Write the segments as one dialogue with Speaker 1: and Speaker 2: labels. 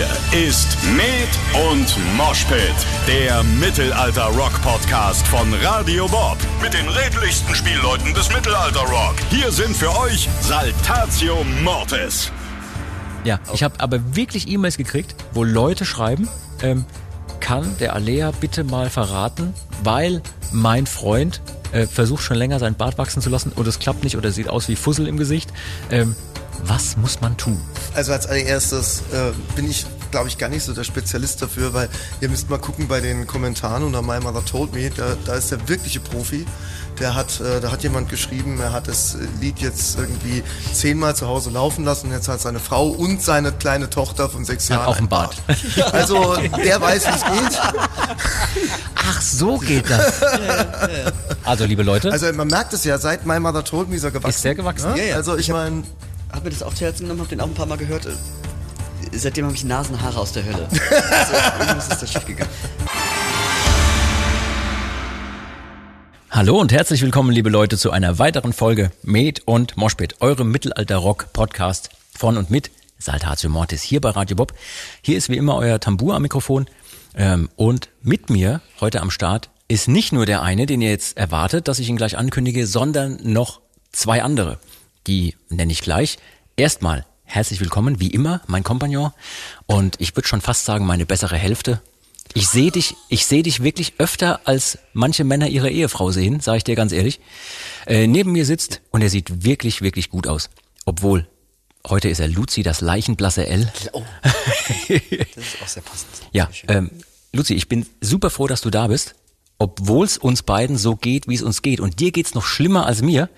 Speaker 1: Hier ist Med und Moshpit, der Mittelalter-Rock-Podcast von Radio Bob. Mit den redlichsten Spielleuten des Mittelalter-Rock. Hier sind für euch Saltatio Mortis.
Speaker 2: Ja, ich habe aber wirklich E-Mails gekriegt, wo Leute schreiben, ähm, kann der Alea bitte mal verraten, weil mein Freund äh, versucht schon länger sein Bart wachsen zu lassen und es klappt nicht oder sieht aus wie Fussel im Gesicht. Ähm, was muss man tun?
Speaker 3: Also als allererstes äh, bin ich, glaube ich, gar nicht so der Spezialist dafür, weil ihr müsst mal gucken bei den Kommentaren unter My Mother Told Me, da, da ist der wirkliche Profi. Der hat, äh, da hat jemand geschrieben, er hat das Lied jetzt irgendwie zehnmal zu Hause laufen lassen und jetzt hat seine Frau und seine kleine Tochter von sechs Jahren
Speaker 2: auch ein Bart.
Speaker 3: Also der weiß, wie es geht.
Speaker 2: Ach, so geht das. Also, liebe Leute,
Speaker 3: Also man merkt es ja, seit My Mother Told Me ist er gewachsen.
Speaker 2: Ist sehr gewachsen.
Speaker 3: Ja?
Speaker 4: Ja, ja.
Speaker 3: Also ich meine,
Speaker 4: Hab mir das auch zu Herzen genommen, hab den auch ein paar Mal gehört. Seitdem habe ich Nasenhaare aus der Hölle. Also, irgendwas ist das schief gegangen.
Speaker 2: Hallo und herzlich willkommen, liebe Leute, zu einer weiteren Folge Med und Moshpit, eurem Mittelalter-Rock-Podcast von und mit Saltatio Mortis hier bei Radio Bob. Hier ist wie immer euer Tambour am Mikrofon ähm, und mit mir heute am Start ist nicht nur der eine, den ihr jetzt erwartet, dass ich ihn gleich ankündige, sondern noch zwei andere. Die nenne ich gleich. Erstmal herzlich willkommen, wie immer, mein Kompagnon und ich würde schon fast sagen, meine bessere Hälfte, ich sehe dich, ich sehe dich wirklich öfter als manche Männer ihre Ehefrau sehen, sage ich dir ganz ehrlich. Äh, neben mir sitzt und er sieht wirklich, wirklich gut aus. Obwohl, heute ist er Luzi, das leichenblasse L.
Speaker 4: Oh, das ist auch sehr passend.
Speaker 2: Ja, ähm, Luzi, ich bin super froh, dass du da bist. Obwohl es uns beiden so geht, wie es uns geht. Und dir geht's noch schlimmer als mir.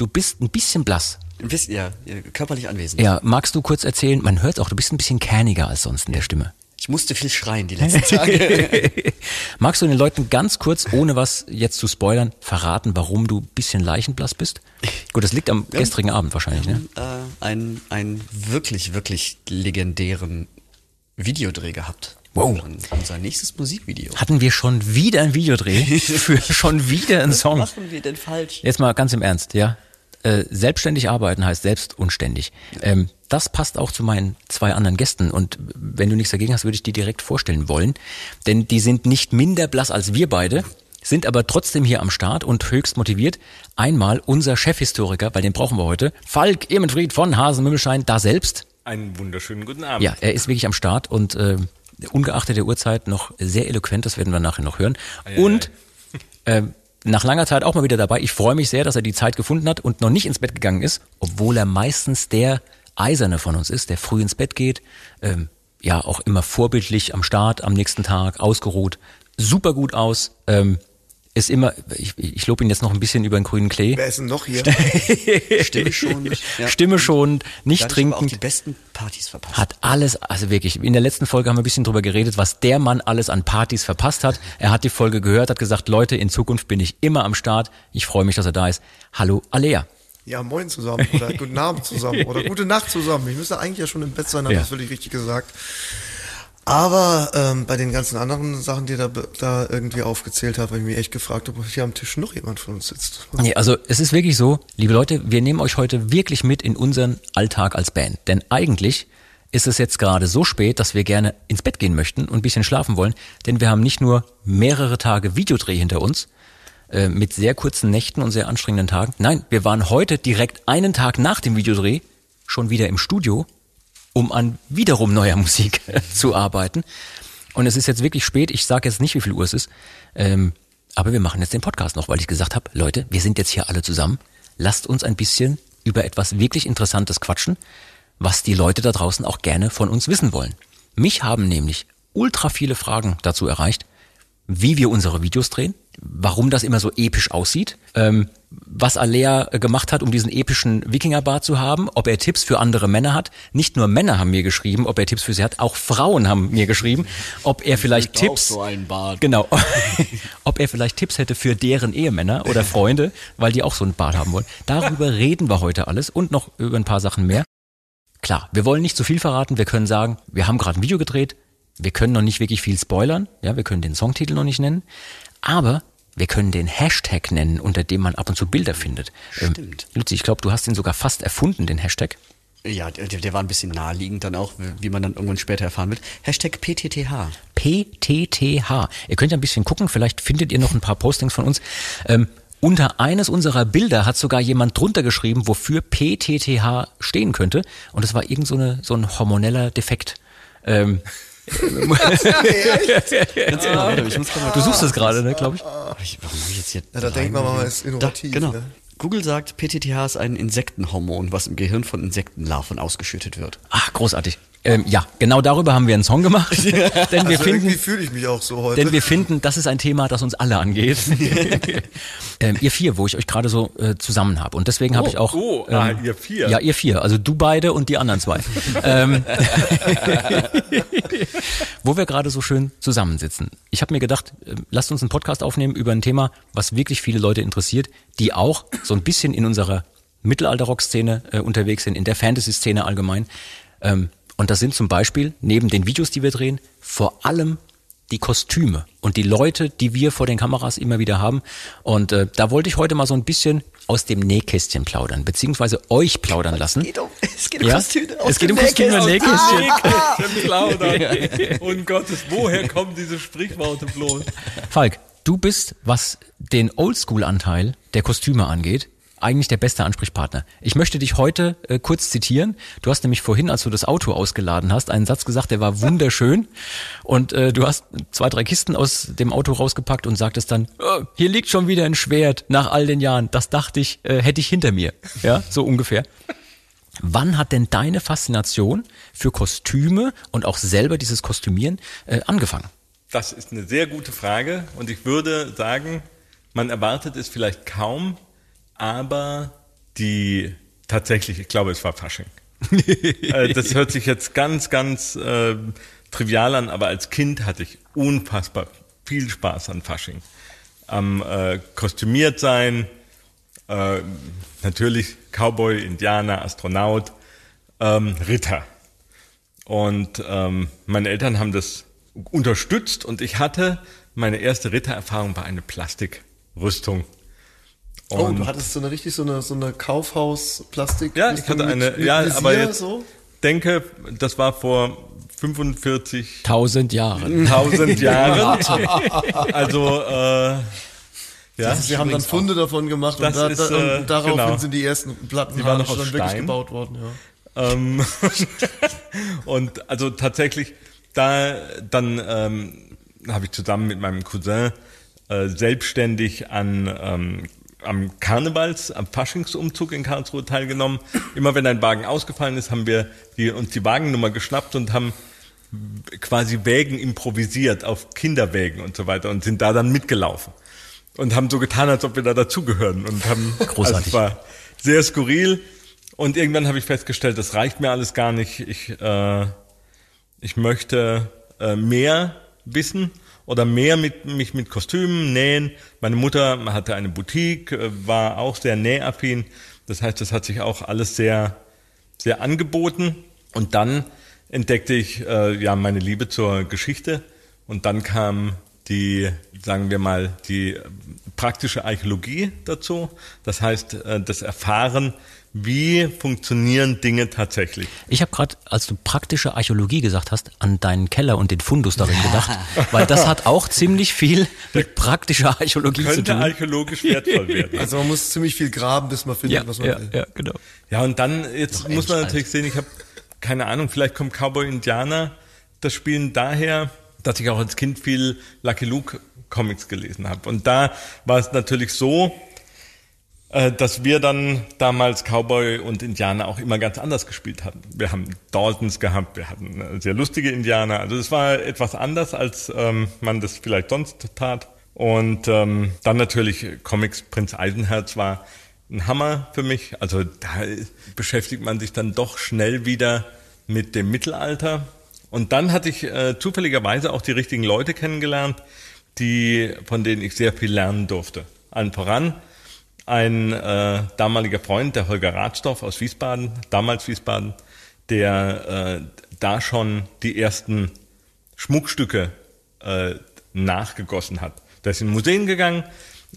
Speaker 2: Du bist ein bisschen blass.
Speaker 4: Ein bisschen, ja, körperlich anwesend.
Speaker 2: Ja, magst du kurz erzählen? Man hört auch, du bist ein bisschen kerniger als sonst in der Stimme.
Speaker 4: Ich musste viel schreien die letzten Tage.
Speaker 2: Magst du den Leuten ganz kurz, ohne was jetzt zu spoilern, verraten, warum du ein bisschen leichenblass bist? Gut, das liegt am gestrigen Abend wahrscheinlich, ne?
Speaker 4: äh, einen, einen wirklich, wirklich legendären Videodreh gehabt.
Speaker 2: Wow.
Speaker 4: Unser nächstes Musikvideo.
Speaker 2: Hatten wir schon wieder ein Videodreh für schon wieder einen Song?
Speaker 4: Was machen wir denn falsch?
Speaker 2: Jetzt mal ganz im Ernst, ja. Äh, selbstständig arbeiten heißt selbst unständig. Ähm, das passt auch zu meinen zwei anderen Gästen und wenn du nichts dagegen hast, würde ich die direkt vorstellen wollen, denn die sind nicht minder blass als wir beide, sind aber trotzdem hier am Start und höchst motiviert. Einmal unser Chefhistoriker, weil den brauchen wir heute, Falk Irmenfried von Hasenmümmelschein, da selbst.
Speaker 5: Einen wunderschönen guten Abend.
Speaker 2: Ja, er ist wirklich am Start und äh, ungeachtet der Uhrzeit noch sehr eloquent, das werden wir nachher noch hören. Und äh, nach langer Zeit auch mal wieder dabei. Ich freue mich sehr, dass er die Zeit gefunden hat und noch nicht ins Bett gegangen ist, obwohl er meistens der Eiserne von uns ist, der früh ins Bett geht, ähm, ja auch immer vorbildlich am Start, am nächsten Tag, ausgeruht, super gut aus, ähm, ist immer, ich, ich lobe ihn jetzt noch ein bisschen über den grünen Klee.
Speaker 3: wer ist denn noch hier?
Speaker 4: Stimme schon. Ja.
Speaker 2: Stimme schon, nicht trinkend.
Speaker 4: die besten Partys verpasst.
Speaker 2: Hat alles, also wirklich, in der letzten Folge haben wir ein bisschen drüber geredet, was der Mann alles an Partys verpasst hat. Er hat die Folge gehört, hat gesagt, Leute, in Zukunft bin ich immer am Start. Ich freue mich, dass er da ist. Hallo, Alea.
Speaker 3: Ja, moin zusammen oder guten Abend zusammen oder gute Nacht zusammen. Ich müsste eigentlich ja schon im Bett sein, hat
Speaker 2: Ja.
Speaker 3: das völlig richtig gesagt. Aber ähm, bei den ganzen anderen Sachen, die da, da irgendwie aufgezählt hat, habe ich mich echt gefragt, ob hier am Tisch noch jemand von uns sitzt.
Speaker 2: Nee, also es ist wirklich so, liebe Leute, wir nehmen euch heute wirklich mit in unseren Alltag als Band. Denn eigentlich ist es jetzt gerade so spät, dass wir gerne ins Bett gehen möchten und ein bisschen schlafen wollen. Denn wir haben nicht nur mehrere Tage Videodreh hinter uns, äh, mit sehr kurzen Nächten und sehr anstrengenden Tagen. Nein, wir waren heute direkt einen Tag nach dem Videodreh schon wieder im Studio, um an wiederum neuer Musik zu arbeiten. Und es ist jetzt wirklich spät. Ich sage jetzt nicht, wie viel Uhr es ist. Ähm, aber wir machen jetzt den Podcast noch, weil ich gesagt habe, Leute, wir sind jetzt hier alle zusammen. Lasst uns ein bisschen über etwas wirklich Interessantes quatschen, was die Leute da draußen auch gerne von uns wissen wollen. Mich haben nämlich ultra viele Fragen dazu erreicht, wie wir unsere Videos drehen, warum das immer so episch aussieht, ähm, was Alea äh, gemacht hat, um diesen epischen Wikingerbart zu haben, ob er Tipps für andere Männer hat. Nicht nur Männer haben mir geschrieben, ob er Tipps für sie hat, auch Frauen haben mir geschrieben, ob er vielleicht Tipps,
Speaker 4: so
Speaker 2: genau, ob er vielleicht Tipps hätte für deren Ehemänner oder Freunde, weil die auch so einen Bart haben wollen. Darüber reden wir heute alles und noch über ein paar Sachen mehr. Klar, wir wollen nicht zu viel verraten. Wir können sagen, wir haben gerade ein Video gedreht. Wir können noch nicht wirklich viel spoilern. Ja, wir können den Songtitel noch nicht nennen. Aber wir können den Hashtag nennen, unter dem man ab und zu Bilder findet.
Speaker 4: Stimmt.
Speaker 2: Luzi, ich glaube, du hast ihn sogar fast erfunden, den Hashtag.
Speaker 4: Ja, der, der war ein bisschen naheliegend dann auch, wie man dann irgendwann später erfahren wird. Hashtag PTTH.
Speaker 2: PTTH. Ihr könnt ja ein bisschen gucken, vielleicht findet ihr noch ein paar Postings von uns. Ähm, unter eines unserer Bilder hat sogar jemand drunter geschrieben, wofür PTTH stehen könnte. Und das war irgend so, eine, so ein hormoneller Defekt. Ähm,
Speaker 4: Ganz genau, warte, ich muss grad mal
Speaker 2: du suchst es gerade, ne, glaube ich.
Speaker 4: Ich, warum hab ich jetzt hier
Speaker 3: Ja, da denkt man mal, ist innovativ.
Speaker 4: Da, genau.
Speaker 3: Ne?
Speaker 4: Google sagt, PTTH ist ein Insektenhormon, was im Gehirn von Insektenlarven ausgeschüttet wird.
Speaker 2: Ach, großartig. Ähm, ja, genau darüber haben wir einen Song gemacht. denn wir
Speaker 3: Also irgendwie
Speaker 2: finden,
Speaker 3: fühle ich mich auch so heute.
Speaker 2: denn wir finden, das ist ein Thema, das uns alle angeht. ähm, ihr vier, wo ich euch gerade so äh, zusammen habe. Und deswegen habe ich auch. ähm,
Speaker 5: oh, ah, ihr vier.
Speaker 2: Ja, ihr vier. Also du beide und die anderen zwei. ähm, wo wir gerade so schön zusammensitzen. Ich habe mir gedacht, äh, lasst uns einen Podcast aufnehmen über ein Thema, was wirklich viele Leute interessiert, die auch so ein bisschen in unserer Mittelalter-Rock-Szene äh, unterwegs sind, in der Fantasy-Szene allgemein. Ähm, und das sind zum Beispiel, neben den Videos, die wir drehen, vor allem die Kostüme und die Leute, die wir vor den Kameras immer wieder haben. Und äh, da wollte ich heute mal so ein bisschen aus dem Nähkästchen plaudern, beziehungsweise euch plaudern lassen.
Speaker 4: Geht um, es geht um
Speaker 2: Ja?
Speaker 4: Kostüme.
Speaker 2: Es geht um Kostüme und Nähkästchen.
Speaker 5: Nähkästchen plaudern. Und Gottes, woher kommen diese Sprichworte bloß?
Speaker 2: Falk, du bist, was den Oldschool-Anteil der Kostüme angeht, eigentlich der beste Ansprechpartner. Ich möchte dich heute äh, kurz zitieren. Du hast nämlich vorhin, als du das Auto ausgeladen hast, einen Satz gesagt, der war wunderschön. Und äh, du hast zwei, drei Kisten aus dem Auto rausgepackt und sagtest dann, oh, hier liegt schon wieder ein Schwert nach all den Jahren. Das dachte ich, äh, hätte ich hinter mir. Ja, so ungefähr. Wann hat denn deine Faszination für Kostüme und auch selber dieses Kostümieren äh, angefangen?
Speaker 5: Das ist eine sehr gute Frage und ich würde sagen, man erwartet es vielleicht kaum, aber die tatsächlich, ich glaube, es war Fasching. Äh, das hört sich jetzt ganz, ganz äh, trivial an, aber als Kind hatte ich unfassbar viel Spaß an Fasching. Am äh, kostümiert sein, äh, natürlich Cowboy, Indianer, Astronaut, ähm, Ritter. Und ähm, meine Eltern haben das unterstützt und ich hatte meine erste Rittererfahrung bei einer Plastikrüstung.
Speaker 3: Oh,
Speaker 5: Und-
Speaker 3: du hattest so eine richtig so eine, so eine Kaufhaus-Plastik.
Speaker 5: Ja, ich hatte eine,
Speaker 3: mit
Speaker 5: ja,
Speaker 3: Visier
Speaker 5: aber jetzt
Speaker 3: so.
Speaker 5: denke, das war vor 45
Speaker 2: Tausend Jahre.
Speaker 5: 1000 Jahren. Also, äh, ja.
Speaker 3: Sie haben dann Funde davon gemacht und, da,
Speaker 5: ist,
Speaker 3: da,
Speaker 5: äh,
Speaker 3: und daraufhin
Speaker 5: genau.
Speaker 3: sind die ersten Platten
Speaker 5: Die waren noch aus
Speaker 3: dann wirklich
Speaker 5: Stein.
Speaker 3: gebaut worden. Ja.
Speaker 5: Ähm, und also tatsächlich, da dann ähm, habe ich zusammen mit meinem Cousin äh, selbstständig an ähm, am Karnevals, am Faschingsumzug in Karlsruhe teilgenommen. Immer wenn ein Wagen ausgefallen ist, haben wir die, uns die Wagennummer geschnappt und haben quasi Wägen improvisiert auf Kinderwägen und so weiter und sind da dann mitgelaufen und haben so getan, als ob wir da dazugehören und haben
Speaker 2: Großartig.
Speaker 5: Also war sehr skurril und irgendwann habe ich festgestellt, das reicht mir alles gar nicht. Ich äh, ich möchte äh, mehr wissen oder mehr mit mich mit Kostümen nähen. Meine Mutter hatte eine Boutique, äh, war auch sehr nähaffin. Das heißt, das hat sich auch alles sehr sehr angeboten und dann entdeckte ich äh, ja meine Liebe zur Geschichte und dann kam die sagen wir mal die praktische Archäologie dazu das heißt äh, das Erfahren wie funktionieren Dinge tatsächlich
Speaker 2: Ich habe gerade, als du praktische Archäologie gesagt hast, an deinen Keller und den Fundus darin gedacht, weil das hat auch ziemlich viel mit praktischer Archäologie zu
Speaker 5: könnte
Speaker 2: tun.
Speaker 5: archäologisch wertvoll werden
Speaker 3: Also man muss ziemlich viel graben, bis man findet,
Speaker 2: Ja,
Speaker 3: was man
Speaker 2: ja,
Speaker 3: will.
Speaker 2: ja, genau.
Speaker 5: Ja, und dann, jetzt muss man natürlich sehen, ich habe keine Ahnung, vielleicht kommt Cowboy Indianer das Spielen daher, dass ich auch als Kind viel Lucky Luke Comics gelesen habe. Und da war es natürlich so, dass wir dann damals Cowboy und Indianer auch immer ganz anders gespielt hatten. Wir haben Daltons gehabt, wir hatten äh, sehr lustige Indianer. Also es war etwas anders, als ähm, man das vielleicht sonst tat. Und ähm, dann natürlich Comics Prinz Eisenherz war ein Hammer für mich. Also da beschäftigt man sich dann doch schnell wieder mit dem Mittelalter. Und dann hatte ich äh, zufälligerweise auch die richtigen Leute kennengelernt, die von denen ich sehr viel lernen durfte. Allen voran ein äh, damaliger Freund, der Holger Ratsdorf aus Wiesbaden, damals Wiesbaden, der äh, da schon die ersten Schmuckstücke äh, nachgegossen hat. Der ist in Museen gegangen,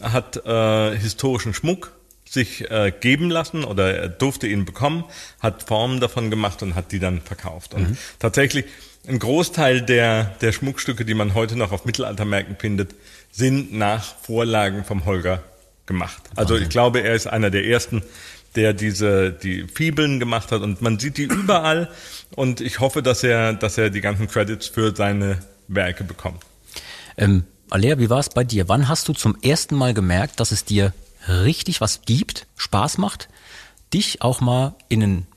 Speaker 5: hat äh, historischen Schmuck sich äh, geben lassen oder er durfte ihn bekommen, hat Formen davon gemacht und hat die dann verkauft. Und tatsächlich ein Großteil der, der Schmuckstücke, die man heute noch auf Mittelaltermärkten findet, sind nach Vorlagen vom Holger gemacht. Also ich glaube, er ist einer der ersten, der diese die Fibeln gemacht hat und man sieht die überall und ich hoffe, dass er dass er die ganzen Credits für seine Werke bekommt.
Speaker 2: Ähm, Alea, wie war es bei dir? Wann hast du zum ersten Mal gemerkt, dass es dir richtig was gibt, Spaß macht, dich auch mal in ein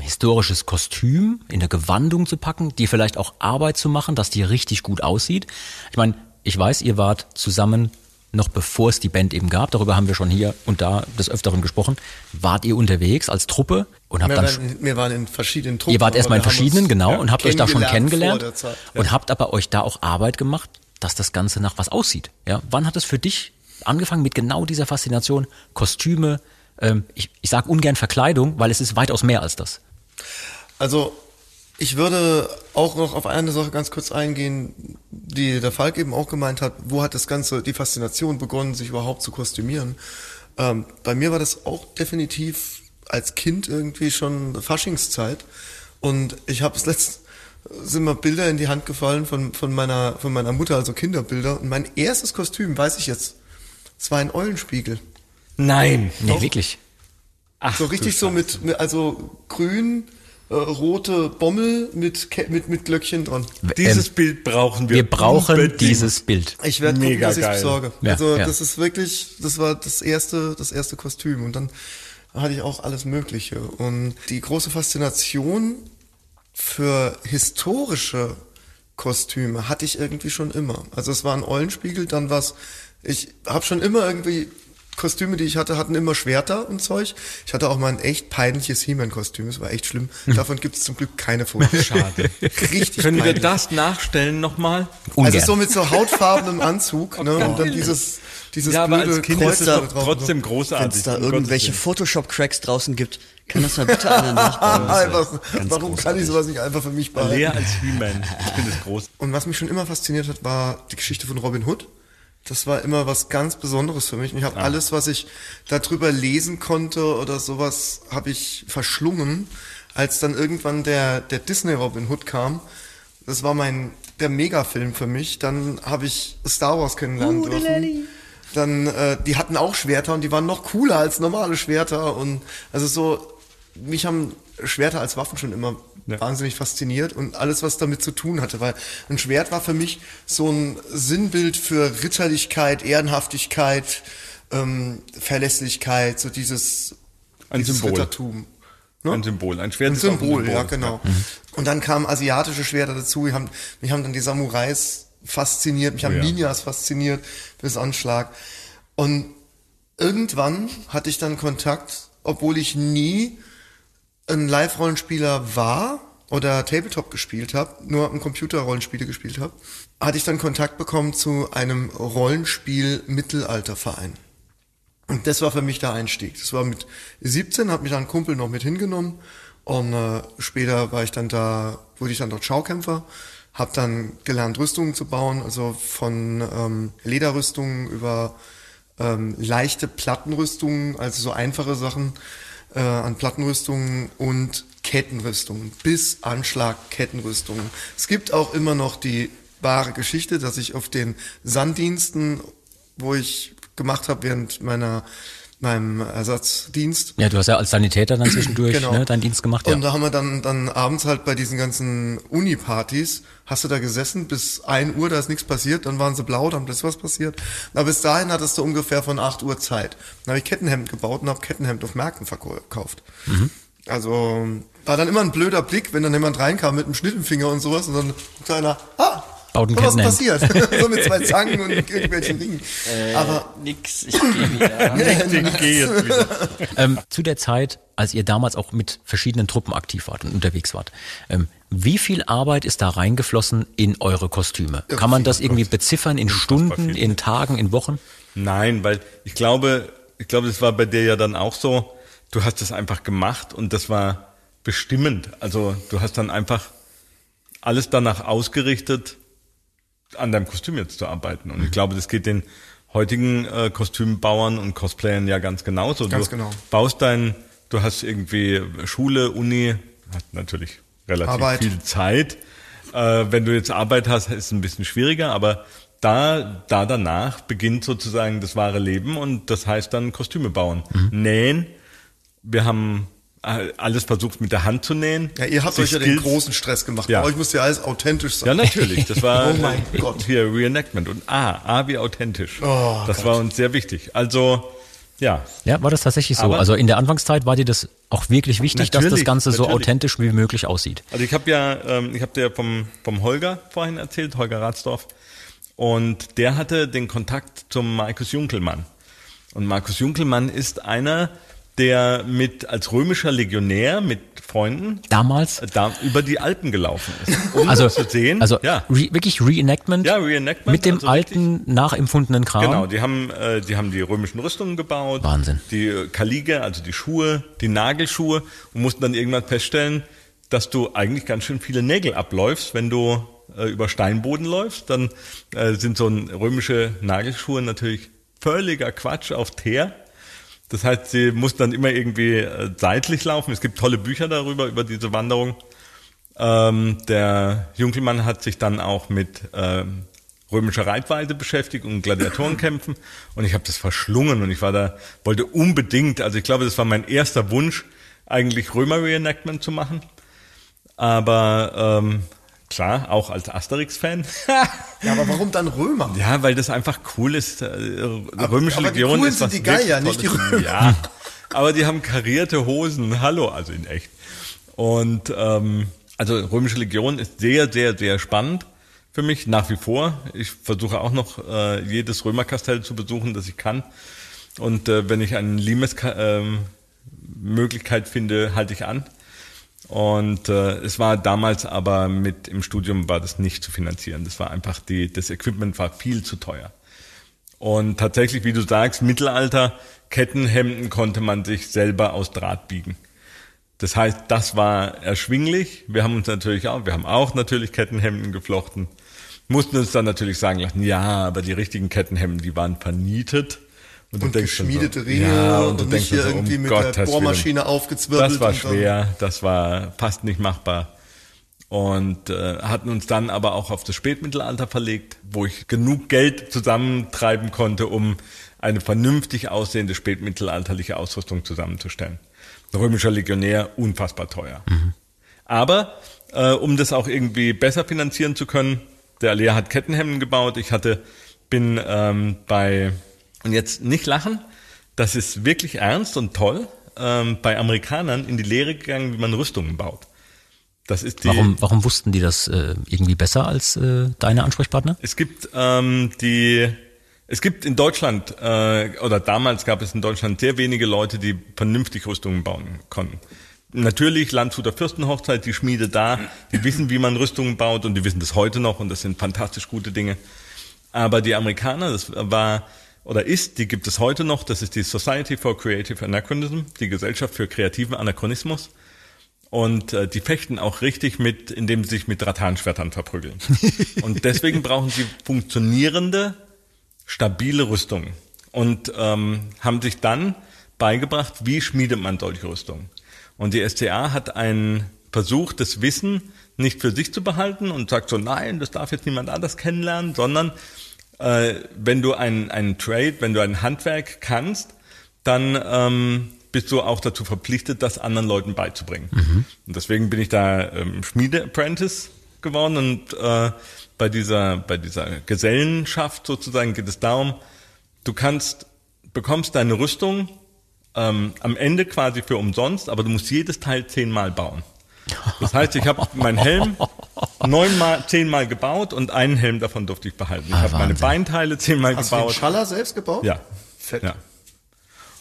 Speaker 2: historisches Kostüm, in eine Gewandung zu packen, dir vielleicht auch Arbeit zu machen, dass die richtig gut aussieht? Ich meine, ich weiß, ihr wart zusammen noch bevor es die Band eben gab, darüber haben wir schon hier und da des Öfteren gesprochen, wart ihr unterwegs als Truppe und habt
Speaker 3: Wir
Speaker 2: dann
Speaker 3: waren, wir waren in verschiedenen Truppen.
Speaker 2: Ihr wart erstmal in verschiedenen, genau, und habt euch da schon
Speaker 3: kennengelernt Zeit.
Speaker 2: und habt aber euch da auch Arbeit gemacht, dass das Ganze nach was aussieht. Ja, wann hat es für dich angefangen mit genau dieser Faszination Kostüme? Ähm, ich ich sage ungern Verkleidung, weil es ist weitaus mehr als das.
Speaker 3: Also ich würde auch noch auf eine Sache ganz kurz eingehen, die der Falk eben auch gemeint hat. Wo hat das Ganze, die Faszination begonnen, sich überhaupt zu kostümieren? Ähm, bei mir war das auch definitiv als Kind irgendwie schon Faschingszeit. Und ich habe es letzt sind mir Bilder in die Hand gefallen von, von meiner von meiner Mutter, also Kinderbilder. Und mein erstes Kostüm, weiß ich jetzt, es war ein Eulenspiegel.
Speaker 5: Nein.
Speaker 2: Nee, wirklich.
Speaker 5: Ach,
Speaker 3: So richtig so mit, mit also grün, äh, rote Bommel mit, Ke- mit, mit Glöckchen dran.
Speaker 5: Dieses
Speaker 2: Ähm,
Speaker 5: Bild brauchen wir.
Speaker 2: Wir brauchen
Speaker 5: unbedingt.
Speaker 2: dieses Bild.
Speaker 3: Ich werde gucken, dass ich
Speaker 5: geil.
Speaker 3: besorge.
Speaker 2: Ja,
Speaker 3: also
Speaker 2: ja.
Speaker 3: das ist wirklich, das war das erste, das erste Kostüm und dann hatte ich auch alles Mögliche und die große Faszination für historische Kostüme hatte ich irgendwie schon immer. Also es war ein Eulenspiegel, dann was. Ich habe schon immer irgendwie Kostüme, die ich hatte, hatten immer Schwerter und Zeug. Ich hatte auch mal ein echt peinliches He-Man-Kostüm. Es war echt schlimm. Davon gibt es zum Glück keine Fotos.
Speaker 5: Schade.
Speaker 3: Richtig
Speaker 5: Können wir
Speaker 3: peinlich.
Speaker 5: das nachstellen nochmal?
Speaker 3: Also so mit so hautfarbenem Anzug, ne? Und dann dieses, dieses
Speaker 5: Ja, aber
Speaker 3: blöde
Speaker 5: als Kind
Speaker 3: Kreuz
Speaker 5: ist es
Speaker 3: da
Speaker 5: trotzdem
Speaker 4: Wenn
Speaker 5: großartig.
Speaker 4: es da irgendwelche. Photoshop-Cracks draußen gibt, kann das mal bitte einer nachbauen.
Speaker 3: Einfach, warum kann
Speaker 4: großartig.
Speaker 3: ich sowas nicht einfach für mich behalten?
Speaker 5: Leer als He-Man. Ich finde es groß.
Speaker 3: Und was mich schon immer fasziniert hat, war die Geschichte von Robin Hood. Das war immer was ganz Besonderes für mich. Und ich habe alles, was ich darüber lesen konnte oder sowas, habe ich verschlungen. Als dann irgendwann der, der Disney Robin Hood kam, das war mein der Megafilm für mich. Dann habe ich Star Wars kennenlernen dürfen. Dann, äh, die hatten auch Schwerter und die waren noch cooler als normale Schwerter. Und also so, mich haben Schwerter als Waffen schon immer
Speaker 5: Ja.
Speaker 3: wahnsinnig fasziniert und alles, was damit zu tun hatte, weil ein Schwert war für mich so ein Sinnbild für Ritterlichkeit, Ehrenhaftigkeit, ähm, Verlässlichkeit, so dieses,
Speaker 5: Ein
Speaker 3: dieses
Speaker 5: Symbol.
Speaker 3: Rittertum. Ne?
Speaker 5: Ein Symbol. Ein Schwert
Speaker 3: Ein
Speaker 5: ist auch
Speaker 3: Symbol, ja,
Speaker 5: Mhm.
Speaker 3: genau. Und dann kamen asiatische Schwerter dazu. Mich haben, mich haben dann die Samurais fasziniert, mich haben
Speaker 5: Oh ja.
Speaker 3: Ninjas fasziniert bis Anschlag. Und irgendwann hatte ich dann Kontakt, obwohl ich nie ein Live-Rollenspieler war oder Tabletop gespielt habe, nur am Computer-Rollenspiele gespielt habe, hatte ich dann Kontakt bekommen zu einem Rollenspiel-Mittelalterverein. Und das war für mich der Einstieg. Das war mit 17, hat mich dann ein Kumpel noch mit hingenommen und äh, später war ich dann da, wurde ich dann dort Schaukämpfer, habe dann gelernt Rüstungen zu bauen, also von ähm, Lederrüstungen über ähm, leichte Plattenrüstungen, also so einfache Sachen äh, an Plattenrüstungen und Kettenrüstungen, bis Anschlag Kettenrüstungen. Es gibt auch immer noch die wahre Geschichte, dass ich auf den Sanddiensten, wo ich gemacht habe während meiner meinem Ersatzdienst,
Speaker 2: Ja, du hast ja als Sanitäter dann zwischendurch
Speaker 3: Genau.
Speaker 2: ne, deinen Dienst gemacht. Ja.
Speaker 3: und da haben wir dann, dann abends halt bei diesen ganzen Uni-Partys, hast du da gesessen bis 1 Uhr, da ist nichts passiert, dann waren sie blau, dann ist was passiert. Aber bis dahin hattest du ungefähr von 8 Uhr Zeit. Dann habe ich Kettenhemd gebaut und habe Kettenhemd auf Märkten verkauft. Also war dann immer ein blöder Blick, wenn dann jemand reinkam mit einem Schnitt im Finger und sowas und dann guckte einer, ah,
Speaker 2: ein
Speaker 3: was ist passiert? so mit zwei Zangen und irgendwelchen Ringen. Aber
Speaker 4: Nix, ich gehe wieder.
Speaker 5: Ich gehe jetzt wieder.
Speaker 2: Ähm, zu der Zeit, als ihr damals auch mit verschiedenen Truppen aktiv wart und unterwegs wart, ähm, wie viel Arbeit ist da reingeflossen in eure Kostüme? Kann man das irgendwie beziffern in Stunden, in Tagen, in Wochen?
Speaker 5: Nein, weil ich glaube, ich glaube, das war bei dir ja dann auch so. Du hast das einfach gemacht und das war bestimmend. Also du hast dann einfach alles danach ausgerichtet, an deinem Kostüm jetzt zu arbeiten. Und ich glaube, das geht den heutigen äh, Kostümbauern und Cosplayern ja ganz genauso.
Speaker 3: Ganz
Speaker 5: du
Speaker 3: genau.
Speaker 5: baust dein, du hast irgendwie Schule, Uni, hat natürlich relativ
Speaker 3: Arbeit.
Speaker 5: viel Zeit. Äh, wenn du jetzt Arbeit hast, ist es ein bisschen schwieriger, aber da, da danach beginnt sozusagen das wahre Leben und das heißt dann Kostüme bauen.
Speaker 3: Mhm.
Speaker 5: Nähen. Wir haben alles versucht mit der Hand zu nähen.
Speaker 3: Ja, ihr habt euch ja den großen Stress gemacht.
Speaker 5: Ja.
Speaker 3: Bei euch muss ja alles authentisch sein.
Speaker 5: Ja, natürlich. Das war
Speaker 3: Oh mein
Speaker 5: äh,
Speaker 3: Gott.
Speaker 5: hier Reenactment und A, A wie authentisch.
Speaker 3: Oh
Speaker 5: das war uns sehr wichtig. Also, ja,
Speaker 2: Ja, war das tatsächlich so?
Speaker 5: Aber-
Speaker 2: also in der Anfangszeit war dir das auch wirklich wichtig, dass das
Speaker 5: Natürlich,
Speaker 2: Ganze so
Speaker 5: natürlich.
Speaker 2: authentisch wie möglich aussieht.
Speaker 5: Also ich habe ja, ähm, ich habe dir vom, vom Holger vorhin erzählt, Holger Ratsdorf. Und der hatte den Kontakt zum Markus Junkelmann. Und Markus Junkelmann ist einer, der mit als römischer Legionär mit Freunden
Speaker 2: Damals?
Speaker 5: äh, da über die Alpen gelaufen ist, um
Speaker 2: Also,
Speaker 5: das zu sehen.
Speaker 2: also
Speaker 5: ja,
Speaker 2: re wirklich Reenactment,
Speaker 5: ja, Reenactment
Speaker 2: mit dem
Speaker 5: also richtig-
Speaker 2: alten, nachempfundenen Kram.
Speaker 5: Genau, die haben, äh, die haben die römischen Rüstungen gebaut.
Speaker 2: Wahnsinn.
Speaker 5: Die äh, Kalige, also die Schuhe, die Nagelschuhe und mussten dann irgendwann feststellen, dass du eigentlich ganz schön viele Nägel abläufst, wenn du äh, über Steinboden läufst. Dann äh, sind so ein, römische Nagelschuhe natürlich völliger Quatsch auf Teer. Das heißt, sie mussten dann immer irgendwie äh, seitlich laufen. Es gibt tolle Bücher darüber, über diese Wanderung. Ähm, der Junkelmann hat sich dann auch mit ähm, römischer Reitweise beschäftigt und Gladiatorenkämpfen und ich habe das verschlungen und ich war da, wollte unbedingt, also ich glaube, das war mein erster Wunsch, eigentlich Römer-Reenactment zu machen. Aber ähm, klar, auch als Asterix-Fan.
Speaker 3: Ja, aber warum dann Römer?
Speaker 5: ja, weil das einfach cool ist. Äh, Römische
Speaker 3: aber die
Speaker 5: Legion
Speaker 3: coolen
Speaker 5: ist
Speaker 3: sind
Speaker 5: was
Speaker 3: die Geier, nicht die. Römer.
Speaker 5: Ja, aber die haben karierte Hosen. Hallo, also in echt. Und ähm, also Römische Legion ist sehr, sehr, sehr spannend für mich nach wie vor. Ich versuche auch noch äh, jedes Römerkastell zu besuchen, das ich kann. Und äh, wenn ich eine Limes ähm, Möglichkeit finde, halte ich an. Und äh, es war damals aber mit im Studium war das nicht zu finanzieren. Das war einfach die das Equipment war viel zu teuer. Und tatsächlich, wie du sagst, Mittelalter Kettenhemden konnte man sich selber aus Draht biegen. Das heißt, das war erschwinglich. Wir haben uns natürlich auch, wir haben auch natürlich Kettenhemden geflochten. Mussten uns dann natürlich sagen lassen, ja, aber die richtigen Kettenhemden, die waren vernietet.
Speaker 3: Und
Speaker 5: dann
Speaker 3: geschmiedete
Speaker 5: so,
Speaker 3: Ringe
Speaker 5: ja,
Speaker 3: und,
Speaker 5: du
Speaker 3: nicht hier
Speaker 5: so,
Speaker 3: irgendwie
Speaker 5: um
Speaker 3: mit
Speaker 5: Gottes
Speaker 3: der Bohrmaschine
Speaker 5: Willen.
Speaker 3: aufgezwirbelt.
Speaker 5: Das war
Speaker 3: und
Speaker 5: schwer, das war fast nicht machbar. Und äh, hatten uns dann aber auch auf das Spätmittelalter verlegt, wo ich genug Geld zusammentreiben konnte, um eine vernünftig aussehende spätmittelalterliche Ausrüstung zusammenzustellen. Römischer Legionär, unfassbar teuer. Aber äh, um das auch irgendwie besser finanzieren zu können, der Alea hat Kettenhemden gebaut. Ich hatte, bin ähm, bei, und jetzt nicht lachen, das ist wirklich ernst und toll, ähm, bei Amerikanern in die Lehre gegangen, wie man Rüstungen baut. Das ist die,
Speaker 2: Warum, warum wussten die das äh, irgendwie besser als äh, deine Ansprechpartner?
Speaker 5: Es gibt ähm, die, es gibt in Deutschland äh, oder damals gab es in Deutschland sehr wenige Leute, die vernünftig Rüstungen bauen konnten. Natürlich Landshuter Fürstenhochzeit, die Schmiede da, die wissen, wie man Rüstungen baut und die wissen das heute noch und das sind fantastisch gute Dinge. Aber die Amerikaner, das war oder ist, die gibt es heute noch, das ist die Society for Creative Anachronism, die Gesellschaft für kreativen Anachronismus. Und äh, die fechten auch richtig mit, indem sie sich mit Rattanschwertern verprügeln. Und deswegen brauchen sie funktionierende, stabile Rüstungen. Und ähm, haben sich dann beigebracht, wie schmiedet man solche Rüstungen. Und die SCA hat einen Versuch, das Wissen nicht für sich zu behalten und sagt so, nein, das darf jetzt niemand anders kennenlernen, sondern äh, wenn du einen, einen Trade, wenn du ein Handwerk kannst, dann ähm, bist du auch dazu verpflichtet, das anderen Leuten beizubringen. Und deswegen bin ich da ähm, Schmiede-Apprentice geworden und äh, bei dieser bei dieser Gesellenschaft sozusagen geht es darum, du kannst bekommst deine Rüstung ähm, am Ende quasi für umsonst, aber du musst jedes Teil zehnmal bauen. Das heißt, ich habe meinen Helm neunmal, zehnmal gebaut und einen Helm davon durfte ich behalten. Ich
Speaker 2: Ah,
Speaker 5: habe meine. Beinteile zehnmal
Speaker 3: Hast du den
Speaker 5: gebaut.
Speaker 3: Schaller selbst gebaut?
Speaker 5: Ja.
Speaker 3: Fett.
Speaker 5: Ja.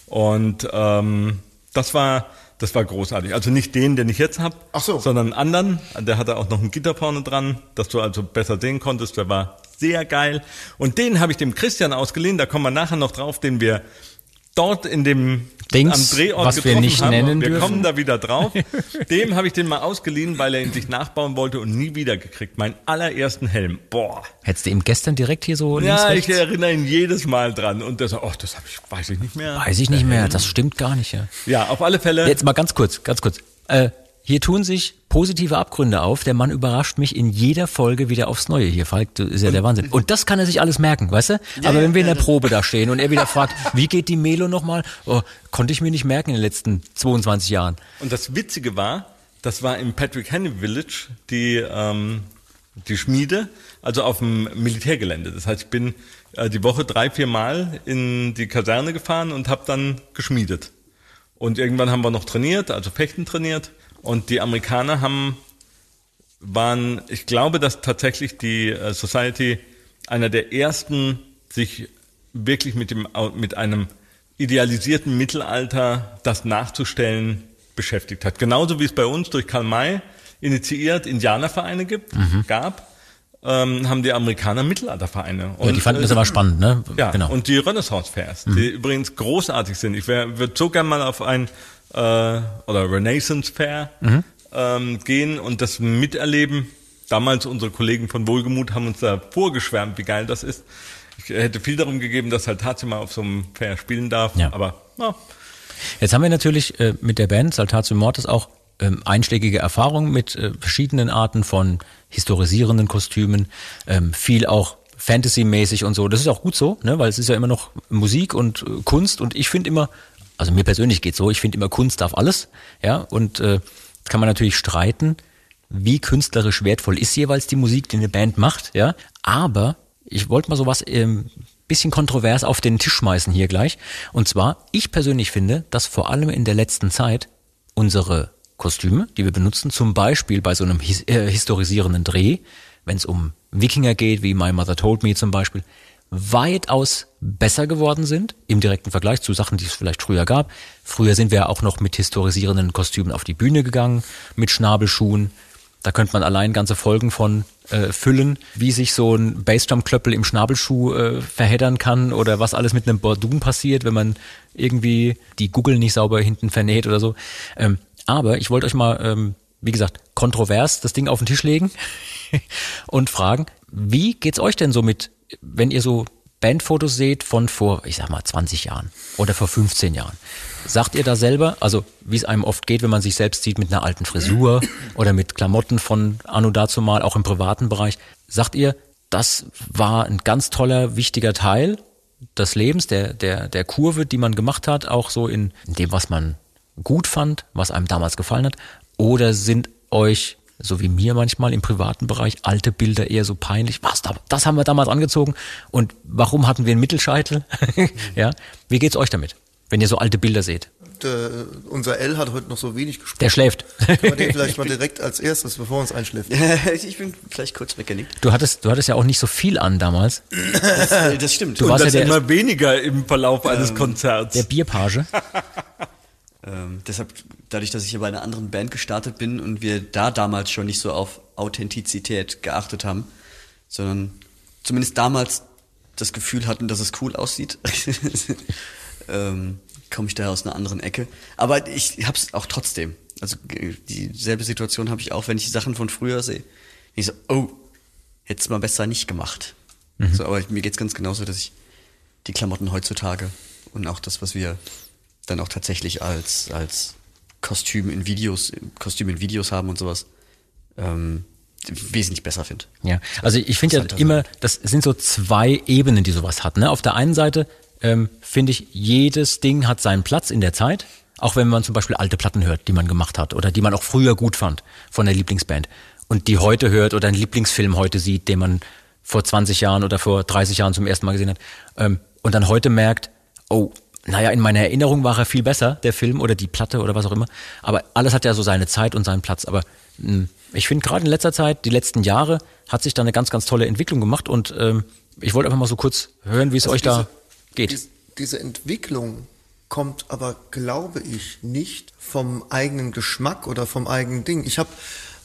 Speaker 5: Und ähm, das war das war großartig. Also nicht den, den ich jetzt habe,
Speaker 3: Ach so.
Speaker 5: sondern einen anderen. Der hatte auch noch ein Gitter vorne dran, dass du also besser sehen konntest. Der war sehr geil. Und den habe ich dem Christian ausgeliehen. Da kommen wir nachher noch drauf, den wir dort in dem
Speaker 2: Dings,
Speaker 5: am Drehort
Speaker 2: was wir nicht
Speaker 5: haben,
Speaker 2: nennen
Speaker 5: wir
Speaker 2: dürfen.
Speaker 5: kommen da wieder drauf. Dem habe ich den mal ausgeliehen, weil er ihn sich nachbauen wollte und nie wieder gekriegt. Meinen allerersten Helm. Boah.
Speaker 2: Hättest du ihm gestern direkt hier so
Speaker 5: Ja, ich erinnere ihn jedes Mal dran. Und der sagt, ach, das hab ich, weiß ich nicht mehr.
Speaker 2: Weiß ich nicht mehr, das stimmt gar nicht, ja.
Speaker 5: Ja, auf alle Fälle.
Speaker 2: Jetzt mal ganz kurz, ganz kurz. Äh, hier tun sich positive Abgründe auf. Der Mann überrascht mich in jeder Folge wieder aufs Neue hier, Falk. Du ist ja der Wahnsinn. Und das kann er sich alles merken, weißt du? Aber wenn wir in der Probe da stehen und er wieder fragt, wie geht die Melo nochmal? Oh, konnte ich mir nicht merken in den letzten 22 Jahren.
Speaker 5: Und das Witzige war, das war im Patrick Henry Village die, ähm, die Schmiede, also auf dem Militärgelände. Das heißt, ich bin äh, die Woche drei, vier Mal in die Kaserne gefahren und habe dann geschmiedet. Und irgendwann haben wir noch trainiert, also Fechten trainiert. Und die Amerikaner haben, waren, ich glaube, dass tatsächlich die äh, Society einer der ersten sich wirklich mit dem, mit einem idealisierten Mittelalter das nachzustellen beschäftigt hat. Genauso wie es bei uns durch Karl May initiiert Indianervereine gibt, gab, ähm, haben die Amerikaner Mittelaltervereine.
Speaker 2: Ja, die fanden
Speaker 5: äh,
Speaker 2: das aber spannend, ne?
Speaker 5: ja,
Speaker 2: genau.
Speaker 5: und die Renaissance Fairs, die übrigens großartig sind. Ich würde so gern mal auf ein äh, oder Renaissance Fair ähm, gehen und das miterleben. Damals unsere Kollegen von Wohlgemut haben uns da vorgeschwärmt, wie geil das ist. Ich hätte viel darum gegeben, dass halt mal auf so einem Fair spielen darf.
Speaker 2: Ja.
Speaker 5: Aber na,
Speaker 2: Jetzt haben wir natürlich äh, mit der Band Saltatio Mortis auch ähm, einschlägige Erfahrungen mit äh, verschiedenen Arten von historisierenden Kostümen, ähm, viel auch Fantasy-mäßig und so. Das ist auch gut so, ne? weil es ist ja immer noch Musik und äh, Kunst und ich finde immer, also mir persönlich geht's so, ich finde immer Kunst darf alles, ja, und äh, kann man natürlich streiten, wie künstlerisch wertvoll ist jeweils die Musik, die eine Band macht, ja, aber ich wollte mal sowas ähm, bisschen kontrovers auf den Tisch schmeißen hier gleich. Und zwar, ich persönlich finde, dass vor allem in der letzten Zeit unsere Kostüme, die wir benutzen, zum Beispiel bei so einem his äh, historisierenden Dreh, wenn es um Wikinger geht, wie My Mother Told Me zum Beispiel, weitaus besser geworden sind im direkten Vergleich zu Sachen, die es vielleicht früher gab. Früher sind wir auch noch mit historisierenden Kostümen auf die Bühne gegangen, mit Schnabelschuhen. Da könnte man allein ganze Folgen von äh, füllen, wie sich so ein Bassdrum-Klöppel im Schnabelschuh äh, verheddern kann oder was alles mit einem Bordun passiert, wenn man irgendwie die Google nicht sauber hinten vernäht oder so. Ähm, aber ich wollte euch mal, ähm, wie gesagt, kontrovers das Ding auf den Tisch legen und fragen, wie geht's euch denn so mit, wenn ihr so Bandfotos seht von vor, ich sag mal, 20 Jahren oder vor 15 Jahren? Sagt ihr da selber, also wie es einem oft geht, wenn man sich selbst sieht mit einer alten Frisur oder mit Klamotten von Anno dazu mal, auch im privaten Bereich, sagt ihr, das war ein ganz toller, wichtiger Teil des Lebens, der, der, der Kurve, die man gemacht hat, auch so in, in dem, was man gut fand, was einem damals gefallen hat? Oder sind euch, so wie mir manchmal im privaten Bereich, alte Bilder eher so peinlich? Was, da- das haben wir damals angezogen und warum hatten wir einen Mittelscheitel? ja, wie geht's euch damit, wenn ihr so alte Bilder seht?
Speaker 3: Der, unser L hat heute noch so wenig gesprochen.
Speaker 2: Der schläft.
Speaker 3: Können wir den vielleicht mal direkt als erstes, bevor er uns einschläft.
Speaker 4: ich bin vielleicht kurz weggenickt.
Speaker 2: Du hattest, du hattest ja auch nicht so viel an damals.
Speaker 4: Das, äh, das stimmt.
Speaker 2: Du
Speaker 5: und
Speaker 2: warst
Speaker 5: das
Speaker 2: ja der-
Speaker 5: immer weniger im Verlauf eines Konzerts.
Speaker 2: Der Bierpage.
Speaker 4: Ähm, deshalb, dadurch, dass ich hier bei einer anderen Band gestartet bin und wir da damals schon nicht so auf Authentizität geachtet haben, sondern zumindest damals das Gefühl hatten, dass es cool aussieht, ähm, komme ich daher aus einer anderen Ecke. Aber ich hab's auch trotzdem. Also äh, dieselbe Situation habe ich auch, wenn ich Sachen von früher sehe. Ich so, oh, hätt's mal besser nicht gemacht. So, aber mir geht's ganz genauso, dass ich die Klamotten heutzutage und auch das, was wir dann auch tatsächlich als, als Kostüm in Videos, Kostüm in Videos haben und sowas, ähm, wesentlich besser finde.
Speaker 2: Ja, also ich finde ja immer, das sind so zwei Ebenen, die sowas hat. Ne? Auf der einen Seite ähm, finde ich, jedes Ding hat seinen Platz in der Zeit, auch wenn man zum Beispiel alte Platten hört, die man gemacht hat oder die man auch früher gut fand von der Lieblingsband und die heute hört oder einen Lieblingsfilm heute sieht, den man vor 20 Jahren oder vor 30 Jahren zum ersten Mal gesehen hat ähm, und dann heute merkt, oh, naja, in meiner Erinnerung war er viel besser, der Film oder die Platte oder was auch immer. Aber alles hat ja so seine Zeit und seinen Platz. Aber mh, ich finde gerade in letzter Zeit, die letzten Jahre, hat sich da eine ganz, ganz tolle Entwicklung gemacht und ähm, ich wollte einfach mal so kurz hören, wie es
Speaker 3: Also
Speaker 2: euch da
Speaker 3: diese-
Speaker 2: geht.
Speaker 3: Dies, diese Entwicklung kommt aber, glaube ich, nicht vom eigenen Geschmack oder vom eigenen Ding. Ich habe,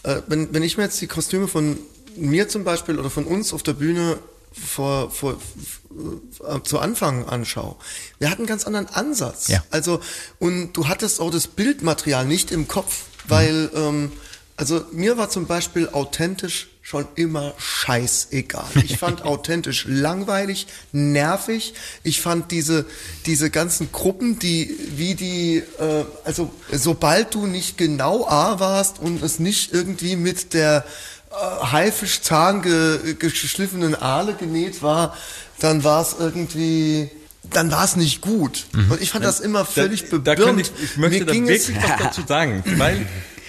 Speaker 3: äh, wenn, wenn ich mir jetzt die Kostüme von mir zum Beispiel oder von uns auf der Bühne vor, vor, äh, zu Anfang anschaue, wir hatten einen ganz anderen Ansatz.
Speaker 2: Ja.
Speaker 3: Also, und du hattest auch das Bildmaterial nicht im Kopf, weil, ähm, also mir war zum Beispiel authentisch schon immer scheißegal. Ich fand authentisch langweilig, nervig. Ich fand diese, diese ganzen Gruppen, die, wie die, äh, also sobald du nicht genau A warst und es nicht irgendwie mit der Haifischzahn ge, geschliffenen Aale genäht war, dann war es irgendwie, dann war es nicht gut. Und ich fand das immer völlig
Speaker 5: da, da ich, ich möchte
Speaker 3: Mir
Speaker 5: da
Speaker 3: ging es-
Speaker 5: wirklich was dazu sagen, weil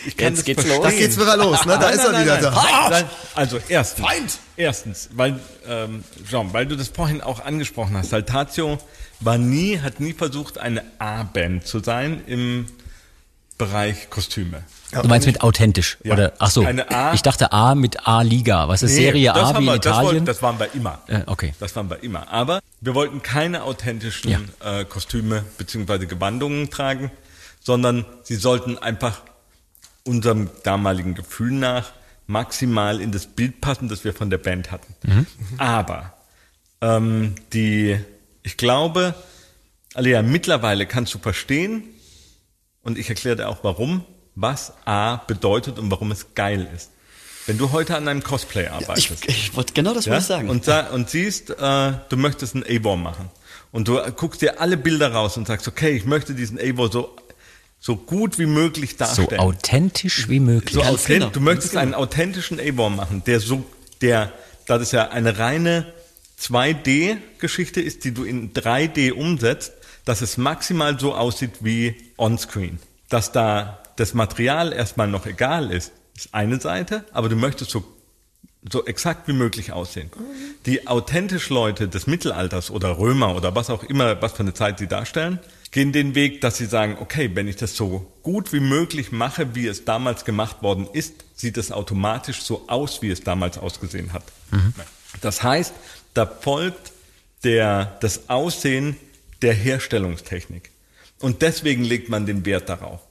Speaker 5: ich kann
Speaker 4: Jetzt
Speaker 5: das
Speaker 4: geht's
Speaker 5: verstehen.
Speaker 4: los.
Speaker 3: Da geht's wieder los, ne? Da ist er wieder da.
Speaker 5: Nein, also erstens,
Speaker 3: Feind!
Speaker 5: erstens, weil ähm, Jean, weil du das vorhin auch angesprochen hast, Saltatio war nie, hat nie versucht, eine A-Band zu sein im Bereich Kostüme.
Speaker 2: Du meinst mit authentisch?
Speaker 5: Ja.
Speaker 2: Oder ach so,
Speaker 5: Eine A-
Speaker 2: ich dachte A mit A-Liga. Was ist Serie
Speaker 5: das
Speaker 2: A wie in
Speaker 5: wir, das, wollten,
Speaker 2: Italien?
Speaker 5: das waren wir immer.
Speaker 2: Äh, okay.
Speaker 5: Das waren wir immer. Aber wir wollten keine authentischen
Speaker 2: Ja.
Speaker 5: äh, Kostüme beziehungsweise Gewandungen tragen, sondern sie sollten einfach unserem damaligen Gefühl nach maximal in das Bild passen, das wir von der Band hatten.
Speaker 2: Mhm.
Speaker 5: Aber ähm, die, ich glaube, Alea, mittlerweile kannst du verstehen, und ich erkläre dir auch warum, was A bedeutet und warum es geil ist. Wenn du heute an einem Cosplay
Speaker 4: Ich,
Speaker 5: arbeitest
Speaker 4: ich wollte genau das wollte ich sagen.
Speaker 5: und, und siehst, äh, du möchtest einen Avor machen und du guckst dir alle Bilder raus und sagst, okay, ich möchte diesen Avor so so gut wie möglich
Speaker 2: So
Speaker 5: darstellen.
Speaker 2: authentisch wie möglich.
Speaker 5: So authent-
Speaker 4: genau,
Speaker 5: du möchtest
Speaker 4: ganz
Speaker 5: einen authentischen Avon machen, der so, der, da das ja eine reine 2D-Geschichte ist, die du in 3D umsetzt, dass es maximal so aussieht wie onscreen. Dass da das Material erstmal noch egal ist, ist eine Seite, aber du möchtest so so exakt wie möglich aussehen. Die authentisch Leute des Mittelalters oder Römer oder was auch immer, was für eine Zeit sie darstellen, gehen den Weg, dass sie sagen, okay, wenn ich das so gut wie möglich mache, wie es damals gemacht worden ist, sieht es automatisch so aus, wie es damals ausgesehen hat. Das heißt, da folgt der, das Aussehen der Herstellungstechnik. Und deswegen legt man den Wert darauf.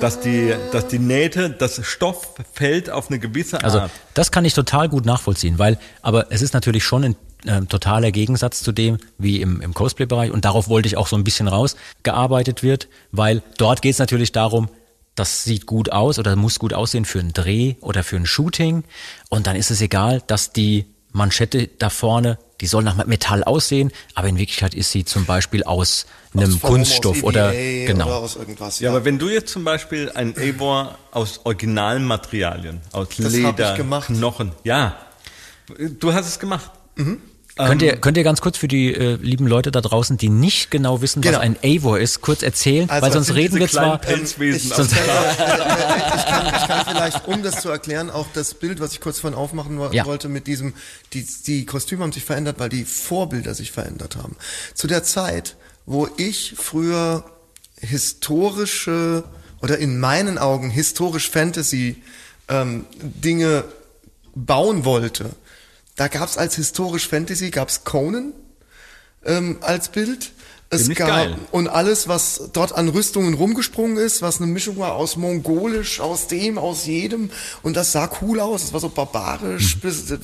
Speaker 5: Dass die, dass die Nähte, das Stoff fällt auf eine gewisse
Speaker 2: Also
Speaker 5: Art.
Speaker 2: das kann ich total gut nachvollziehen, weil, aber es ist natürlich schon ein ähm, totaler Gegensatz zu dem, wie im, im Cosplay-Bereich, und darauf wollte ich auch so ein bisschen rausgearbeitet wird, weil dort geht es natürlich darum, das sieht gut aus oder muss gut aussehen für einen Dreh oder für ein Shooting, und dann ist es egal, dass die Manschette da vorne, die soll nach Metall aussehen, aber in Wirklichkeit ist sie zum Beispiel aus einem
Speaker 3: Aus Foam,
Speaker 2: Kunststoff
Speaker 3: aus
Speaker 2: oder genau.
Speaker 3: oder aus irgendwas.
Speaker 5: Ja, aber wenn du jetzt zum Beispiel ein Avor aus originalen Materialien, aus
Speaker 3: Das
Speaker 5: Leder,
Speaker 3: ich gemacht.
Speaker 5: Knochen, ja, du hast es gemacht.
Speaker 2: Könnt ihr, könnt ihr ganz kurz für die äh, lieben Leute da draußen, die nicht genau wissen, was
Speaker 3: Genau.
Speaker 2: ein Avor ist, kurz erzählen?
Speaker 3: Also,
Speaker 2: weil sonst reden wir zwar.
Speaker 5: kleinen Pilzwesen
Speaker 3: Ich, ich, kann, ich, kann, ich kann vielleicht, um das zu erklären, auch das Bild, was ich kurz vorhin aufmachen
Speaker 2: Ja.
Speaker 3: wollte, mit diesem, die, die Kostüme haben sich verändert, weil die Vorbilder sich verändert haben. Zu der Zeit, wo ich früher historische oder in meinen Augen historisch Fantasy ähm, Dinge bauen wollte, da gab's als historisch Fantasy gab's Conan ähm, als Bild. Es
Speaker 5: Ziemlich
Speaker 3: gab
Speaker 5: geil.
Speaker 3: und alles, was dort an Rüstungen rumgesprungen ist, was eine Mischung war aus mongolisch, aus dem, aus jedem, und das sah cool aus. Es war so barbarisch, bis, äh,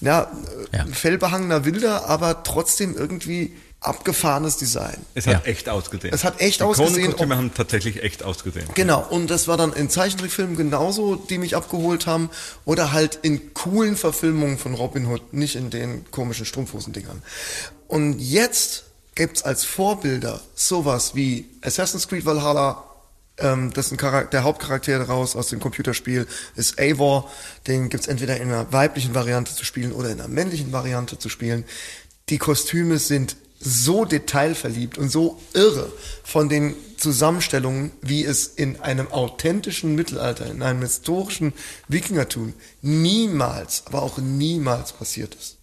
Speaker 3: ja, äh,
Speaker 2: Ja.
Speaker 3: fellbehangener Wilder, aber trotzdem irgendwie abgefahrenes Design.
Speaker 5: Es
Speaker 2: Ja.
Speaker 5: hat echt ausgesehen.
Speaker 3: Es hat echt
Speaker 5: die
Speaker 3: ausgesehen, ob-
Speaker 5: haben tatsächlich echt ausgesehen.
Speaker 3: Genau, und das war dann in Zeichentrickfilmen genauso, die mich abgeholt haben, oder halt in coolen Verfilmungen von Robin Hood, nicht in den komischen Strumpfhosendingern. Und jetzt gibt's als Vorbilder sowas wie Assassin's Creed Valhalla, ähm, das ist ein Charakter, der Hauptcharakter daraus aus dem Computerspiel ist Eivor, den gibt's entweder in einer weiblichen Variante zu spielen oder in einer männlichen Variante zu spielen. Die Kostüme sind so detailverliebt und so irre von den Zusammenstellungen, wie es in einem authentischen Mittelalter, in einem historischen Wikingertum niemals, aber auch niemals passiert ist.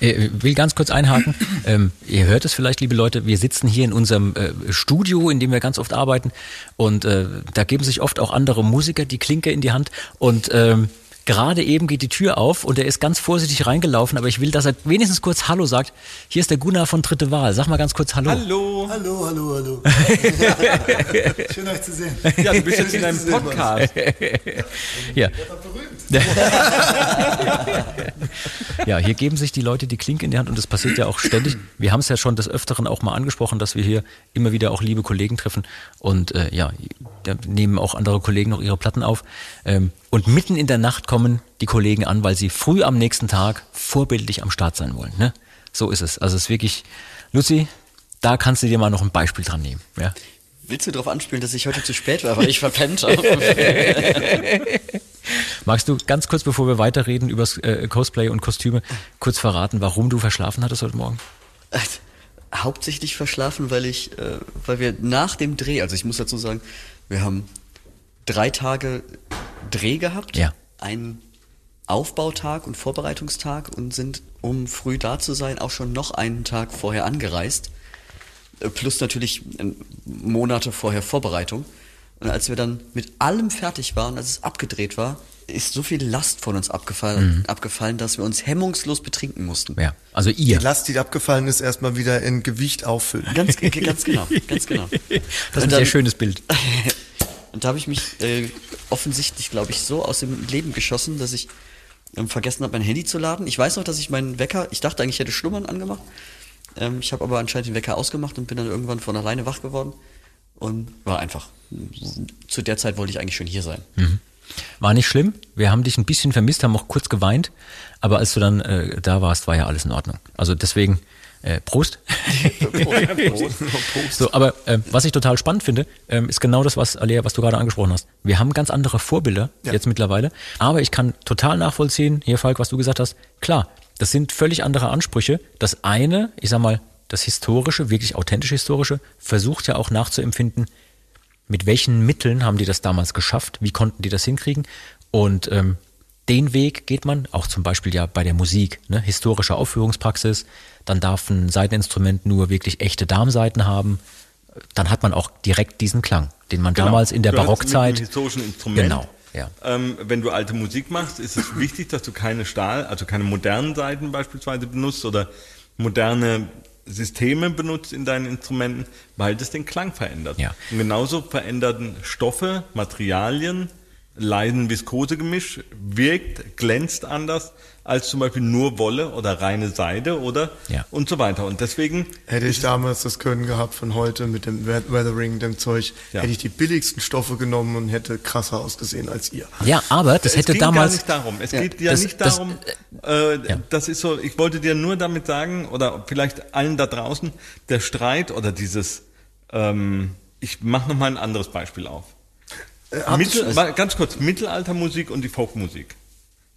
Speaker 2: Ich will ganz kurz einhaken. ähm, ihr hört es vielleicht, liebe Leute, wir sitzen hier in unserem äh, Studio, in dem wir ganz oft arbeiten. Und äh, da geben sich oft auch andere Musiker die Klinke in die Hand. Und ähm, Gerade eben geht die Tür auf und er ist ganz vorsichtig reingelaufen, aber ich will, dass er wenigstens kurz Hallo sagt. Hier ist der Gunnar von Dritte Wahl. Sag mal ganz kurz Hallo.
Speaker 5: Hallo.
Speaker 6: Hallo, hallo, hallo. Schön euch zu sehen.
Speaker 5: Ja, du bist jetzt in einem Podcast.
Speaker 2: Ja. ja, hier geben sich die Leute die Klinke in die Hand und das passiert ja auch ständig. Wir haben es ja schon des Öfteren auch mal angesprochen, dass wir hier immer wieder auch liebe Kollegen treffen und äh, ja, da nehmen auch andere Kollegen noch ihre Platten auf. Ähm, und mitten in der Nacht kommen die Kollegen an, weil sie früh am nächsten Tag vorbildlich am Start sein wollen. Ne? So ist es. Also es ist wirklich, Luzi, da kannst du dir mal noch ein Beispiel dran nehmen. Ja?
Speaker 4: Willst du darauf anspielen, dass ich heute zu spät war, weil ich verpennt habe?
Speaker 2: Magst du ganz kurz, bevor wir weiterreden über äh, Cosplay und Kostüme, kurz verraten, warum du verschlafen hattest heute Morgen?
Speaker 4: Hauptsächlich verschlafen, weil ich, äh, weil wir nach dem Dreh, also ich muss dazu sagen, wir haben drei Tage Dreh gehabt,
Speaker 2: Ja.
Speaker 4: Einen Aufbautag und Vorbereitungstag und sind, um früh da zu sein, auch schon noch einen Tag vorher angereist. Äh, Plus natürlich äh, Monate vorher Vorbereitung. Und als wir dann mit allem fertig waren, als es abgedreht war, ist so viel Last von uns abgefallen, abgefallen dass wir uns hemmungslos betrinken mussten.
Speaker 2: Ja, also
Speaker 3: Die
Speaker 2: ihr.
Speaker 3: Last, die abgefallen ist, erstmal wieder in Gewicht auffüllen.
Speaker 4: Ganz, ganz genau, ganz genau.
Speaker 2: Das ist ein sehr schönes Bild.
Speaker 4: Und da habe ich mich äh, offensichtlich, glaube ich, so aus dem Leben geschossen, dass ich ähm, vergessen habe, mein Handy zu laden. Ich weiß noch, dass ich meinen Wecker, ich dachte eigentlich, ich hätte Schlummern angemacht. Ähm, ich habe aber anscheinend den Wecker ausgemacht und bin dann irgendwann von alleine wach geworden. Und war einfach. Zu der Zeit wollte ich eigentlich schon hier sein.
Speaker 2: War nicht schlimm. Wir haben dich ein bisschen vermisst, haben auch kurz geweint. Aber als du dann äh, da warst, war ja alles in Ordnung. Also deswegen, äh, Prost. So, aber äh, was ich total spannend finde, ähm, ist genau das, was Alea, was du gerade angesprochen hast. Wir haben ganz andere Vorbilder jetzt mittlerweile, aber ich kann total nachvollziehen, hier Falk, was du gesagt hast. Klar, das sind völlig andere Ansprüche. Das eine, ich sag mal, das historische, wirklich authentisch historische, versucht ja auch nachzuempfinden, mit welchen Mitteln haben die das damals geschafft, wie konnten die das hinkriegen und ähm, den Weg geht man, auch zum Beispiel ja bei der Musik, ne? historische Aufführungspraxis, dann darf ein Seiteninstrument nur wirklich echte Darmseiten haben, dann hat man auch direkt diesen Klang, den man damals in der
Speaker 5: Genau. Du
Speaker 2: Barockzeit,
Speaker 5: Mit historischen Instrument.
Speaker 2: Genau, ja.
Speaker 5: Ähm, wenn du alte Musik machst, ist es wichtig, dass du keine Stahl, also keine modernen Saiten beispielsweise benutzt oder moderne Systeme benutzt in deinen Instrumenten, weil das den Klang verändert.
Speaker 2: Ja.
Speaker 5: Und genauso veränderten Stoffe, Materialien, leiden Viskosegemisch, wirkt, glänzt anders als zum Beispiel nur Wolle oder reine Seide oder
Speaker 2: Ja.
Speaker 5: und so weiter. Und deswegen
Speaker 3: Hätte ich damals das Können gehabt von heute mit dem Weath- Weathering, dem Zeug,
Speaker 5: Ja.
Speaker 3: hätte ich die billigsten Stoffe genommen und hätte krasser ausgesehen als ihr.
Speaker 2: ja, aber das
Speaker 5: es
Speaker 2: hätte
Speaker 5: ging
Speaker 2: damals,
Speaker 5: gar nicht darum. Es geht ja
Speaker 2: Das-
Speaker 5: nicht
Speaker 2: das-
Speaker 5: darum. äh,
Speaker 2: ja.
Speaker 5: Das ist so. Ich wollte dir nur damit sagen oder vielleicht allen da draußen der Streit oder dieses. Ähm, ich mache noch mal ein anderes Beispiel auf.
Speaker 3: Habt
Speaker 5: Mittel, ganz kurz Mittelaltermusik und die Folkmusik.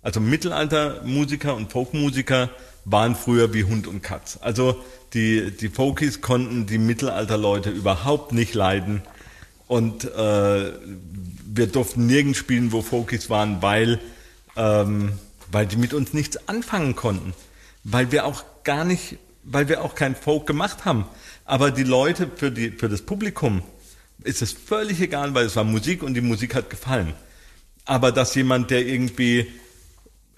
Speaker 5: Also Mittelaltermusiker und Folkmusiker waren früher wie Hund und Katz. Also die die Folkies konnten die Mittelalterleute überhaupt nicht leiden und äh, wir durften nirgends spielen, wo Folkies waren, weil ähm, weil die mit uns nichts anfangen konnten, weil wir auch gar nicht, weil wir auch kein Folk gemacht haben. Aber die Leute für die für das Publikum ist es völlig egal, weil es war Musik und die Musik hat gefallen. Aber dass jemand, der irgendwie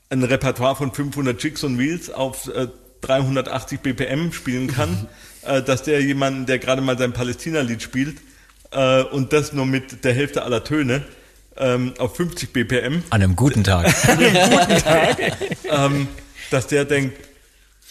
Speaker 5: ein Repertoire von 500 Chicks und Wheels auf äh, 380 BPM spielen kann, äh, dass der jemanden, der gerade mal sein Palästina-Lied spielt äh, und das nur mit der Hälfte aller Töne ähm, auf 50 BPM,
Speaker 2: an einem guten Tag,
Speaker 5: ähm, dass der denkt,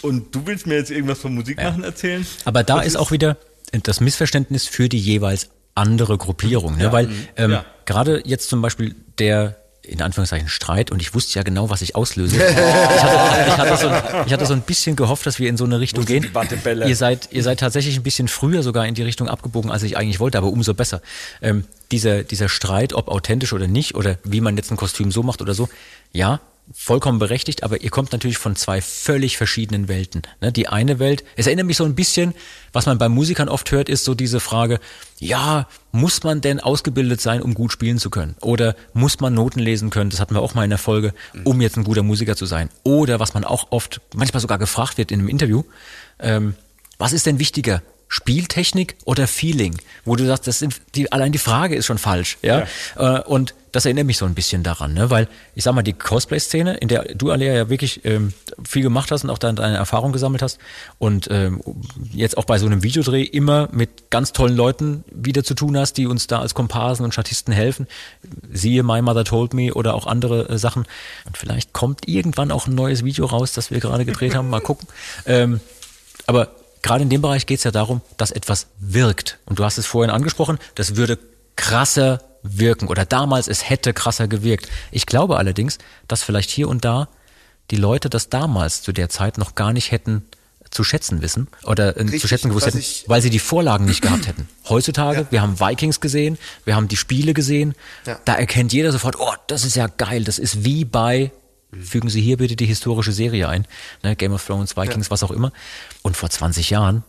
Speaker 5: und du willst mir jetzt irgendwas von Musik machen erzählen?
Speaker 2: Aber da
Speaker 5: Das
Speaker 2: ist auch wieder das Missverständnis für die jeweils andere Gruppierung, ne? weil ähm,
Speaker 5: Ja.
Speaker 2: gerade jetzt zum Beispiel der in Anführungszeichen Streit und ich wusste ja genau, was ich auslöse. Ich hatte, ich hatte, so, ein- ich hatte so ein bisschen gehofft, dass wir in so eine Richtung gehen. Ihr seid, ihr seid tatsächlich ein bisschen früher sogar in die Richtung abgebogen, als ich eigentlich wollte, aber umso besser. Ähm, dieser, dieser Streit, ob authentisch oder nicht, oder wie man jetzt ein Kostüm so macht oder so, ja, vollkommen berechtigt, aber ihr kommt natürlich von zwei völlig verschiedenen Welten. Ne? Die eine Welt, es erinnert mich so ein bisschen, was man bei Musikern oft hört, ist so diese Frage, ja, muss man denn ausgebildet sein, um gut spielen zu können? Oder muss man Noten lesen können? Das hatten wir auch mal in der Folge, um jetzt ein guter Musiker zu sein. Oder was man auch oft, manchmal sogar gefragt wird in einem Interview, ähm, was ist denn wichtiger? Spieltechnik oder Feeling, wo du sagst, das sind die, allein die Frage ist schon falsch, ja. ja. Äh, und das erinnert mich so ein bisschen daran, ne? weil ich sag mal, die Cosplay-Szene, in der du, Alea, ja wirklich ähm, viel gemacht hast und auch deine, deine Erfahrung gesammelt hast und ähm, jetzt auch bei so einem Videodreh immer mit ganz tollen Leuten wieder zu tun hast, die uns da als Komparsen und Statisten helfen. Siehe My Mother Told Me oder auch andere äh, Sachen. Und vielleicht kommt irgendwann auch ein neues Video raus, das wir gerade gedreht haben. Mal gucken. Ähm, aber gerade in dem Bereich geht es ja darum, dass etwas wirkt. Und du hast es vorhin angesprochen, das würde krasser wirken oder damals es hätte krasser gewirkt. Ich glaube allerdings, dass vielleicht hier und da die Leute das damals zu der Zeit noch gar nicht hätten zu schätzen wissen oder äh, Richtig, zu schätzen gewusst hätten, weil sie die Vorlagen nicht gehabt hätten. Heutzutage, ja. wir haben Vikings gesehen, wir haben die Spiele gesehen, ja. da erkennt jeder sofort, oh, das ist ja geil, das ist wie bei Fügen Sie hier bitte die historische Serie ein, ne, Game of Thrones, Vikings, ja. was auch immer. Und vor 20 Jahren,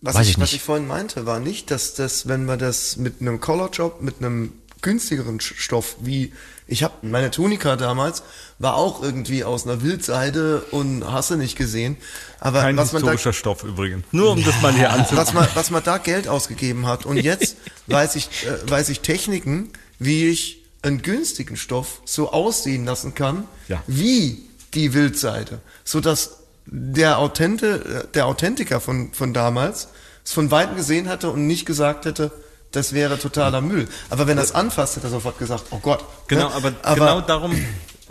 Speaker 3: was weiß ich, ich nicht. Was ich vorhin meinte, war nicht, dass das, wenn man das mit einem Collarjob, mit einem günstigeren Stoff, wie ich habe meine Tunika damals war auch irgendwie aus einer Wildseide und hast du nicht gesehen. Aber
Speaker 5: Kein
Speaker 3: was
Speaker 5: historischer
Speaker 3: man da,
Speaker 5: Stoff übrigens. Nur um das mal hier anzufangen.
Speaker 3: Was man, was man da Geld ausgegeben hat. Und jetzt weiß ich, äh, weiß ich Techniken, wie ich einen günstigen Stoff so aussehen lassen kann, ja. wie die Wildseite, so dass der Authente, der Authentiker von, von damals es von Weitem gesehen hatte und nicht gesagt hätte, das wäre totaler Müll. Aber wenn er es anfasst, hätte er sofort gesagt, oh Gott.
Speaker 5: Genau, ne? aber, aber, genau darum,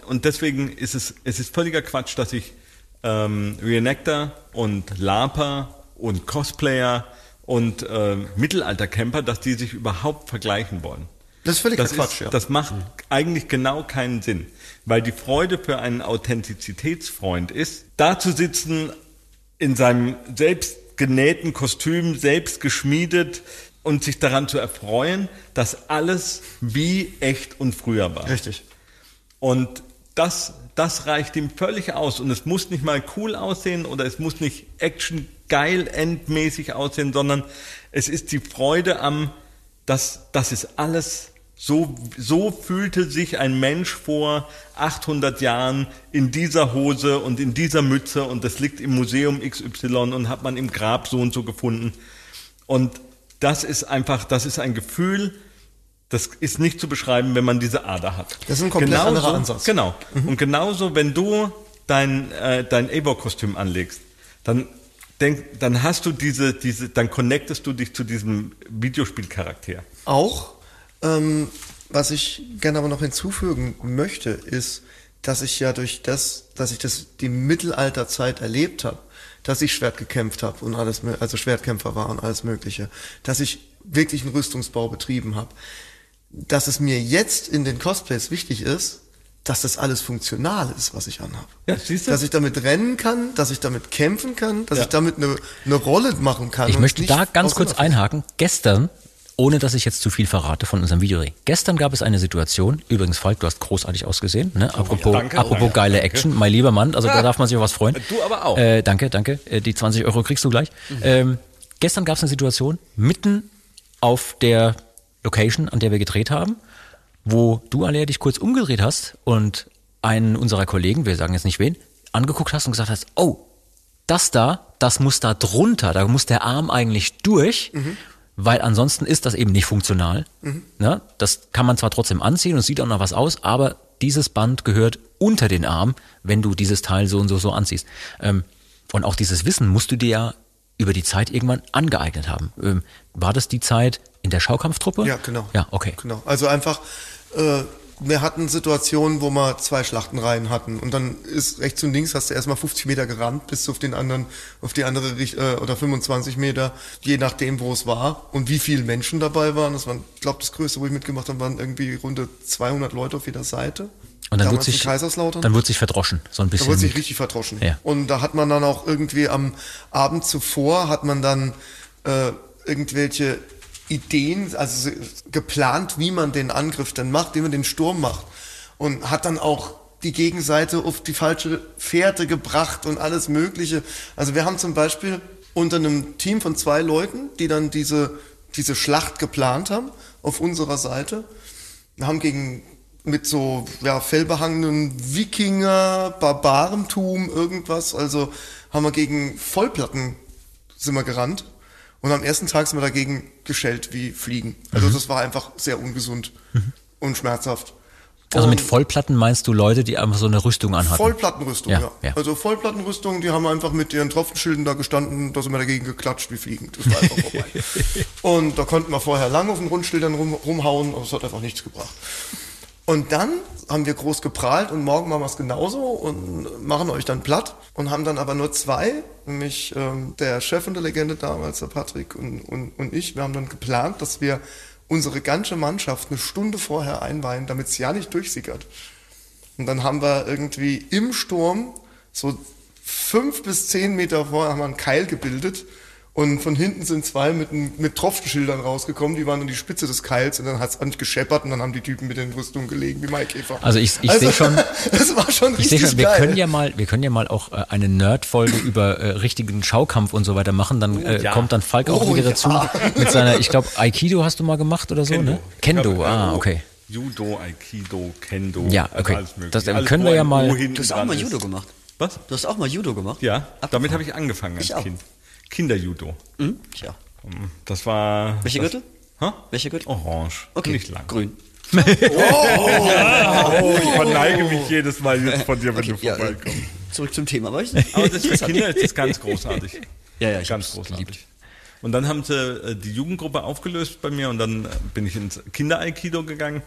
Speaker 5: und deswegen ist es, es ist völliger Quatsch, dass ich ähm, Reenactor und LARPer und Cosplayer und äh, Mittelaltercamper, dass die sich überhaupt vergleichen wollen.
Speaker 3: Das ist völlig
Speaker 5: das
Speaker 3: Quatsch,
Speaker 5: ist,
Speaker 3: ja.
Speaker 5: Das macht eigentlich genau keinen Sinn. Weil die Freude für einen Authentizitätsfreund ist, da zu sitzen, in seinem selbst genähten Kostüm, selbst geschmiedet und sich daran zu erfreuen, dass alles wie echt und früher war.
Speaker 3: Richtig.
Speaker 5: Und das, das reicht ihm völlig aus. Und es muss nicht mal cool aussehen oder es muss nicht action geil endmäßig aussehen, sondern es ist die Freude am, dass das ist alles so, so fühlte sich ein Mensch vor 800 Jahren in dieser Hose und in dieser Mütze und das liegt im Museum XY und hat man im Grab so und so gefunden. Und das ist einfach, das ist ein Gefühl, das ist nicht zu beschreiben, wenn man diese Ader hat.
Speaker 3: Das ist ein komplett genauso, anderer Ansatz.
Speaker 5: Genau. Mhm. Und genauso, wenn du dein, äh, dein Evo-Kostüm anlegst, dann denk, dann hast du diese, diese, dann connectest du dich zu diesem Videospielcharakter.
Speaker 3: Auch ähm, was ich gerne aber noch hinzufügen möchte, ist, dass ich ja durch das, dass ich das die Mittelalterzeit erlebt habe, dass ich Schwert gekämpft habe und alles, also Schwertkämpfer war und alles Mögliche, dass ich wirklich einen Rüstungsbau betrieben habe, dass es mir jetzt in den Cosplays wichtig ist, dass das alles funktional ist, was ich anhabe. Ja, siehst du? Dass ich damit rennen kann, dass ich damit kämpfen kann, dass ja. ich damit eine, eine Rolle machen kann.
Speaker 2: Ich möchte da ganz kurz einhaken. Gestern ohne dass ich jetzt zu viel verrate von unserem Video. Gestern gab es eine Situation, übrigens Falk, du hast großartig ausgesehen, ne? apropos, ja, danke, apropos geile Action, mein lieber Mann, also da darf man sich auf was freuen.
Speaker 5: Du aber auch.
Speaker 2: Äh, danke, danke, äh, die 20 Euro kriegst du gleich. Mhm. Ähm, gestern gab es eine Situation mitten auf der Location, an der wir gedreht haben, wo du, Alea, dich kurz umgedreht hast und einen unserer Kollegen, wir sagen jetzt nicht wen, angeguckt hast und gesagt hast, oh, das da, das muss da drunter, da muss der Arm eigentlich durch. Mhm weil ansonsten ist das eben nicht funktional. Mhm. Ne? Das kann man zwar trotzdem anziehen und sieht auch noch was aus, aber dieses Band gehört unter den Arm, wenn du dieses Teil so und so so anziehst. Ähm, und auch dieses Wissen musst du dir ja über die Zeit irgendwann angeeignet haben. Ähm, war das die Zeit in der Schaukampftruppe?
Speaker 3: Ja, genau.
Speaker 2: Ja, okay.
Speaker 3: Genau. Also einfach äh, wir hatten Situationen, wo wir zwei Schlachtenreihen hatten und dann ist rechts und links hast du erstmal 50 Meter gerannt bis auf den anderen, auf die andere Richtung äh, oder 25 Meter, je nachdem, wo es war und wie viele Menschen dabei waren. Das war, ich glaube, das Größte, wo ich mitgemacht habe, waren irgendwie rund 200 Leute auf jeder Seite.
Speaker 2: Und dann wird sich, dann wird sich verdroschen, so ein bisschen.
Speaker 3: Dann wird sich richtig verdroschen. Ja. Und da hat man dann auch irgendwie am Abend zuvor hat man dann äh, irgendwelche Ideen, also geplant, wie man den Angriff dann macht, wie man den Sturm macht. Und hat dann auch die Gegenseite auf die falsche Fährte gebracht und alles Mögliche. Also wir haben zum Beispiel unter einem Team von zwei Leuten, die dann diese, diese Schlacht geplant haben, auf unserer Seite. Wir haben gegen mit so ja, fellbehangenen Wikinger, Barbarentum, irgendwas. Also haben wir gegen Vollplatten sind wir gerannt Und am ersten Tag sind wir dagegen geschellt wie Fliegen. Also das war einfach sehr ungesund und schmerzhaft.
Speaker 2: Also mit Vollplatten meinst du Leute, die einfach so eine Rüstung anhatten?
Speaker 3: Vollplattenrüstung,
Speaker 2: Ja,
Speaker 3: ja.
Speaker 2: ja.
Speaker 3: Also Vollplattenrüstung, die haben einfach mit ihren Tropfenschilden da gestanden, da sind wir dagegen geklatscht wie Fliegen. Das war einfach vorbei. Und da konnten wir vorher lang auf den Rundschildern rum, rumhauen, aber es hat einfach nichts gebracht. Und dann haben wir groß geprahlt und morgen machen wir es genauso und machen euch dann platt und haben dann aber nur zwei, nämlich ähm, der Chef und der Legende damals, der Patrick und, und, und ich, wir haben dann geplant, dass wir unsere ganze Mannschaft eine Stunde vorher einweihen, damit es ja nicht durchsickert. Und dann haben wir irgendwie im Sturm so fünf bis zehn Meter vorher haben wir einen Keil gebildet und von hinten sind zwei mit, mit Tropfenschildern rausgekommen, die waren an die Spitze des Keils und dann hat's an gescheppert und dann haben die Typen mit den Rüstungen gelegen wie Maikäfer.
Speaker 2: Also ich- ich seh schon-
Speaker 3: Das war schon
Speaker 2: Ich sehe
Speaker 3: richtig
Speaker 2: schon, wir
Speaker 3: geil.
Speaker 2: können ja mal, wir können ja mal auch äh, eine Nerd-Folge über äh, richtigen Schaukampf und so weiter machen. Dann äh,
Speaker 5: ja.
Speaker 2: kommt dann Falk auch
Speaker 3: Oh,
Speaker 2: wieder
Speaker 3: ja.
Speaker 2: dazu mit seiner, ich glaube, Aikido hast du mal gemacht oder so, ne? Kendo,
Speaker 5: glaub,
Speaker 2: ah,
Speaker 5: äh,
Speaker 2: okay.
Speaker 5: Judo, Aikido, Kendo.
Speaker 2: Ja,
Speaker 5: also
Speaker 2: okay.
Speaker 5: alles mögliche.
Speaker 2: Das,
Speaker 5: Alles,
Speaker 2: können wir ja mal-
Speaker 4: Du hast auch mal
Speaker 5: ist.
Speaker 4: Judo gemacht.
Speaker 5: Was?
Speaker 4: Du hast auch mal Judo gemacht?
Speaker 5: Ja,
Speaker 4: Abgefahren.
Speaker 5: damit habe ich angefangen als
Speaker 4: Ich auch.
Speaker 5: Kind. Kinderjudo.
Speaker 4: Hm? Ja.
Speaker 5: Das war.
Speaker 4: Welche
Speaker 5: das,
Speaker 4: Gürtel?
Speaker 5: Hä?
Speaker 4: Welche Gürtel?
Speaker 5: Orange.
Speaker 4: Okay.
Speaker 5: Nicht lang.
Speaker 4: Grün.
Speaker 5: Oh, ich verneige mich jedes Mal jetzt von dir, wenn du
Speaker 4: Ja,
Speaker 5: vorbeikommst.
Speaker 4: zurück zum Thema. Aber, ich,
Speaker 5: Aber das für Kinder ist das ganz großartig.
Speaker 4: Ja, ja, ich
Speaker 5: ganz großartig.
Speaker 4: geliebt.
Speaker 5: Und dann haben sie äh, die Jugendgruppe aufgelöst bei mir und dann äh, bin ich ins Kinder-Aikido gegangen.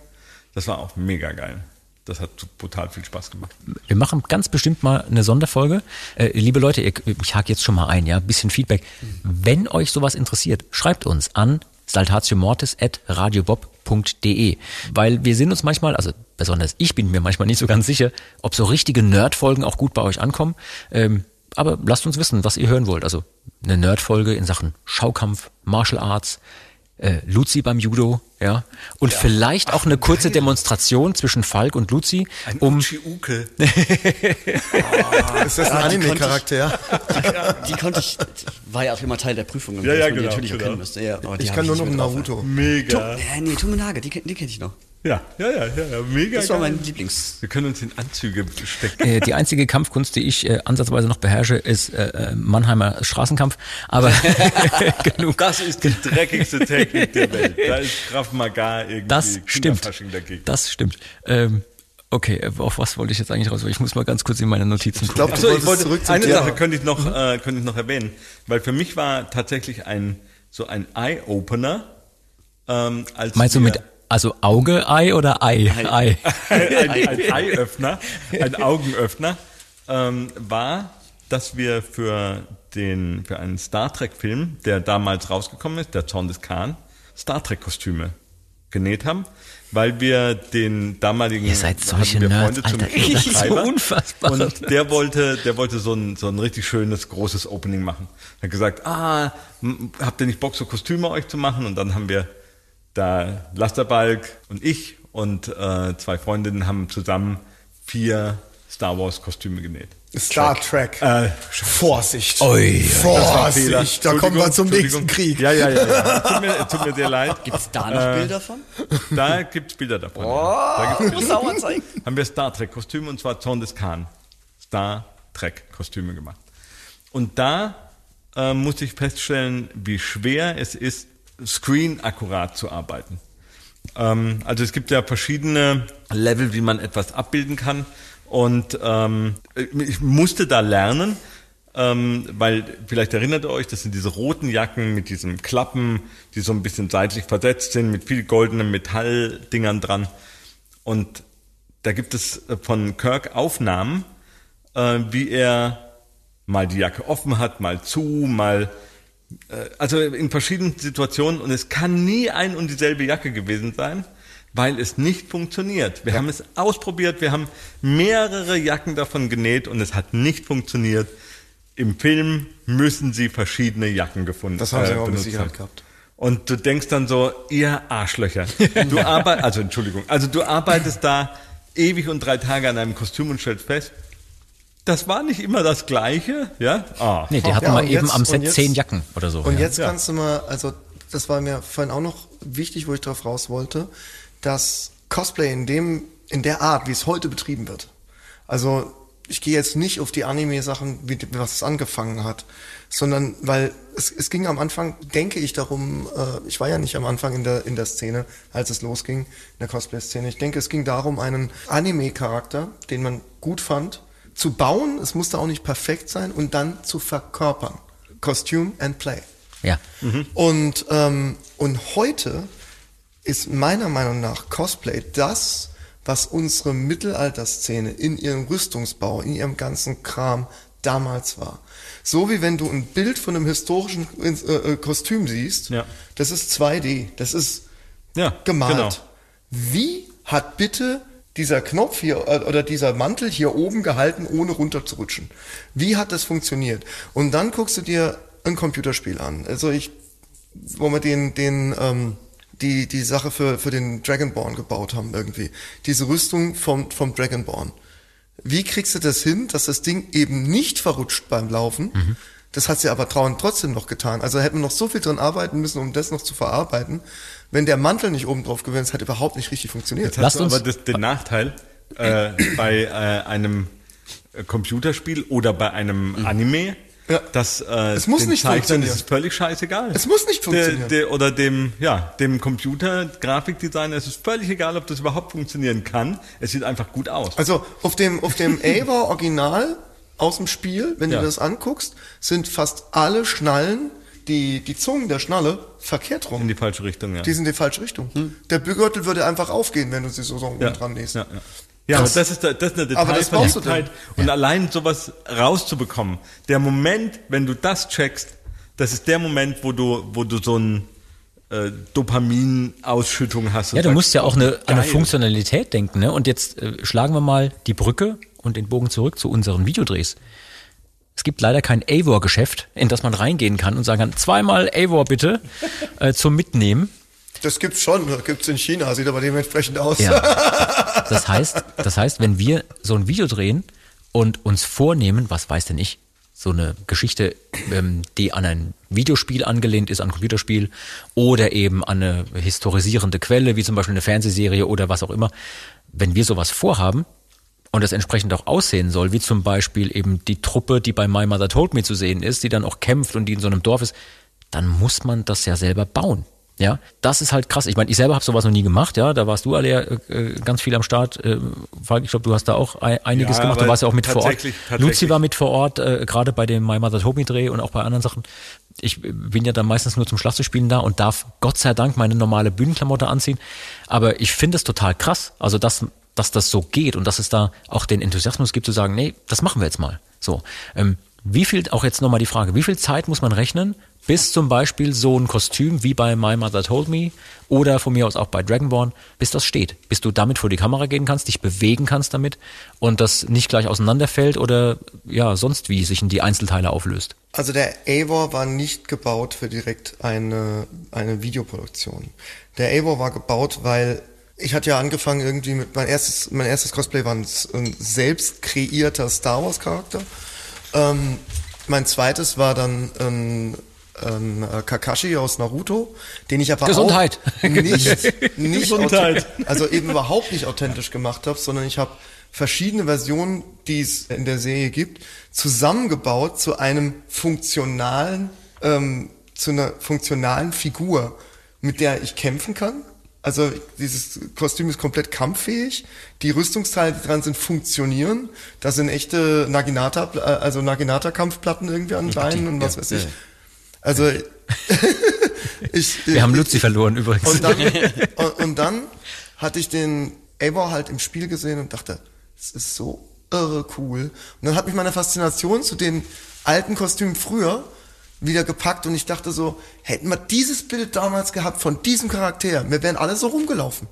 Speaker 5: Das war auch mega geil. Das hat total viel Spaß gemacht.
Speaker 2: Wir machen ganz bestimmt mal eine Sonderfolge. Äh, liebe Leute, ihr, ich hake jetzt schon mal ein, ja, bisschen Feedback. Wenn euch sowas interessiert, schreibt uns an saltatiomortis@radiobob.de, weil wir sind uns manchmal, also besonders ich bin mir manchmal nicht so ganz sicher, ob so richtige Nerd-Folgen auch gut bei euch ankommen. Ähm, aber lasst uns wissen, was ihr hören wollt. Also eine Nerd-Folge in Sachen Schaukampf, Martial Arts, äh, Luzi beim Judo, ja, und vielleicht auch eine kurze Demonstration zwischen Falk und Luzi, um
Speaker 5: Uchi-Uke.
Speaker 3: Ist das ein
Speaker 4: Ja, die
Speaker 3: Anime-Charakter?
Speaker 4: Die konnte ich, war ja auch immer Teil der Prüfung,
Speaker 5: Ja, ja,
Speaker 4: die
Speaker 5: genau,
Speaker 4: natürlich auch
Speaker 5: genau.
Speaker 4: kennen müsste. Ja, die
Speaker 3: Ich kann nur noch Naruto.
Speaker 5: Mega.
Speaker 4: Ja, nee, Tumenage, die, kenn- die kenne ich noch.
Speaker 5: Ja, ja, ja, ja, ja mega
Speaker 4: Das war
Speaker 5: geil.
Speaker 4: mein Lieblings.
Speaker 5: Wir können uns in Anzüge stecken.
Speaker 2: Äh, die einzige Kampfkunst, die ich äh, ansatzweise noch beherrsche, ist äh, äh, Mannheimer Straßenkampf. Aber genug.
Speaker 5: Das ist die dreckigste Technik der Welt. Da ist Krav Maga irgendwie
Speaker 2: Das stimmt.
Speaker 5: Dagegen.
Speaker 2: Das stimmt. Ähm, okay, äh, auf was wollte ich jetzt eigentlich raus? Ich muss mal ganz kurz in meine Notizen gucken.
Speaker 3: glaub,
Speaker 5: Achso,
Speaker 3: Du
Speaker 5: ich
Speaker 3: wolltest
Speaker 5: wollte,
Speaker 3: zurück zum
Speaker 5: eine
Speaker 3: Thema.
Speaker 5: Sache könnte ich noch, äh, könnte ich noch erwähnen, weil für mich war tatsächlich ein so ein Eye-Opener, ähm, als
Speaker 2: Meinst du
Speaker 5: wir-
Speaker 2: mit also Auge, Ei oder Ei? Ei.
Speaker 5: ein, ein Eiöffner, ein Augenöffner, ähm, war, dass wir für den für einen Star Trek Film, der damals rausgekommen ist, der Zorn des Khan, Star Trek Kostüme genäht haben, weil wir den damaligen
Speaker 2: Ihr seid solche
Speaker 5: wir
Speaker 2: Nerds,
Speaker 5: Freunde zum
Speaker 2: Alter. Ihr seid so unfassbar.
Speaker 5: Und der wollte, der wollte so ein, so ein richtig schönes, großes Opening machen. Er hat gesagt, ah, habt ihr nicht Bock, so Kostüme euch zu machen? Und dann haben wir da Lasterbalk und ich und äh, zwei Freundinnen haben zusammen vier Star Wars Kostüme genäht.
Speaker 6: Star Trek.
Speaker 5: Äh,
Speaker 6: Vorsicht.
Speaker 2: Ui.
Speaker 6: Vorsicht. Da kommen wir zum nächsten Krieg.
Speaker 5: Ja, ja, ja. ja. Tut, mir, tut mir sehr leid.
Speaker 4: Gibt's da noch Bilder von?
Speaker 5: Da gibt's Bilder davon. ja. Da gibt's Bilder.
Speaker 4: Sauer zeigen.
Speaker 5: haben wir Star Trek Kostüme und zwar Zorn des Khan. Star Trek Kostüme gemacht. Und da äh, musste ich feststellen, wie schwer es ist, screen akkurat zu arbeiten. Ähm, also es gibt ja verschiedene Level, wie man etwas abbilden kann. Und ähm, ich musste da lernen, ähm, weil vielleicht erinnert ihr euch, das sind diese roten Jacken mit diesen Klappen, die so ein bisschen seitlich versetzt sind, mit viel goldenen Metalldingern dran. Und da gibt es äh, von Kirk Aufnahmen, äh, wie er mal die Jacke offen hat, mal zu, mal also in verschiedenen Situationen und es kann nie ein und dieselbe Jacke gewesen sein, weil es nicht funktioniert. Wir haben es ausprobiert, wir haben mehrere Jacken davon genäht und es hat nicht funktioniert. Im Film müssen sie verschiedene Jacken gefunden
Speaker 3: Das haben sie
Speaker 5: äh,
Speaker 3: auch mit Sicherheit
Speaker 5: haben.
Speaker 3: gehabt.
Speaker 5: Und du denkst dann so, ihr Arschlöcher. Du arbeitest, also Entschuldigung, also du arbeitest da ewig und drei Tage an einem Kostüm und stellst fest, das war nicht immer das Gleiche, ja? Ah.
Speaker 2: Nee, die hatten
Speaker 3: Ja,
Speaker 2: mal
Speaker 3: und
Speaker 2: eben
Speaker 3: jetzt-
Speaker 2: am Set
Speaker 3: jetzt-
Speaker 2: zehn Jacken oder so.
Speaker 3: Und
Speaker 2: ja.
Speaker 3: jetzt kannst du mal, also das war mir vorhin auch noch wichtig, wo ich drauf raus wollte, dass Cosplay in dem, in der Art, wie es heute betrieben wird. Also ich gehe jetzt nicht auf die Anime-Sachen, wie was es angefangen hat, sondern weil es, es ging am Anfang, denke ich darum, äh, ich war ja nicht am Anfang in der, in der Szene, als es losging, in der Cosplay-Szene. Ich denke, es ging darum, einen Anime-Charakter, den man gut fand, zu bauen, es musste auch nicht perfekt sein, und dann zu verkörpern. Costume and Play.
Speaker 2: Ja.
Speaker 3: Und, ähm, und heute ist meiner Meinung nach Cosplay das, was unsere Mittelalterszene in ihrem Rüstungsbau, in ihrem ganzen Kram damals war. So wie wenn du ein Bild von einem historischen äh, äh, Kostüm siehst,
Speaker 5: Ja.
Speaker 3: das ist 2D, das ist
Speaker 5: Ja,
Speaker 3: gemalt.
Speaker 5: genau.
Speaker 3: Wie hat bitte dieser Knopf hier äh, oder dieser Mantel hier oben gehalten, ohne runterzurutschen? Wie hat das funktioniert? Und dann guckst du dir ein Computerspiel an. Also ich, wo wir den, den, ähm, die, die Sache für, für den Dragonborn gebaut haben irgendwie. Diese Rüstung vom, vom Dragonborn. Wie kriegst du das hin, dass das Ding eben nicht verrutscht beim Laufen?
Speaker 2: Mhm.
Speaker 3: Das hat sie aber trauen trotzdem noch getan. Also hätten wir noch so viel dran arbeiten müssen, um das noch zu verarbeiten. Wenn der Mantel nicht oben drauf gewesen ist, hat überhaupt nicht richtig funktioniert.
Speaker 5: Jetzt hast aber das, den Nachteil äh, bei äh, einem äh, Computerspiel oder bei einem Anime,
Speaker 3: Ja.
Speaker 5: dass äh,
Speaker 3: Es muss nicht
Speaker 5: Zeichnern
Speaker 3: funktionieren.
Speaker 5: ist es völlig scheißegal.
Speaker 3: Es muss nicht funktionieren.
Speaker 5: Der, der, oder dem, ja, dem Computer-Grafikdesigner ist es völlig egal, ob das überhaupt funktionieren kann. Es sieht einfach gut aus.
Speaker 3: Also auf dem, auf dem Ava Original aus dem Spiel, wenn
Speaker 5: Ja.
Speaker 3: du das anguckst, sind fast alle Schnallen, die, die Zungen der Schnalle, verkehrt rum.
Speaker 5: In die falsche Richtung, ja.
Speaker 3: Die sind in die falsche Richtung. Der Bügürtel würde einfach aufgehen, wenn du sie so, so
Speaker 5: ja.
Speaker 3: dran nähst.
Speaker 5: Ja, ja. ja aber
Speaker 3: Krass.
Speaker 5: das ist, da- das ist eine
Speaker 3: Aber das brauchst du
Speaker 5: Detailverliebtheit. Und allein sowas rauszubekommen. Der Moment, wenn du das checkst, das ist der Moment, wo du, wo du so ein äh, Dopaminausschüttung hast.
Speaker 2: Ja, du
Speaker 5: sagst,
Speaker 2: musst ja auch eine, an eine. Funktionalität denken. Ne? Und jetzt äh, schlagen wir mal die Brücke und den Bogen zurück zu unseren Videodrehs. Es gibt leider kein Avor-Geschäft, in das man reingehen kann und sagen kann, zweimal Avor bitte äh, zum Mitnehmen.
Speaker 3: Das gibt's schon, das gibt's in China, sieht aber dementsprechend aus.
Speaker 2: Ja. Das heißt, das heißt, wenn wir so ein Video drehen und uns vornehmen, was weiß denn ich, so eine Geschichte, ähm, die an ein Videospiel angelehnt ist, an ein Computerspiel oder eben an eine historisierende Quelle, wie zum Beispiel eine Fernsehserie oder was auch immer, wenn wir sowas vorhaben und es entsprechend auch aussehen soll, wie zum Beispiel eben die Truppe, die bei My Mother Told Me zu sehen ist, die dann auch kämpft und die in so einem Dorf ist, dann muss man das ja selber bauen. Ja, das ist halt krass. Ich meine, ich selber habe sowas noch nie gemacht. Ja, da warst du alle äh, ganz viel am Start. Äh, Falk, ich glaube, du hast da auch ein, einiges
Speaker 5: Ja,
Speaker 2: gemacht. Du warst ja auch mit vor Ort. Luzi war mit vor Ort, äh, gerade bei dem My Mother Told Me Dreh und auch bei anderen Sachen. Ich bin ja dann meistens nur zum Schlagzeugspielen da und darf Gott sei Dank meine normale Bühnenklamotte anziehen. Aber ich finde es total krass. Also, dass, dass das so geht und dass es da auch den Enthusiasmus gibt zu sagen, nee, das machen wir jetzt mal. So. Ähm, wie viel, auch jetzt nochmal die Frage, wie viel Zeit muss man rechnen, bis zum Beispiel so ein Kostüm wie bei My Mother Told Me oder von mir aus auch bei Dragonborn, bis das steht, bis du damit vor die Kamera gehen kannst, dich bewegen kannst damit und das nicht gleich auseinanderfällt oder ja, sonst wie sich in die Einzelteile auflöst.
Speaker 3: Also der Avor war nicht gebaut für direkt eine, eine Videoproduktion. Der Avor war gebaut, weil ich hatte ja angefangen irgendwie mit, mein erstes, mein erstes Cosplay war ein, ein selbst kreierter Star Wars Charakter. Ähm, mein zweites war dann ein, ein äh, Kakashi aus Naruto, den ich aber
Speaker 2: Gesundheit.
Speaker 3: auch nicht, nicht
Speaker 5: Gesundheit.
Speaker 3: also eben überhaupt nicht authentisch gemacht habe, sondern ich habe verschiedene Versionen, die es in der Serie gibt, zusammengebaut zu einem funktionalen, ähm, zu einer funktionalen Figur, mit der ich kämpfen kann. Also dieses Kostüm ist komplett kampffähig. Die Rüstungsteile, die dran sind, funktionieren. Da sind echte Naginata, also Naginata-Kampfplatten irgendwie an Beinen und was weiß ich. Also ich,
Speaker 2: Wir haben Luzi verloren übrigens.
Speaker 3: und dann, und, und dann hatte ich den Eivor halt im Spiel gesehen und dachte, das ist so irre cool. Und dann hat mich meine Faszination zu den alten Kostümen früher wieder gepackt und ich dachte so, hätten wir dieses Bild damals gehabt von diesem Charakter, wir wären alle so rumgelaufen.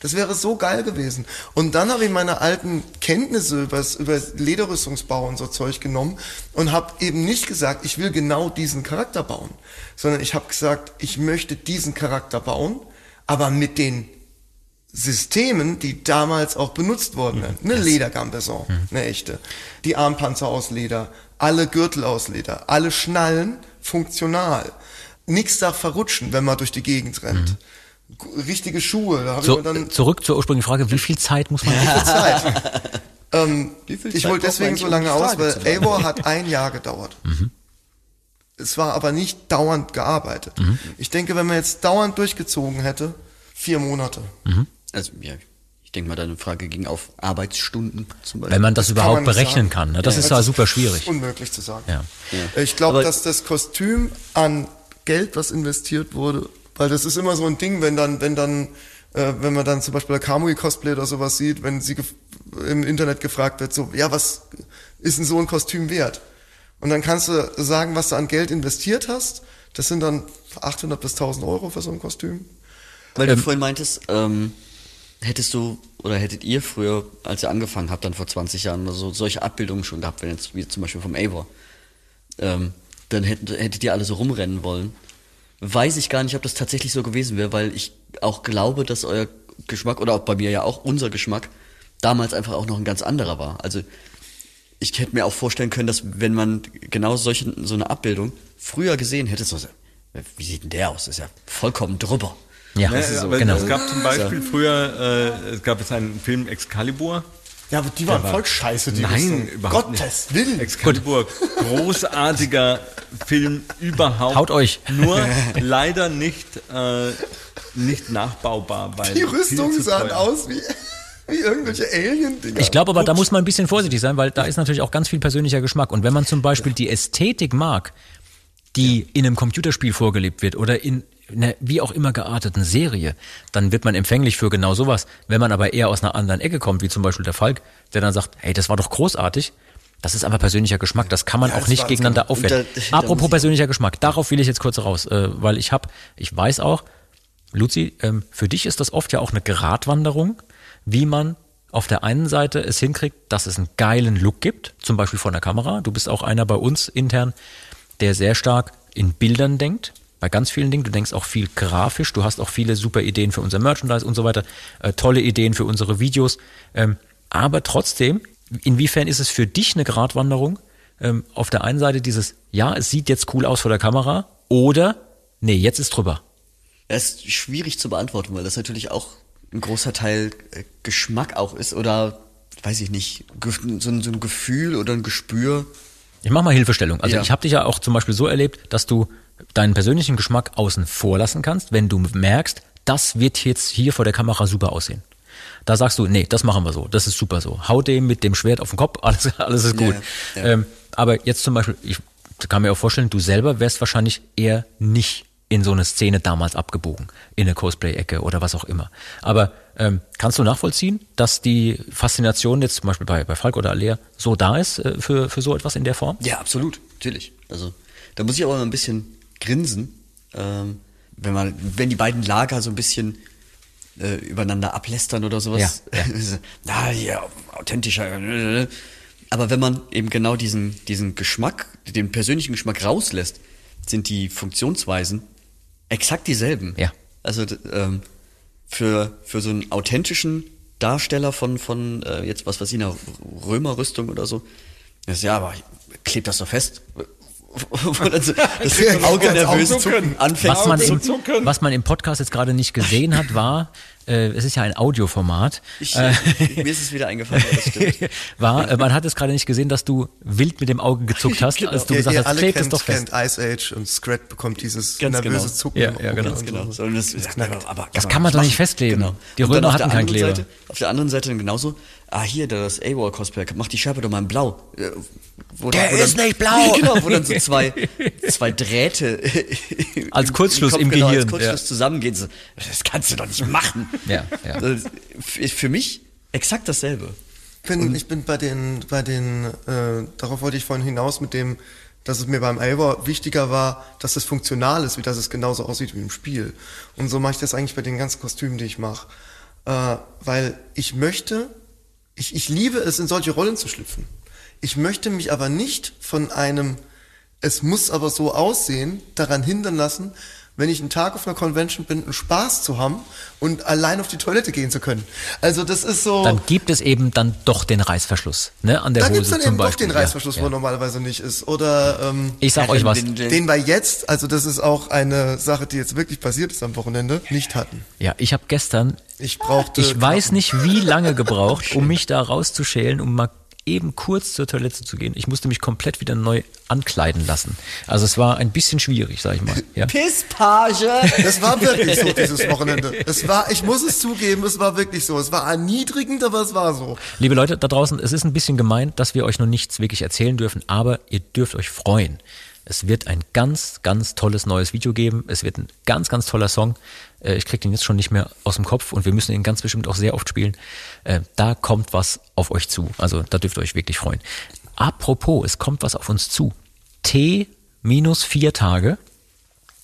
Speaker 3: Das wäre so geil gewesen. Und dann habe ich meine alten Kenntnisse über, über Lederrüstungsbau und so Zeug genommen und habe eben nicht gesagt, ich will genau diesen Charakter bauen, sondern ich habe gesagt, ich möchte diesen Charakter bauen, aber mit den Systemen, die damals auch benutzt wurden. Eine Ledergambeson, eine echte. Die Armpanzer aus Leder, alle Gürtel aus Leder, alle Schnallen funktional. Nichts darf verrutschen, wenn man durch die Gegend rennt. Gu- Richtige Schuhe, da habe
Speaker 2: so,
Speaker 3: ich mir dann
Speaker 2: zurück zur ursprünglichen Frage, wie viel Zeit muss man
Speaker 3: viel Zeit. Ähm,
Speaker 4: Wie viel
Speaker 3: ich
Speaker 4: braucht
Speaker 3: deswegen so lange
Speaker 4: um
Speaker 3: aus, weil? Eivor hat ein Jahr gedauert. Es war aber nicht dauernd gearbeitet. Ich denke, wenn man jetzt dauernd durchgezogen hätte, vier Monate.
Speaker 4: Also, ja, ich denke mal, deine Frage ging auf Arbeitsstunden zum Beispiel.
Speaker 2: Wenn man das,
Speaker 3: kann
Speaker 2: überhaupt
Speaker 3: man nicht
Speaker 2: berechnen
Speaker 3: sagen.
Speaker 2: kann. Ne? Das
Speaker 3: Ja,
Speaker 2: ist ja super schwierig.
Speaker 3: Unmöglich zu sagen.
Speaker 2: Ja.
Speaker 3: Ich glaube, dass das Kostüm an Geld, was investiert wurde, weil das ist immer so ein Ding, wenn dann, wenn dann, äh, wenn man dann zum Beispiel der Kamui Cosplay oder sowas sieht, wenn sie im Internet gefragt wird, so, ja, was ist denn so ein Kostüm wert? Und dann kannst du sagen, was du an Geld investiert hast. Das sind dann 800 bis 1000 Euro für so ein Kostüm.
Speaker 4: Weil du vorhin meintest, ähm, hättest du oder hättet ihr früher, als ihr angefangen habt, dann vor 20 Jahren oder so, solche Abbildungen schon gehabt, wenn jetzt wie zum Beispiel vom Eivor, ähm, dann hättet, hättet ihr alle so rumrennen wollen. Weiß ich gar nicht, ob das tatsächlich so gewesen wäre, weil ich auch glaube, dass euer Geschmack oder auch bei mir ja auch unser Geschmack damals einfach auch noch ein ganz anderer war. Also ich hätte mir auch vorstellen können, dass wenn man genau solche, so eine Abbildung früher gesehen hätte, so, wie sieht denn der aus? Das ist ja vollkommen drüber.
Speaker 2: Ja,
Speaker 5: Ja,
Speaker 2: ist so,
Speaker 5: aber
Speaker 2: genau.
Speaker 5: Es gab zum Beispiel früher, äh, es gab jetzt einen Film Excalibur.
Speaker 6: Ja, aber die waren voll scheiße, die
Speaker 5: Nein,
Speaker 6: Rüstung.
Speaker 5: überhaupt
Speaker 6: Gottes
Speaker 5: nicht.
Speaker 6: Willen.
Speaker 5: Excalibur, großartiger Film überhaupt.
Speaker 2: Haut euch.
Speaker 5: Nur leider nicht, äh, nicht nachbaubar, weil
Speaker 3: Die Rüstungen
Speaker 5: zu
Speaker 3: sahen aus wie, wie irgendwelche Alien-Dinger.
Speaker 2: Ich glaube aber, da muss man ein bisschen vorsichtig sein, weil da ist natürlich auch ganz viel persönlicher Geschmack. Und wenn man zum Beispiel die Ästhetik mag, die in einem Computerspiel vorgelebt wird oder in einer wie auch immer gearteten Serie, dann wird man empfänglich für genau sowas. Wenn man aber eher aus einer anderen Ecke kommt, wie zum Beispiel der Falk, der dann sagt, hey, das war doch großartig, das ist einfach persönlicher Geschmack, das kann man
Speaker 3: Ja,
Speaker 2: auch nicht gegeneinander aufwerten.
Speaker 4: Da-
Speaker 2: Apropos
Speaker 4: ich-
Speaker 2: persönlicher Geschmack, darauf will ich jetzt kurz raus, äh, weil ich habe, ich weiß auch, Luzi, ähm, für dich ist das oft ja auch eine Gratwanderung, wie man auf der einen Seite es hinkriegt, dass es einen geilen Look gibt, zum Beispiel von der Kamera. Du bist auch einer bei uns intern, der sehr stark in Bildern denkt, bei ganz vielen Dingen. Du denkst auch viel grafisch, du hast auch viele super Ideen für unser Merchandise und so weiter, äh, tolle Ideen für unsere Videos. Ähm, aber trotzdem, inwiefern ist es für dich eine Gratwanderung? Ähm, auf der einen Seite dieses, ja, es sieht jetzt cool aus vor der Kamera, oder, nee, jetzt ist drüber.
Speaker 4: Das ist schwierig zu beantworten, weil das natürlich auch ein großer Teil äh, Geschmack auch ist oder, weiß ich nicht, so ein, so ein Gefühl oder ein Gespür.
Speaker 2: Ich mach mal Hilfestellung. Also
Speaker 4: Ja.
Speaker 2: ich habe dich ja auch zum Beispiel so erlebt, dass du deinen persönlichen Geschmack außen vor lassen kannst, wenn du merkst, das wird jetzt hier vor der Kamera super aussehen. Da sagst du, nee, das machen wir so, das ist super so. Hau dem mit dem Schwert auf den Kopf, alles, alles ist gut.
Speaker 4: Ja, ja.
Speaker 2: Ähm, aber jetzt zum Beispiel, ich kann mir auch vorstellen, du selber wärst wahrscheinlich eher nicht in so eine Szene damals abgebogen, in eine Cosplay-Ecke oder was auch immer. Aber ähm, kannst du nachvollziehen, dass die Faszination jetzt zum Beispiel bei, bei Falk oder Alea so da ist äh, für, für so etwas in der Form?
Speaker 4: Ja, absolut, natürlich. Also da muss ich aber ein bisschen grinsen, ähm, wenn man, wenn die beiden Lager so ein bisschen äh, übereinander ablästern oder sowas.
Speaker 2: Ja,
Speaker 4: Na, hier, authentischer. Aber wenn man eben genau diesen, diesen Geschmack, den persönlichen Geschmack rauslässt, sind die Funktionsweisen exakt dieselben.
Speaker 2: Ja.
Speaker 4: Also ähm, für, für so einen authentischen Darsteller von, von äh, jetzt was weiß ich, einer Römerrüstung oder so, das ja, aber klebt das so fest. Wo dann so das Auge
Speaker 3: ganz
Speaker 4: nervös
Speaker 3: aufzucken.
Speaker 4: anfängt
Speaker 2: Was man, im,
Speaker 5: zucken.
Speaker 2: was man im Podcast jetzt gerade nicht gesehen hat, war, äh, es ist ja ein Audioformat,
Speaker 4: Ich,
Speaker 2: äh,
Speaker 4: mir ist es wieder eingefallen, ja, das stimmt.
Speaker 2: war, äh, man hat es gerade nicht gesehen, dass du wild mit dem Auge gezuckt hast, als du
Speaker 3: ihr,
Speaker 2: gesagt hast,
Speaker 3: alle
Speaker 2: klebt es doch fest.
Speaker 3: kennt Ice Age und Scrat bekommt dieses
Speaker 4: Ganz
Speaker 3: nervöse
Speaker 4: genau.
Speaker 3: Zucken.
Speaker 2: Ja,
Speaker 3: im
Speaker 2: ja, genau.
Speaker 4: Ganz genau.
Speaker 3: so.
Speaker 4: Das,
Speaker 3: knackt.
Speaker 4: aber,
Speaker 2: Das kann man doch nicht festkleben.
Speaker 4: Genau.
Speaker 2: Die Römer
Speaker 4: auf der
Speaker 2: hatten kein
Speaker 4: anderen
Speaker 2: Kleber.
Speaker 4: Seite, auf der anderen Seite dann genauso, ah hier, das AWOL-Cosplay, mach die Schärpe doch mal in blau. Äh, Wo,
Speaker 2: Der
Speaker 4: wo
Speaker 2: ist
Speaker 4: dann,
Speaker 2: nicht blau.
Speaker 4: Genau, wo dann so zwei, zwei Drähte
Speaker 2: Als Kurzschluss im
Speaker 4: genau,
Speaker 2: Gehirn,
Speaker 4: Als Kurzschluss
Speaker 2: ja.
Speaker 4: zusammengehen. So, das kannst du doch nicht machen.
Speaker 2: Ja, ja.
Speaker 4: Für mich exakt dasselbe.
Speaker 3: Ich bin, ich bin bei den, bei den, äh, darauf wollte ich vorhin hinaus mit dem, dass es mir beim Eivor wichtiger war, dass es funktional ist, wie dass es genauso aussieht wie im Spiel. Und so mache ich das eigentlich bei den ganzen Kostümen, die ich mache. Äh, weil ich möchte, ich, ich liebe es, in solche Rollen zu schlüpfen. Ich möchte mich aber nicht von einem, es muss aber so aussehen, daran hindern lassen, wenn ich einen Tag auf einer Convention bin, einen Spaß zu haben und allein auf die Toilette gehen zu können. Also das ist so.
Speaker 2: Dann gibt es eben dann doch den Reißverschluss, ne, an der
Speaker 3: da
Speaker 2: Hose
Speaker 3: gibt's dann
Speaker 2: zum
Speaker 3: eben doch
Speaker 2: Beispiel.
Speaker 3: den Reißverschluss,
Speaker 2: ja,
Speaker 3: wo
Speaker 2: ja.
Speaker 3: normalerweise nicht ist. Oder ähm,
Speaker 2: Ich sag euch was.
Speaker 3: Den wir jetzt, also das ist auch eine Sache, die jetzt wirklich passiert ist am Wochenende, nicht hatten.
Speaker 2: Ja, ich habe gestern,
Speaker 3: Ich brauchte.
Speaker 2: ich weiß nicht wie lange gebraucht, um mich da rauszuschälen, um mal eben kurz zur Toilette zu gehen. Ich musste mich komplett wieder neu ankleiden lassen. Also es war ein bisschen schwierig, sag ich mal. Ja.
Speaker 4: Pisspage!
Speaker 3: Das war wirklich so dieses Wochenende. Es war, ich muss es zugeben, es war wirklich so. Es war erniedrigend, aber es war so.
Speaker 2: Liebe Leute da draußen, es ist ein bisschen gemein, dass wir euch noch nichts wirklich erzählen dürfen, aber ihr dürft euch freuen. Es wird ein ganz, ganz tolles neues Video geben. Es wird ein ganz, ganz toller Song. Äh, Ich krieg den jetzt schon nicht mehr aus dem Kopf und wir müssen ihn ganz bestimmt auch sehr oft spielen. Äh, Da kommt was auf euch zu. Also da dürft ihr euch wirklich freuen. Apropos, es kommt was auf uns zu. T minus vier Tage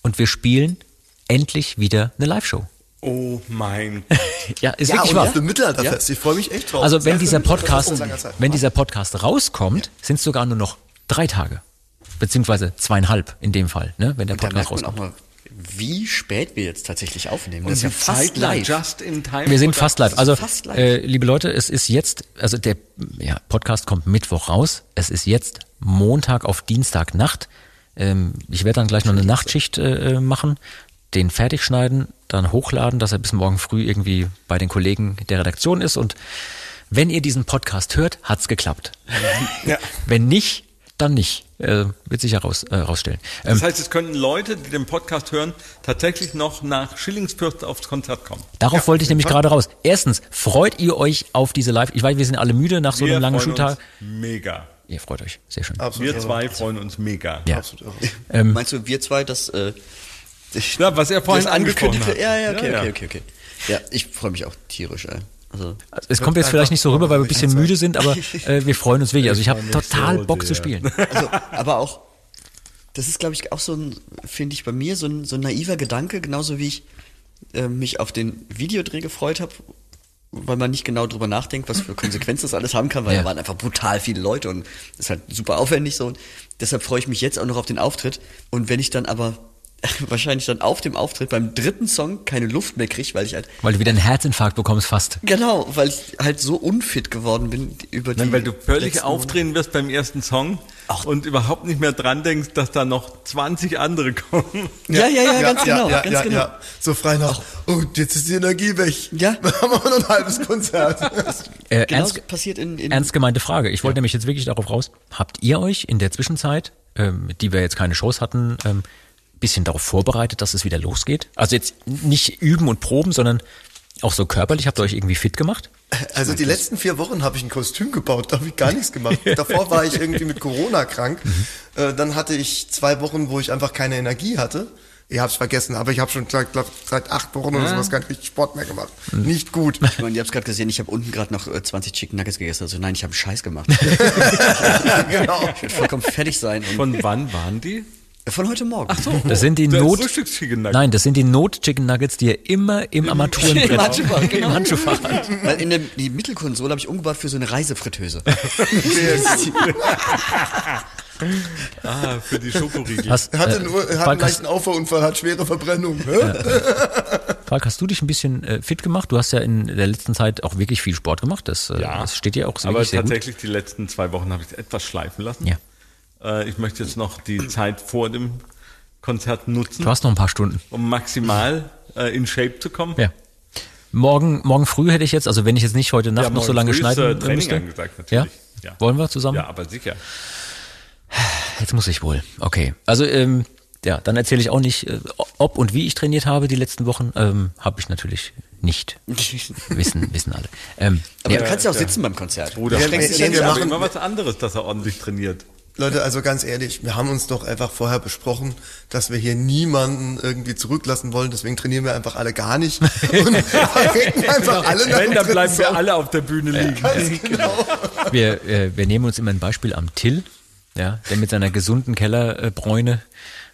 Speaker 2: und wir spielen endlich wieder eine Live-Show.
Speaker 5: Oh mein Gott.
Speaker 2: Ja, ist
Speaker 3: Ja,
Speaker 2: wirklich wahr.
Speaker 3: auf dem Mittelalterfest. Ich freue mich echt drauf.
Speaker 2: Also wenn dieser Podcast, wenn dieser Podcast rauskommt, sind es sogar nur noch drei Tage. Beziehungsweise zweieinhalb in dem Fall, ne, wenn der
Speaker 4: Da
Speaker 2: Podcast
Speaker 4: merkt man auch
Speaker 2: rauskommt.
Speaker 4: mal, wie spät wir jetzt tatsächlich aufnehmen.
Speaker 5: Und
Speaker 4: das ist ja fast
Speaker 5: Zeit
Speaker 4: live.
Speaker 5: Just in time.
Speaker 2: Wir sind fast live. Also,
Speaker 4: fast live.
Speaker 2: Äh, liebe Leute, es ist jetzt, also der ja, Podcast kommt Mittwoch raus. Es ist jetzt Montag auf Dienstagnacht. Ähm, ich werde dann gleich noch eine Nachtschicht äh, machen, den fertig schneiden, dann hochladen, dass er bis morgen früh irgendwie bei den Kollegen der Redaktion ist. Und wenn ihr diesen Podcast hört, hat's geklappt.
Speaker 5: Ja.
Speaker 2: Wenn nicht, dann nicht. Äh, wird sich heraus, äh, rausstellen. Ähm,
Speaker 5: Das heißt, es könnten Leute, die den Podcast hören, tatsächlich noch nach Schillingsfürst aufs Konzert kommen.
Speaker 2: Darauf wollte ich nämlich gerade raus. Erstens, freut ihr euch auf diese Live? Ich weiß, wir sind alle müde nach so einem langen
Speaker 5: freuen
Speaker 2: Schultag.
Speaker 5: uns mega.
Speaker 2: Ihr freut euch, sehr schön.
Speaker 3: Absolut.
Speaker 5: Wir zwei freuen uns mega.
Speaker 2: Ja.
Speaker 3: Absolut irre.
Speaker 2: Ähm,
Speaker 4: Meinst du, wir zwei, das, äh,
Speaker 5: Ja, was er vorhin
Speaker 4: das angekündigt
Speaker 5: angesprochen
Speaker 4: hat? Ja, ja, okay,
Speaker 5: Ja, ja.
Speaker 4: okay, okay, okay. Ja, ich freue mich auch tierisch, ey. Also,
Speaker 2: es kommt jetzt vielleicht nicht so rüber, weil wir ein bisschen müde sind, aber äh, wir freuen uns wirklich. Also ich habe total
Speaker 5: so
Speaker 2: Bock zu
Speaker 5: sehr.
Speaker 2: spielen.
Speaker 4: also, aber auch, das ist, glaube ich, auch so ein, finde ich bei mir, so ein, so ein naiver Gedanke, genauso wie ich äh, mich auf den Videodreh gefreut habe, weil man nicht genau drüber nachdenkt, was für Konsequenzen das alles haben kann, weil
Speaker 2: Ja.
Speaker 4: da waren einfach brutal viele Leute und das ist halt super aufwendig so. Und deshalb freue ich mich jetzt auch noch auf den Auftritt. Und wenn ich dann aber wahrscheinlich dann auf dem Auftritt beim dritten Song keine Luft mehr kriege, weil ich halt
Speaker 2: Weil du wieder einen Herzinfarkt bekommst fast.
Speaker 4: Genau, weil ich halt so unfit geworden bin über die
Speaker 5: Nein, weil du völlig aufdrehen wirst beim ersten Song
Speaker 4: Ach.
Speaker 5: und überhaupt nicht mehr dran denkst, dass da noch 20 andere kommen.
Speaker 4: Ja, ja, ja, ganz genau,
Speaker 3: Ja,
Speaker 4: ganz
Speaker 3: ja,
Speaker 4: genau.
Speaker 3: ja. So frei nach, oh, jetzt ist die Energie weg.
Speaker 4: Ja.
Speaker 3: Wir haben auch noch ein halbes Konzert.
Speaker 2: Äh,
Speaker 4: Genau
Speaker 2: ernst,
Speaker 4: passiert in, in
Speaker 2: ernst gemeinte Frage. Ich wollte nämlich jetzt wirklich darauf raus. Habt ihr euch in der Zwischenzeit, ähm, die wir jetzt keine Shows hatten, ähm, bisschen darauf vorbereitet, dass es wieder losgeht? Also jetzt nicht üben und proben, sondern auch so körperlich. Habt ihr euch irgendwie fit gemacht?
Speaker 3: Also die letzten vier Wochen habe ich ein Kostüm gebaut, da habe ich gar nichts gemacht. Davor war ich irgendwie mit Corona krank. Äh, dann hatte ich zwei Wochen, wo ich einfach keine Energie hatte. Ihr habt's vergessen, aber ich habe schon seit, glaub, seit acht Wochen oder sowas gar nicht Sport mehr gemacht. Nicht gut.
Speaker 4: ich meine, ihr habt gerade gesehen, ich habe unten gerade noch äh, 20 Chicken Nuggets gegessen. Also nein, ich habe Scheiß gemacht.
Speaker 3: genau.
Speaker 4: Ich werde vollkommen fertig sein. Und
Speaker 5: Von wann waren die?
Speaker 4: Von heute Morgen. Ach so.
Speaker 2: Das sind die Not.
Speaker 5: Frühstückschicken Nuggets.
Speaker 2: Nein, das sind die Not-Chicken Nuggets, die ihr immer im Armaturenbrett
Speaker 4: Im Handschuhfach, genau.
Speaker 2: im Handschuhfach.
Speaker 4: Weil in der die Mittelkonsole habe ich umgebaut für so eine Reisefritteuse.
Speaker 5: Ah, für die Schokoriegel.
Speaker 2: Hast,
Speaker 3: Er hatte,
Speaker 2: äh,
Speaker 3: nur, hat einen leichten Auffahrunfall, hat schwere Verbrennung.
Speaker 2: Falk, hast du dich ein bisschen äh, fit gemacht? Du hast ja in der letzten Zeit auch wirklich viel Sport gemacht. Das, äh, das steht dir auch so
Speaker 5: Aber
Speaker 2: sehr gut.
Speaker 5: tatsächlich die letzten zwei Wochen habe ich es etwas schleifen lassen.
Speaker 2: Ja.
Speaker 5: Äh, ich möchte jetzt noch die Zeit vor dem Konzert nutzen,
Speaker 2: Du hast noch ein paar Stunden.
Speaker 5: um maximal äh, in Shape zu kommen.
Speaker 2: Ja. Morgen, morgen früh hätte ich jetzt, also wenn ich jetzt nicht heute Nacht
Speaker 5: Ja,
Speaker 2: noch so lange
Speaker 5: früh ist,
Speaker 2: schneiden
Speaker 5: äh, Training
Speaker 2: müsste.
Speaker 5: angesagt, natürlich.
Speaker 2: Ja?
Speaker 5: Ja.
Speaker 2: Wollen wir zusammen?
Speaker 5: Ja, aber sicher.
Speaker 2: Jetzt muss ich wohl. Okay. Also, ähm, ja, dann erzähle ich auch nicht, äh, ob und wie ich trainiert habe die letzten Wochen. Ähm, habe ich natürlich nicht. Wissen, wissen alle. Ähm,
Speaker 4: Aber
Speaker 2: ja,
Speaker 4: du kannst ja auch sitzen beim Konzert.
Speaker 5: Bruder,
Speaker 3: Ja,
Speaker 5: ja,
Speaker 3: wir- machen-
Speaker 5: machen immer was anderes, dass er ordentlich trainiert.
Speaker 3: Leute, also ganz ehrlich, wir haben uns doch einfach vorher besprochen, dass wir hier niemanden irgendwie zurücklassen wollen, deswegen trainieren wir einfach alle gar nicht. Und verrecken einfach alle nach
Speaker 5: Wenn,
Speaker 3: dem
Speaker 5: dann bleiben wir alle auf der Bühne liegen.
Speaker 3: Ganz genau.
Speaker 2: wir, äh, wir nehmen uns immer ein Beispiel am Till, ja, der mit seiner gesunden Kellerbräune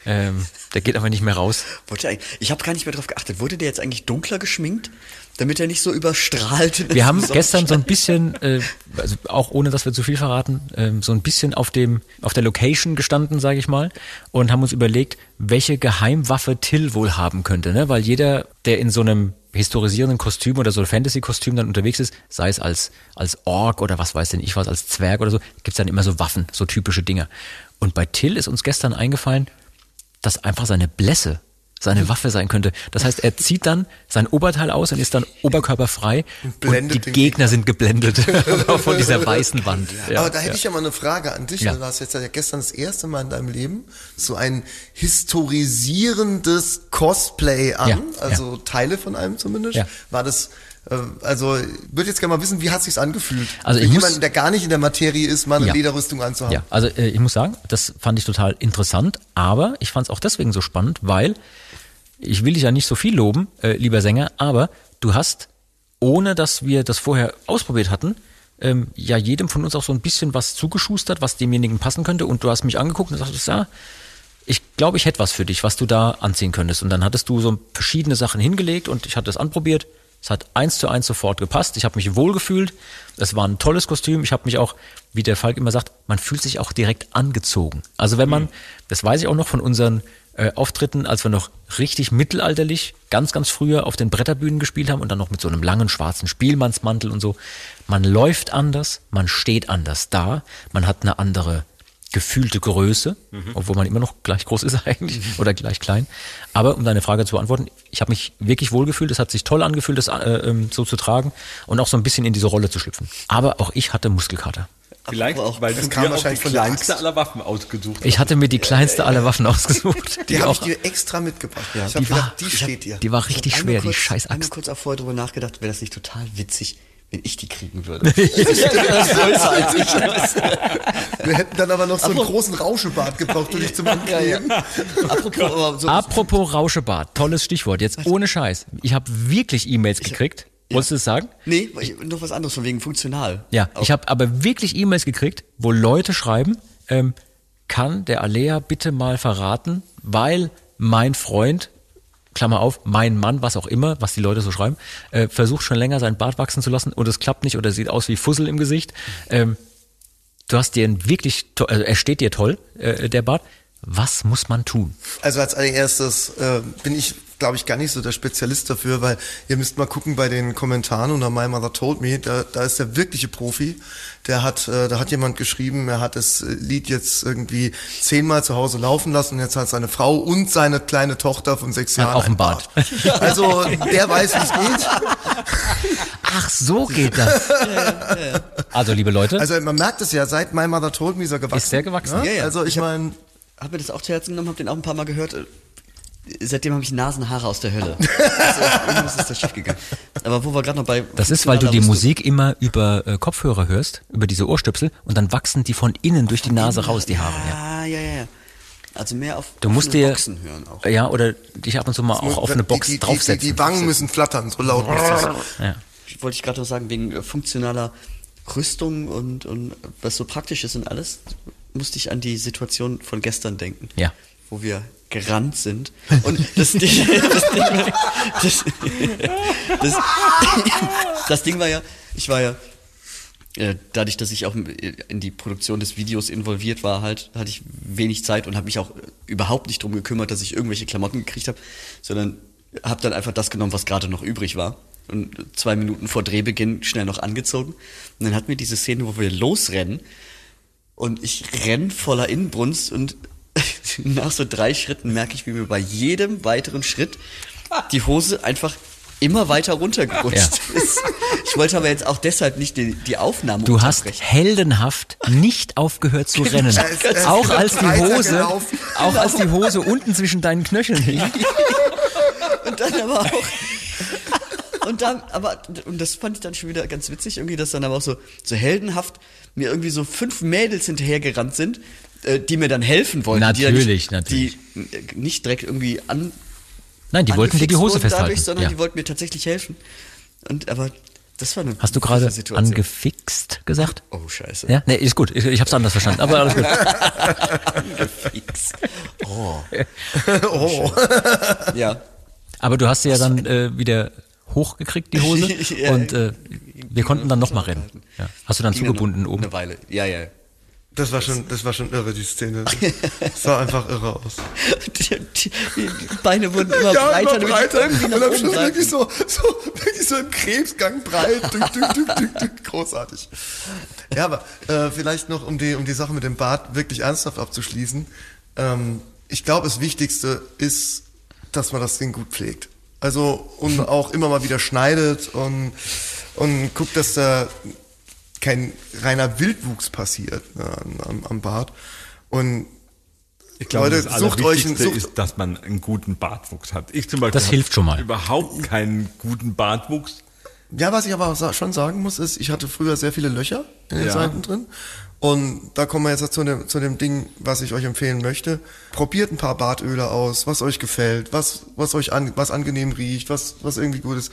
Speaker 2: Ähm, der geht aber nicht mehr raus.
Speaker 4: Ich habe gar nicht mehr drauf geachtet. Wurde der jetzt eigentlich dunkler geschminkt, damit er nicht so überstrahlt?
Speaker 2: Wir haben gestern so ein bisschen, äh, also auch ohne dass wir zu viel verraten, ähm, so ein bisschen auf dem auf der Location gestanden, sage ich mal, und haben uns überlegt, welche Geheimwaffe Till wohl haben könnte, ne? Weil jeder, der in so einem historisierenden Kostüm oder so Fantasy-Kostüm dann unterwegs ist, sei es als als Ork oder was weiß denn ich was, als Zwerg oder so, gibt's dann immer so Waffen, so typische Dinger. Und bei Till ist uns gestern eingefallen, dass einfach seine Blässe seine Waffe sein könnte. Das heißt, er zieht dann sein Oberteil aus und ist dann oberkörperfrei und, die
Speaker 3: den
Speaker 2: Gegner sind geblendet von dieser weißen Wand. Ja,
Speaker 3: Aber da hätte
Speaker 2: ja.
Speaker 3: ich ja mal eine Frage an dich.
Speaker 2: Ja.
Speaker 3: Du hast jetzt ja gestern das erste Mal in deinem Leben so ein historisierendes Cosplay an, also Teile von einem zumindest.
Speaker 2: Ja.
Speaker 3: War das, also ich würde jetzt gerne mal wissen, wie hat sich's angefühlt?
Speaker 2: Also
Speaker 3: Für jemanden, der gar nicht in der Materie ist, mal eine
Speaker 2: Ja.
Speaker 3: Lederrüstung anzuhaben.
Speaker 2: Ja, also äh, ich muss sagen, das fand ich total interessant, aber ich fand es auch deswegen so spannend, weil ich will dich ja nicht so viel loben, äh, lieber Sänger, aber du hast, ohne dass wir das vorher ausprobiert hatten, ähm, ja jedem von uns auch so ein bisschen was zugeschustert, was demjenigen passen könnte und du hast mich angeguckt und sagtest, ja, ich glaube, ich hätte was für dich, was du da anziehen könntest. Und dann hattest du so verschiedene Sachen hingelegt und ich hatte es anprobiert. Es hat eins zu eins sofort gepasst. Ich habe mich wohlgefühlt. Es war ein tolles Kostüm. Ich habe mich auch, wie der Falk immer sagt, man fühlt sich auch direkt angezogen. Also wenn man, das weiß ich auch noch von unseren äh, Auftritten, als wir noch richtig mittelalterlich, ganz, ganz früher auf den Bretterbühnen gespielt haben und dann noch mit so einem langen schwarzen Spielmannsmantel und so. Man läuft anders, man steht anders da, man hat eine andere gefühlte Größe, obwohl man immer noch gleich groß ist eigentlich oder gleich klein. Aber um deine Frage zu beantworten, ich habe mich wirklich wohlgefühlt, es hat sich toll angefühlt, das äh, ähm, so zu tragen und auch so ein bisschen in diese Rolle zu schlüpfen. Aber auch ich hatte Muskelkater.
Speaker 5: Vielleicht,
Speaker 4: auch-
Speaker 5: weil
Speaker 3: das
Speaker 5: du
Speaker 3: kam
Speaker 5: die
Speaker 3: wahrscheinlich von der
Speaker 5: kleinste
Speaker 3: Axt.
Speaker 5: aller Waffen ausgesucht
Speaker 2: Ich hatte mir die kleinste aller Waffen ausgesucht.
Speaker 3: Die habe ich
Speaker 2: auch,
Speaker 3: dir extra mitgebracht. ich
Speaker 2: die
Speaker 3: habe
Speaker 2: war-
Speaker 3: gedacht, die
Speaker 2: ich
Speaker 3: steht dir.
Speaker 2: die war richtig
Speaker 4: Ich
Speaker 2: schwer, die
Speaker 4: kurz-
Speaker 2: scheiß
Speaker 4: Einmal
Speaker 2: Axt.
Speaker 4: kurz auch vorher drüber nachgedacht, wäre das nicht total witzig, wenn ich die kriegen würde. Ich.
Speaker 3: Wir hätten dann aber noch so einen großen Rauschebart gebraucht, um dich zum Ankleben.
Speaker 4: Apropos, aber so,
Speaker 2: Apropos Rauschebart, tolles Stichwort, jetzt ohne Scheiß. Ich habe wirklich E-Mails gekriegt. Wolltest du es sagen?
Speaker 4: nee, ich- noch was anderes von wegen funktional.
Speaker 2: Ja,
Speaker 4: Auch-
Speaker 2: ich habe aber wirklich E-Mails gekriegt, wo Leute schreiben, ähm, kann der Alea bitte mal verraten, weil mein Freund, Klammer auf, mein Mann, was auch immer, was die Leute so schreiben, äh, versucht schon länger seinen Bart wachsen zu lassen und es klappt nicht oder sieht aus wie Fussel im Gesicht. Ähm, du hast dir einen wirklich, also er steht dir toll, äh, der Bart. Was muss man tun?
Speaker 3: Also als allererstes äh, bin ich, glaube ich, gar nicht so der Spezialist dafür, weil ihr müsst mal gucken bei den Kommentaren unter My Mother Told Me, da, da ist der wirkliche Profi. Der hat, äh, da hat jemand geschrieben, er hat das Lied jetzt irgendwie zehnmal zu Hause laufen lassen und jetzt hat seine Frau und seine kleine Tochter von sechs Jahren
Speaker 2: auch einen
Speaker 3: einen
Speaker 2: Bart.
Speaker 3: Also der weiß, wie es geht.
Speaker 2: Ach, so geht das. Also, liebe Leute,
Speaker 3: Also man merkt es ja, seit My Mother Told Me ist er gewachsen.
Speaker 2: Ist sehr gewachsen.
Speaker 3: Ja?
Speaker 4: Ja, ja.
Speaker 3: Also ich meine,
Speaker 4: Hab mir das auch zu Herzen genommen, hab den auch ein paar Mal gehört. Seitdem habe ich Nasenhaare aus der Hölle. Also, irgendwas ist da schief gegangen. Aber wo wir gerade noch bei
Speaker 2: Das ist, weil du die Musik immer über äh, Kopfhörer hörst, über diese Ohrstöpsel, und dann wachsen die von innen durch die Nase raus, die Haare. Ja.
Speaker 4: Ah, ja, ja, ja. Also mehr auf
Speaker 2: Du musst dir,
Speaker 4: Boxen hören auch.
Speaker 2: ja, oder dich ab und zu mal auch auf eine Box
Speaker 3: die, die,
Speaker 2: draufsetzen.
Speaker 3: die, die Wangen müssen flattern, so laut muss das.
Speaker 2: ja.
Speaker 4: Wollte ich gerade noch sagen, wegen äh, funktionaler Rüstung und, und was so praktisch ist und alles, musste ich an die Situation von gestern denken.
Speaker 2: Ja.
Speaker 4: Wo wir gerannt sind. Und das Ding, das Ding, war, das, das, das Ding war ja, ich war ja, äh, dadurch, dass ich auch in die Produktion des Videos involviert war, halt, hatte ich wenig Zeit und habe mich auch überhaupt nicht drum gekümmert, dass ich irgendwelche Klamotten gekriegt habe, sondern habe dann einfach das genommen, was gerade noch übrig war. Und zwei Minuten vor Drehbeginn schnell noch angezogen. Und dann hatten wir diese Szene, wo wir losrennen und ich renn voller Inbrunst und nach so drei Schritten merke ich, wie mir bei jedem weiteren Schritt die Hose einfach immer weiter runtergerutscht
Speaker 2: Ja.
Speaker 4: ist. Ich wollte aber jetzt auch deshalb nicht die, die Aufnahme
Speaker 2: Du hast heldenhaft nicht aufgehört zu rennen.
Speaker 3: Es- es
Speaker 2: auch als die Hose, auch als die Hose unten zwischen deinen Knöcheln hing.
Speaker 4: Und dann aber auch. Und dann, aber, und das fand ich dann schon wieder ganz witzig, irgendwie, dass dann aber auch so, so heldenhaft mir irgendwie so fünf Mädels hinterhergerannt sind, die mir dann helfen wollten.
Speaker 2: Natürlich,
Speaker 4: die nicht,
Speaker 2: natürlich.
Speaker 4: Die äh, nicht direkt irgendwie an.
Speaker 2: Nein, die wollten dir die
Speaker 4: angefixt
Speaker 2: Hose festhalten.
Speaker 4: Dadurch, sondern
Speaker 2: ja.
Speaker 4: die wollten mir tatsächlich helfen. Und aber Das war eine
Speaker 2: Hast du gerade angefixt gesagt?
Speaker 4: Oh, scheiße.
Speaker 2: Ja, nee, ist gut. Ich, ich hab's anders verstanden, aber alles gut.
Speaker 4: Fix. Oh.
Speaker 3: Oh.
Speaker 4: Ja.
Speaker 2: Aber du hast sie ja dann äh, wieder hochgekriegt, die Hose.
Speaker 4: Ja.
Speaker 2: und äh, wir konnten dann nochmal rennen. Ja. Hast du dann zugebunden
Speaker 4: noch
Speaker 2: oben?
Speaker 4: Eine Weile. Ja, ja.
Speaker 3: Das war schon, das war schon irre, die Szene. Sah einfach irre aus.
Speaker 4: Die, die, die Beine wurden immer breiter, damit ich irgendwie nach
Speaker 3: und am Schluss wirklich so, so, wirklich so im Krebsgang breit. Dück, dück, dück, dück, dück. Großartig. Ja, aber äh, vielleicht noch, um die, um die Sache mit dem Bart wirklich ernsthaft abzuschließen. Ähm, ich glaube, das Wichtigste ist, dass man das Ding gut pflegt. Also und auch immer mal wieder schneidet und, und guckt, dass da kein reiner Wildwuchs passiert ne, am, am Bart. Und
Speaker 5: Ich glaube,
Speaker 3: Leute,
Speaker 5: das
Speaker 3: sucht euch einen,
Speaker 5: Allerwichtigste
Speaker 3: sucht,
Speaker 5: ist, dass man einen guten Bartwuchs hat. Ich zum Beispiel
Speaker 2: Das
Speaker 5: habe
Speaker 2: hilft schon mal.
Speaker 5: Überhaupt keinen guten Bartwuchs.
Speaker 3: Ja, was ich aber auch schon sagen muss, ist, ich hatte früher sehr viele Löcher in den
Speaker 5: Ja.
Speaker 3: Seiten drin. Und da kommen wir jetzt zu dem, zu dem Ding, was ich euch empfehlen möchte. Probiert ein paar Bartöle aus, was euch gefällt, was, was euch an, was angenehm riecht, was, was irgendwie gut ist.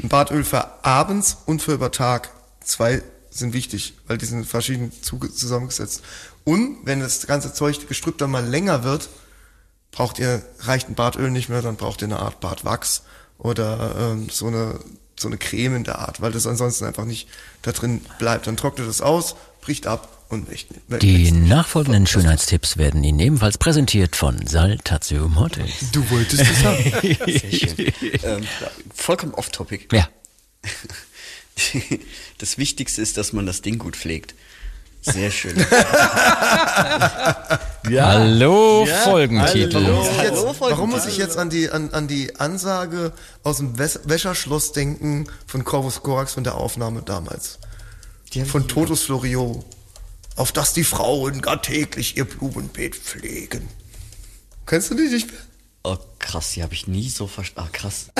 Speaker 3: Ein Bartöl für abends und für über Tag. Zwei sind wichtig, weil die sind verschieden zusammengesetzt. Und wenn das ganze Zeug gestrüpp dann mal länger wird, braucht ihr, reicht ein Bartöl nicht mehr, dann braucht ihr eine Art Bartwachs oder ähm, so eine so eine Creme in der Art, weil das ansonsten einfach nicht da drin bleibt. Dann trocknet es aus, bricht ab und wächst nicht.
Speaker 2: Die nachfolgenden Schönheitstipps werden Ihnen ebenfalls präsentiert von Saltatio Mortis.
Speaker 3: Du wolltest es haben.
Speaker 4: Sehr schön. ähm, vollkommen off-topic.
Speaker 2: Ja.
Speaker 4: Das Wichtigste ist, dass man das Ding gut pflegt. Sehr schön.
Speaker 2: Hallo,
Speaker 5: Ja,
Speaker 2: Folgentitel.
Speaker 5: hallo.
Speaker 3: Muss ich jetzt, warum muss ich jetzt an die, an, an die Ansage aus dem Wäs Wäscherschloss denken von Corvus Corax von der Aufnahme damals? Von Totus Florio. Auf dass die Frauen gar täglich ihr Blumenbeet pflegen. Kennst du die nicht mehr?
Speaker 4: Oh, krass, die habe ich nie so verstanden. Ah, krass.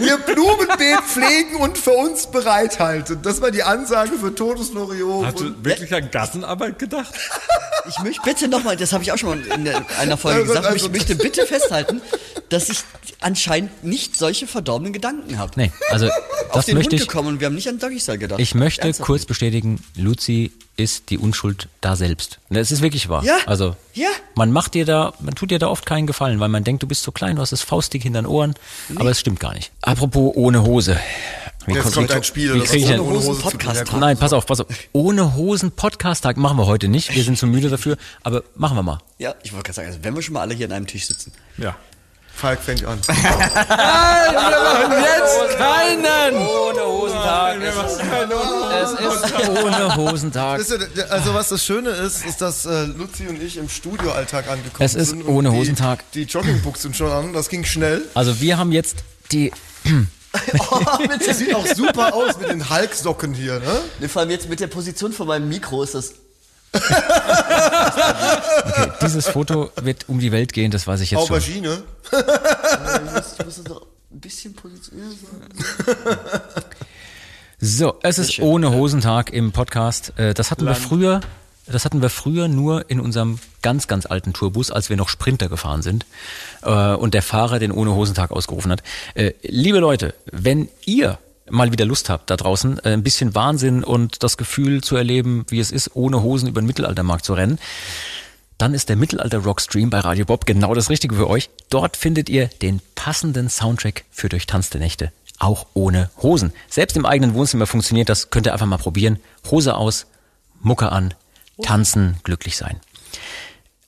Speaker 3: Ihr Blumenbeet pflegen und für uns bereithalten. Das war die Ansage für Totus Florio.
Speaker 5: Hast du wirklich an Gartenarbeit gedacht?
Speaker 4: Ich möchte bitte nochmal, das habe ich auch schon mal in der- einer Folge gesagt,
Speaker 3: also-
Speaker 4: ich möchte bitte festhalten, dass ich anscheinend nicht solche verdorbenen Gedanken habe.
Speaker 2: Nee, also
Speaker 4: Auf
Speaker 2: das
Speaker 4: den
Speaker 2: möchte
Speaker 4: Hund
Speaker 2: ich.
Speaker 4: gekommen und wir haben nicht an Doggy Style gedacht.
Speaker 2: Ich möchte
Speaker 4: Ernsthaft
Speaker 2: kurz
Speaker 4: nicht.
Speaker 2: bestätigen, Luzi ist die Unschuld da selbst. Es ist wirklich wahr.
Speaker 4: Ja,
Speaker 2: Also
Speaker 4: ja.
Speaker 2: man macht dir da, man tut dir da oft keinen Gefallen, weil man denkt, du bist so klein, du hast das Faustdick hinter den Ohren, aber es stimmt gar nicht. Apropos ohne Hose. Wie
Speaker 3: Jetzt
Speaker 2: kommt-
Speaker 3: ein Spiel,
Speaker 2: wie
Speaker 3: das
Speaker 2: ich
Speaker 3: ohne Hose
Speaker 4: Hosen. Podcast.
Speaker 2: Nein, pass auf, pass auf. Ohne Hosen Podcast-Tag machen wir heute nicht. Wir sind zu müde dafür, aber machen wir mal.
Speaker 4: Ja, ich wollte gerade sagen, also wenn wir schon mal alle hier an einem Tisch sitzen.
Speaker 5: Ja.
Speaker 3: Falk fängt an.
Speaker 2: Jetzt keinen ohne Hosentag. Es ist ohne Hosentag.
Speaker 3: Also was das Schöne ist, ist, dass äh, Luzi und ich im Studioalltag angekommen
Speaker 2: Es ist
Speaker 3: sind.
Speaker 2: ohne
Speaker 3: und die,
Speaker 2: Hosentag.
Speaker 3: Die Joggingbuchs sind schon an, das ging schnell.
Speaker 2: Also wir haben jetzt die
Speaker 3: Das sieht auch super aus mit den Hulk-Socken hier, ne?
Speaker 4: Ne, Vor allem jetzt mit der Position von meinem Mikro ist das.
Speaker 2: Dieses Foto wird um die Welt gehen, das weiß ich jetzt schon.
Speaker 3: Aubergine.
Speaker 4: Das noch ein bisschen positionieren.
Speaker 2: So, es ist ohne Hosentag im Podcast. Äh, Das hatten wir früher, das hatten wir früher nur in unserem ganz, ganz alten Tourbus, als wir noch Sprinter gefahren sind äh, und der Fahrer den ohne Hosentag ausgerufen hat. Äh, Liebe Leute, wenn ihr mal wieder Lust habt da draußen, äh, ein bisschen Wahnsinn und das Gefühl zu erleben, wie es ist, ohne Hosen über den Mittelaltermarkt zu rennen, dann ist der Mittelalter-Rock-Stream bei Radio Bob genau das Richtige für euch. Dort findet ihr den passenden Soundtrack für durchtanzte Nächte, auch ohne Hosen. Selbst im eigenen Wohnzimmer funktioniert das, könnt ihr einfach mal probieren. Hose aus, Mucke an, tanzen, glücklich sein.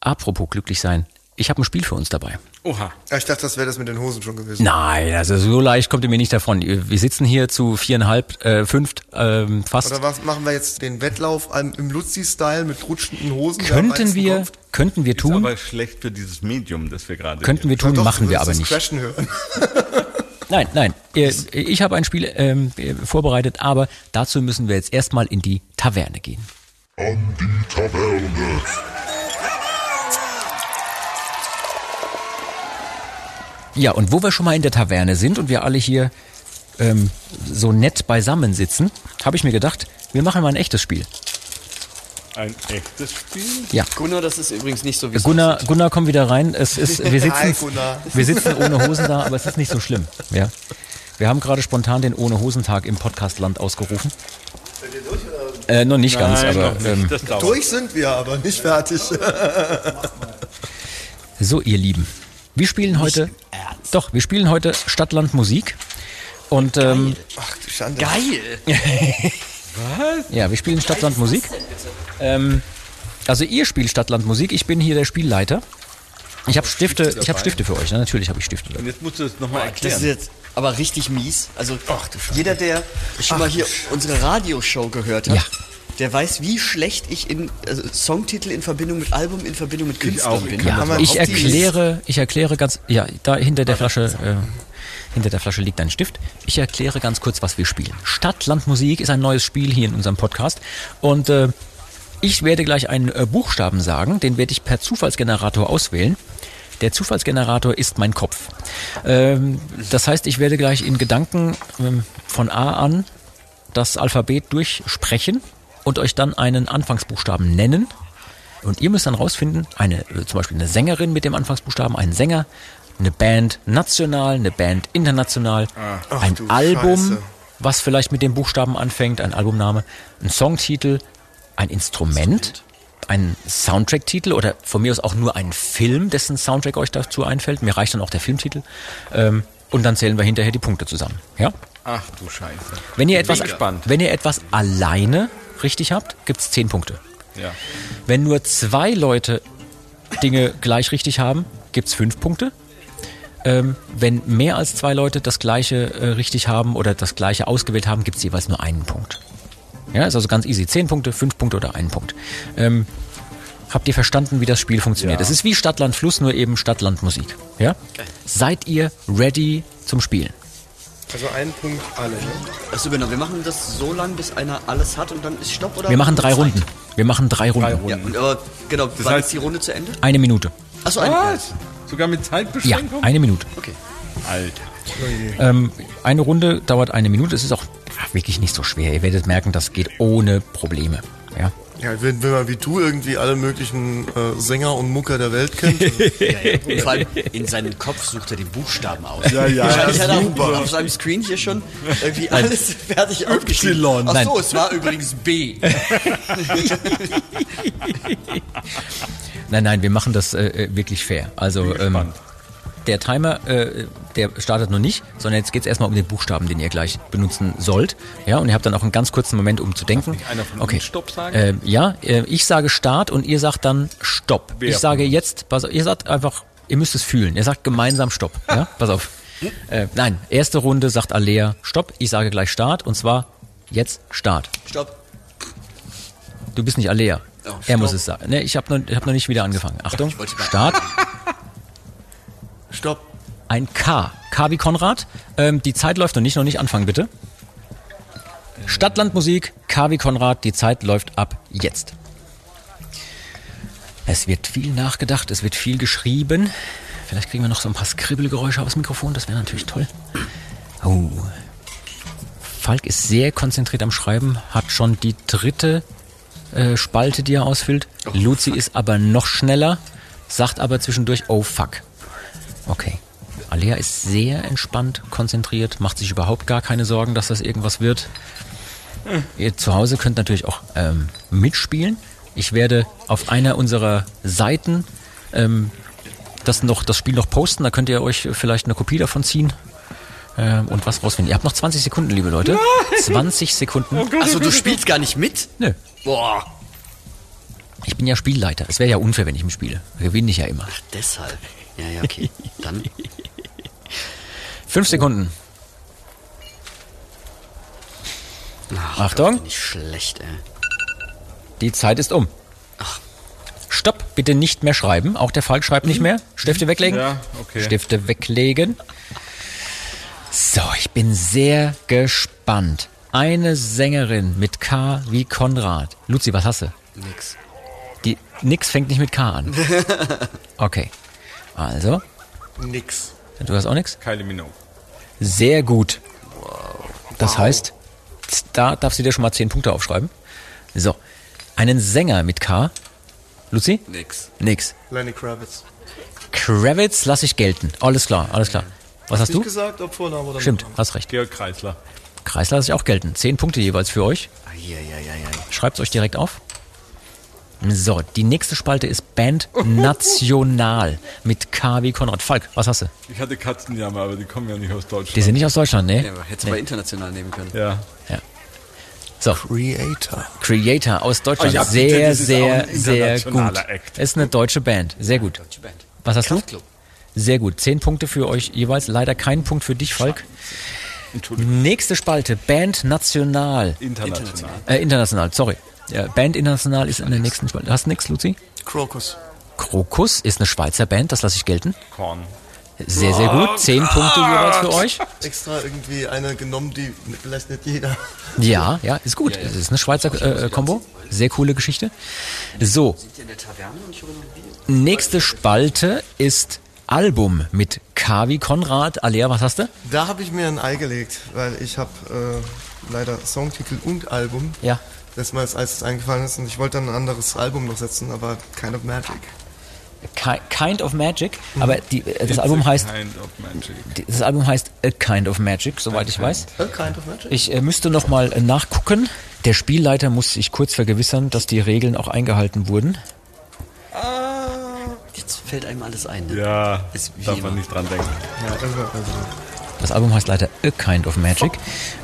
Speaker 2: Apropos glücklich sein, ich habe ein Spiel für uns dabei.
Speaker 5: Oha.
Speaker 3: Ich dachte, das wäre das mit den Hosen schon gewesen.
Speaker 2: Nein, also so leicht kommt ihr mir nicht davon. Wir sitzen hier zu viereinhalb, äh, fünft, ähm, fast.
Speaker 3: Oder was machen wir jetzt den Wettlauf an, im Luzi-Style mit rutschenden Hosen?
Speaker 2: Könnten wir, könnten wir
Speaker 5: Ist
Speaker 2: tun,
Speaker 5: aber schlecht für dieses Medium, das wir gerade
Speaker 2: könnten wir tun,
Speaker 3: doch,
Speaker 2: machen
Speaker 3: du
Speaker 2: wir aber
Speaker 3: das
Speaker 2: nicht.
Speaker 3: Crashen hören.
Speaker 2: Nein, nein. Ich habe ein Spiel ähm, vorbereitet, aber dazu müssen wir jetzt erstmal in die Taverne gehen.
Speaker 7: An die Taverne.
Speaker 2: Ja, und wo wir schon mal in der Taverne sind und wir alle hier ähm, so nett beisammen sitzen, habe ich mir gedacht, wir machen mal ein echtes Spiel.
Speaker 5: Ein echtes Spiel?
Speaker 2: Ja.
Speaker 4: Gunnar, das ist übrigens nicht so wie es
Speaker 2: Gunnar, Gunnar, komm wieder rein. Es ist, wir
Speaker 3: Hi,
Speaker 2: sitzen,
Speaker 3: Gunnar.
Speaker 2: wir sitzen ohne Hosen da, aber es ist nicht so schlimm. Ja. Wir haben gerade spontan den Ohne Hosentag im Podcastland ausgerufen. Äh, noch nicht ganz,
Speaker 5: Nein,
Speaker 2: aber
Speaker 5: noch nicht.
Speaker 2: ähm.
Speaker 3: Durch sind wir, aber nicht fertig.
Speaker 2: so, ihr Lieben. Wir spielen heute. Doch, wir spielen heute Stadtland Musik. Und ähm,
Speaker 3: Ach du Schande.
Speaker 4: Geil!
Speaker 2: ja, wir spielen Stadtland Musik. Ähm, also ihr spielt Stadtland Musik, ich bin hier der Spielleiter. Ich habe Stifte, ich habe Stifte für euch, ne? natürlich habe ich Stifte.
Speaker 5: Und jetzt musst du es nochmal
Speaker 4: Das ist
Speaker 5: erklären.
Speaker 4: jetzt aber richtig mies. Also jeder, der schon mal hier unsere Radioshow gehört hat,
Speaker 2: Ja.
Speaker 4: der weiß, wie schlecht ich in also Songtitel in Verbindung mit Album, in Verbindung mit Künstlern
Speaker 5: auch, ich
Speaker 4: bin.
Speaker 5: kann
Speaker 2: Ja, ich erkläre, ich erkläre ganz, ja, da hinter der Flasche, äh, hinter der Flasche liegt ein Stift. Ich erkläre ganz kurz, was wir spielen. Stadt, Land, Musik ist ein neues Spiel hier in unserem Podcast und äh, ich werde gleich einen äh, Buchstaben sagen, den werde ich per Zufallsgenerator auswählen. Der Zufallsgenerator ist mein Kopf. Ähm, das heißt, ich werde gleich in Gedanken ähm, von A an das Alphabet durchsprechen und euch dann einen Anfangsbuchstaben nennen. Und ihr müsst dann rausfinden, eine, äh, zum Beispiel eine Sängerin mit dem Anfangsbuchstaben, einen Sänger, eine Band national, eine Band international, ein
Speaker 3: du
Speaker 2: Album,
Speaker 3: Scheiße.
Speaker 2: was vielleicht mit dem Buchstaben anfängt, ein Albumname, ein Songtitel, ein Instrument, ein Soundtrack-Titel oder von mir aus auch nur ein Film, dessen Soundtrack euch dazu einfällt. Mir reicht dann auch der Filmtitel. Ähm, und dann zählen wir hinterher die Punkte zusammen. Ja?
Speaker 5: Ach du Scheiße.
Speaker 2: Wenn ihr etwas,
Speaker 5: gespannt.
Speaker 2: wenn ihr etwas alleine richtig habt, gibt's zehn Punkte.
Speaker 5: Ja.
Speaker 2: Wenn nur zwei Leute Dinge gleich richtig haben, gibt's fünf Punkte. Ähm, wenn mehr als zwei Leute das gleiche äh, richtig haben oder das gleiche ausgewählt haben, gibt's jeweils nur einen Punkt. Ja, ist also ganz easy. Zehn Punkte, fünf Punkte oder einen Punkt. Ähm, habt ihr verstanden, wie das Spiel funktioniert? Es ist wie Stadt, Land, Fluss, nur eben Stadt, Land, Musik. Ja? Seid ihr ready zum Spielen?
Speaker 3: Also ein Punkt alle, ne?
Speaker 4: Also genau, wir machen das so lang, bis einer alles hat und dann ist Stopp oder?
Speaker 2: Wir machen drei
Speaker 4: Zeit?
Speaker 2: Runden. Wir machen drei Runden.
Speaker 4: Ja, und, aber genau, wann
Speaker 5: heißt-
Speaker 4: ist die Runde zu Ende?
Speaker 2: Eine Minute.
Speaker 4: Achso, ein
Speaker 5: Was? Sogar mit
Speaker 2: Ja,
Speaker 5: Zeitbeschränkung?
Speaker 2: eine Minute.
Speaker 4: Okay.
Speaker 5: Alter.
Speaker 2: Ähm, eine Runde dauert eine Minute. Es ist auch wirklich nicht so schwer. Ihr werdet merken, das geht ohne Probleme. Ja.
Speaker 3: Ja, wenn, wenn man wie du irgendwie alle möglichen äh, Sänger und Mucker der Welt kennt.
Speaker 4: Und vor allem in seinen Kopf sucht er die Buchstaben aus.
Speaker 5: Ja, ja,
Speaker 4: Wahrscheinlich hat er
Speaker 3: super.
Speaker 4: auf seinem Screen hier schon irgendwie alles fertig aufgeschrieben. Ach
Speaker 2: Nein.
Speaker 4: so, es war übrigens B.
Speaker 2: Nein, nein, wir machen das äh, äh, wirklich fair. Also ähm. Der Timer, äh, der startet noch nicht, sondern jetzt geht es erstmal um den Buchstaben, den ihr gleich benutzen sollt. Ja, und ihr habt dann auch einen ganz kurzen Moment, um zu denken.
Speaker 5: nicht einer von
Speaker 2: okay.
Speaker 5: uns Stopp sagen?
Speaker 2: Äh, ja, äh, ich sage Start und ihr sagt dann Stopp.
Speaker 5: Wer
Speaker 2: ich sage jetzt, pass auf, ihr sagt einfach, ihr müsst es fühlen. Ihr sagt gemeinsam Stopp. Ja, pass auf. Äh, nein, erste Runde sagt Alea Stopp. Ich sage gleich Start und zwar jetzt Start.
Speaker 4: Stopp.
Speaker 2: Du bist nicht Alea.
Speaker 4: Oh,
Speaker 2: er muss es sagen. Ne, ich habe noch, ich hab noch nicht wieder angefangen. Achtung, Start.
Speaker 3: Stopp.
Speaker 2: Ein K. K wie Konrad. Ähm, die Zeit läuft noch nicht, noch nicht anfangen, bitte. Stadtlandmusik, K wie Konrad, die Zeit läuft ab jetzt. Es wird viel nachgedacht, es wird viel geschrieben. Vielleicht kriegen wir noch so ein paar Skribbelgeräusche aufs Mikrofon, das wäre natürlich toll. Oh. Falk ist sehr konzentriert am Schreiben, hat schon die dritte äh, Spalte, die er ausfüllt. Luzi ist aber noch schneller, sagt aber zwischendurch, oh fuck. Okay. Alea ist sehr entspannt, konzentriert, macht sich überhaupt gar keine Sorgen, dass das irgendwas wird. Ihr zu Hause könnt natürlich auch ähm, mitspielen. Ich werde auf einer unserer Seiten ähm, das, noch, das Spiel noch posten. Da könnt ihr euch vielleicht eine Kopie davon ziehen ähm, und was rausfinden. Ihr habt noch 20 Sekunden, liebe Leute. 20 Sekunden.
Speaker 4: Achso, du spielst gar nicht mit?
Speaker 2: Nö,
Speaker 4: Boah.
Speaker 2: ich bin ja Spielleiter. Es wäre ja unfair, wenn ich mitspiele. Gewinne ich ja immer.
Speaker 4: Deshalb. Ja, ja, okay. Dann.
Speaker 2: Fünf Sekunden.
Speaker 4: Ach,
Speaker 2: Achtung.
Speaker 4: Gott, Nicht schlecht, ey.
Speaker 2: Die Zeit ist um. Stopp, bitte nicht mehr schreiben. Auch der Falk schreibt nicht mehr. Stifte weglegen.
Speaker 5: Ja, okay.
Speaker 2: Stifte weglegen. So, ich bin sehr gespannt. Eine Sängerin mit K wie Konrad. Luzi, was hast du?
Speaker 4: Nix.
Speaker 2: Die, nix fängt nicht mit K an. Okay. Also,
Speaker 3: Nix.
Speaker 2: du hast auch nix?
Speaker 5: Kylie Minogue.
Speaker 2: Sehr gut. Das heißt, da darfst du dir schon mal 10 Punkte aufschreiben. So, einen Sänger mit K. Luzi?
Speaker 4: Nix.
Speaker 2: Nix.
Speaker 3: Lenny Kravitz.
Speaker 2: Kravitz lasse ich gelten. Alles klar, alles klar. Was hast
Speaker 3: Nicht
Speaker 2: du?
Speaker 3: gesagt, ob Vorname oder
Speaker 2: Stimmt,
Speaker 3: Nachname.
Speaker 2: hast recht.
Speaker 5: Georg Kreisler.
Speaker 2: Kreisler lasse ich auch gelten. Zehn Punkte jeweils für euch. Schreibt euch direkt auf. So, die nächste Spalte ist Band National mit K wie Konrad. Falk, was hast du?
Speaker 5: Ich hatte Katzenjammer, aber die kommen ja nicht aus Deutschland.
Speaker 2: Die sind nicht aus Deutschland, ne?
Speaker 4: Ja, hättest du mal international nehmen können.
Speaker 5: ja.
Speaker 2: So,
Speaker 3: Creator.
Speaker 2: Creator aus Deutschland.
Speaker 5: Oh ja,
Speaker 2: sehr,
Speaker 5: auch
Speaker 2: sehr, sehr gut.
Speaker 5: Act.
Speaker 2: Ist eine deutsche Band. Sehr gut.
Speaker 4: Deutsche Band.
Speaker 2: Was hast du?
Speaker 4: Kraftklub.
Speaker 2: Sehr gut. Zehn Punkte für euch jeweils. Leider kein Punkt für dich, Falk.
Speaker 5: Entschuldigung.
Speaker 2: Nächste Spalte. Band National.
Speaker 5: International.
Speaker 2: Äh, international, sorry. Ja, Band International ist in der nächsten Spalte. Hast du nix, Luzi?
Speaker 3: Crocus.
Speaker 2: Krokus ist eine Schweizer Band, das lasse ich gelten.
Speaker 5: Korn.
Speaker 2: Sehr, sehr gut. Zehn Punkte jeweils für euch.
Speaker 3: Extra irgendwie eine genommen, die vielleicht nicht jeder.
Speaker 2: Ja, ja, ist gut. Es ist eine Schweizer äh, Combo. Sehr coole Geschichte. So,
Speaker 4: Sind die in der Taverne und ich hole noch ein Bier?
Speaker 2: nächste Spalte ist Album mit Kavi Konrad. Alea, was hast du?
Speaker 3: Da habe ich mir ein Ei gelegt, weil ich habe äh, leider Songtitel und Album.
Speaker 2: Ja.
Speaker 3: Das mir als erstes eingefallen ist und ich wollte dann ein anderes Album noch setzen, aber Kind of Magic.
Speaker 2: Ki- Kind of Magic, aber die, äh, das Album heißt,
Speaker 5: Kind of Magic.
Speaker 2: das Album heißt A Kind of Magic, soweit ich weiß.
Speaker 3: A Kind of Magic?
Speaker 2: Ich äh, müsste noch mal äh, nachgucken. Der Spielleiter muss sich kurz vergewissern, dass die Regeln auch eingehalten wurden.
Speaker 4: Jetzt fällt einem alles ein. Ne?
Speaker 5: Ja,
Speaker 4: Ist
Speaker 5: darf
Speaker 4: immer.
Speaker 5: man nicht dran denken.
Speaker 3: Ja, also, also.
Speaker 2: Das Album heißt leider A Kind of Magic.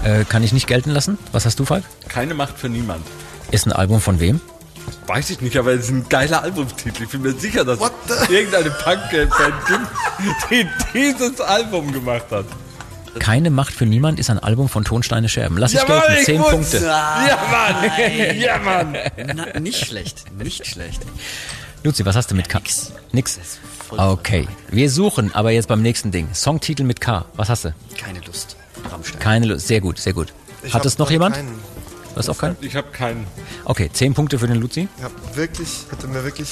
Speaker 2: Äh, kann ich nicht gelten lassen. Was hast du, Falk?
Speaker 5: Keine Macht für niemand.
Speaker 2: Ist ein Album von wem?
Speaker 5: Weiß ich nicht, aber es ist ein geiler Albumtitel. Ich bin mir sicher, dass irgendeine Punk-Band gibt, die dieses Album gemacht hat.
Speaker 2: Keine Macht für niemand ist ein Album von Tonsteine Scherben. Lass ich
Speaker 5: Jawohl,
Speaker 2: gelten.
Speaker 5: ich
Speaker 2: Zehn
Speaker 5: wusste.
Speaker 2: Punkte.
Speaker 5: Ja, Mann! Ja, Mann!
Speaker 4: Na, nicht schlecht, nicht schlecht.
Speaker 2: Luzi, was hast du mit K?
Speaker 4: Nix.
Speaker 2: Nix.
Speaker 4: Voll
Speaker 2: Okay. Wir suchen aber jetzt beim nächsten Ding. Songtitel mit K. Was hast du?
Speaker 4: Keine Lust. Rammstein.
Speaker 2: Keine Lust. Sehr gut, sehr gut.
Speaker 3: Ich
Speaker 2: Hat es noch jemand?
Speaker 3: Keinen.
Speaker 2: Du hast auch keinen?
Speaker 5: Ich habe keinen.
Speaker 2: Okay, zehn Punkte für den Luzi.
Speaker 3: Ich hab wirklich, hätte mir wirklich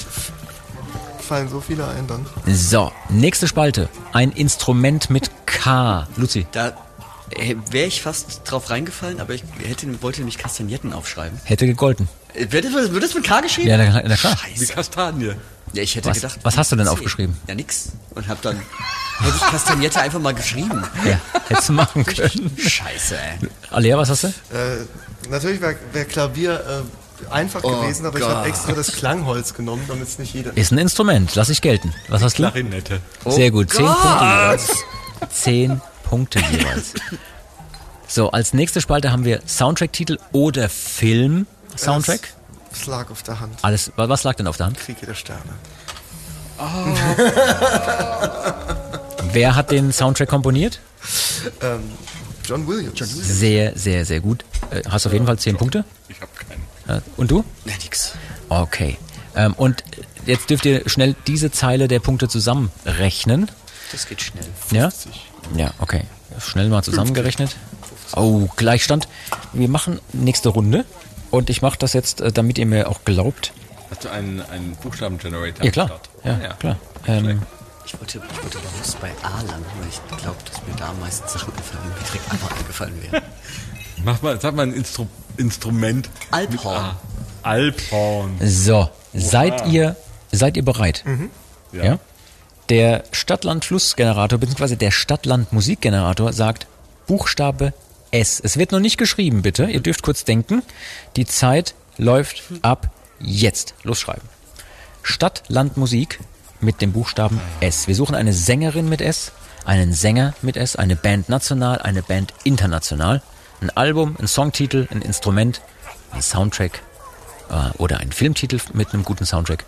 Speaker 3: fallen so viele ein dann.
Speaker 2: So, nächste Spalte. Ein Instrument mit K. Luzi.
Speaker 4: Da wäre ich fast drauf reingefallen, aber ich hätte, wollte nämlich Kastagnetten aufschreiben.
Speaker 2: Hätte gegolten.
Speaker 4: Äh, Wird das, wird das mit K geschrieben?
Speaker 2: Ja, na, na klar.
Speaker 5: Die
Speaker 4: Scheiße.
Speaker 5: Kastanie.
Speaker 4: Ja, ich hätte
Speaker 2: Was-
Speaker 4: gedacht.
Speaker 2: was hast du denn aufgeschrieben?
Speaker 4: Ja, nix. Und hab dann. Hätte ich Kastagnette einfach mal geschrieben.
Speaker 2: Ja, hättest du machen können.
Speaker 4: Scheiße, ey.
Speaker 2: Alea, was hast du?
Speaker 3: Äh, natürlich wäre wär Klavier äh, einfach
Speaker 4: Oh
Speaker 3: gewesen, aber ich
Speaker 4: Gott.
Speaker 3: habe extra das Klangholz genommen, damit es nicht jeder.
Speaker 2: Ist ein Instrument. Lass ich gelten. Was hast du?
Speaker 5: Klarinette.
Speaker 2: Sehr gut. Zehn Punkte jeweils. Zehn Punkte jeweils. So, als nächste Spalte haben wir Soundtrack-Titel oder Film-Soundtrack.
Speaker 3: Es lag auf der Hand.
Speaker 2: Alles, wa- was lag denn auf der Hand?
Speaker 3: Kriege der Sterne.
Speaker 2: Wer hat den Soundtrack komponiert?
Speaker 3: Ähm, John Williams.
Speaker 2: Sehr, sehr, sehr gut. Äh, Hast auf jeden Fall zehn Punkte.
Speaker 5: Ich habe keinen.
Speaker 2: Ja, Und du?
Speaker 4: Na, nix.
Speaker 2: Okay. Ähm, und jetzt dürft ihr schnell diese Zeile der Punkte zusammenrechnen.
Speaker 4: Das geht schnell.
Speaker 2: Ja? Ja, okay. Schnell mal zusammengerechnet. Oh, Gleichstand. Wir machen nächste Runde. Und ich mache das jetzt, äh, damit ihr mir auch glaubt.
Speaker 5: Hast du einen, einen Buchstabengenerator?
Speaker 2: Ja,
Speaker 5: am
Speaker 2: klar.
Speaker 5: Start?
Speaker 2: Ja, klar. Ähm,
Speaker 4: Ich wollte, ich wollte bewusst bei A landen, weil ich glaube, dass mir da am meisten Sachen einfallen, die direkt einfach eingefallen wären.
Speaker 5: Mach mal, sag mal ein Instru Instrument.
Speaker 4: Alphorn.
Speaker 5: Mit A. Alphorn.
Speaker 2: so, seid ihr, seid ihr bereit? Ja. Der Stadtland-Fluss-Generator bzw. der Stadtland-Musikgenerator sagt Buchstabe S. Es wird noch nicht geschrieben, bitte. Ihr dürft kurz denken. Die Zeit läuft ab jetzt. Losschreiben. Stadt, Land, Musik mit dem Buchstaben S. Wir suchen eine Sängerin mit S, einen Sänger mit S, eine Band national, eine Band international, ein Album, ein Songtitel, ein Instrument, ein Soundtrack äh, oder einen Filmtitel mit einem guten Soundtrack.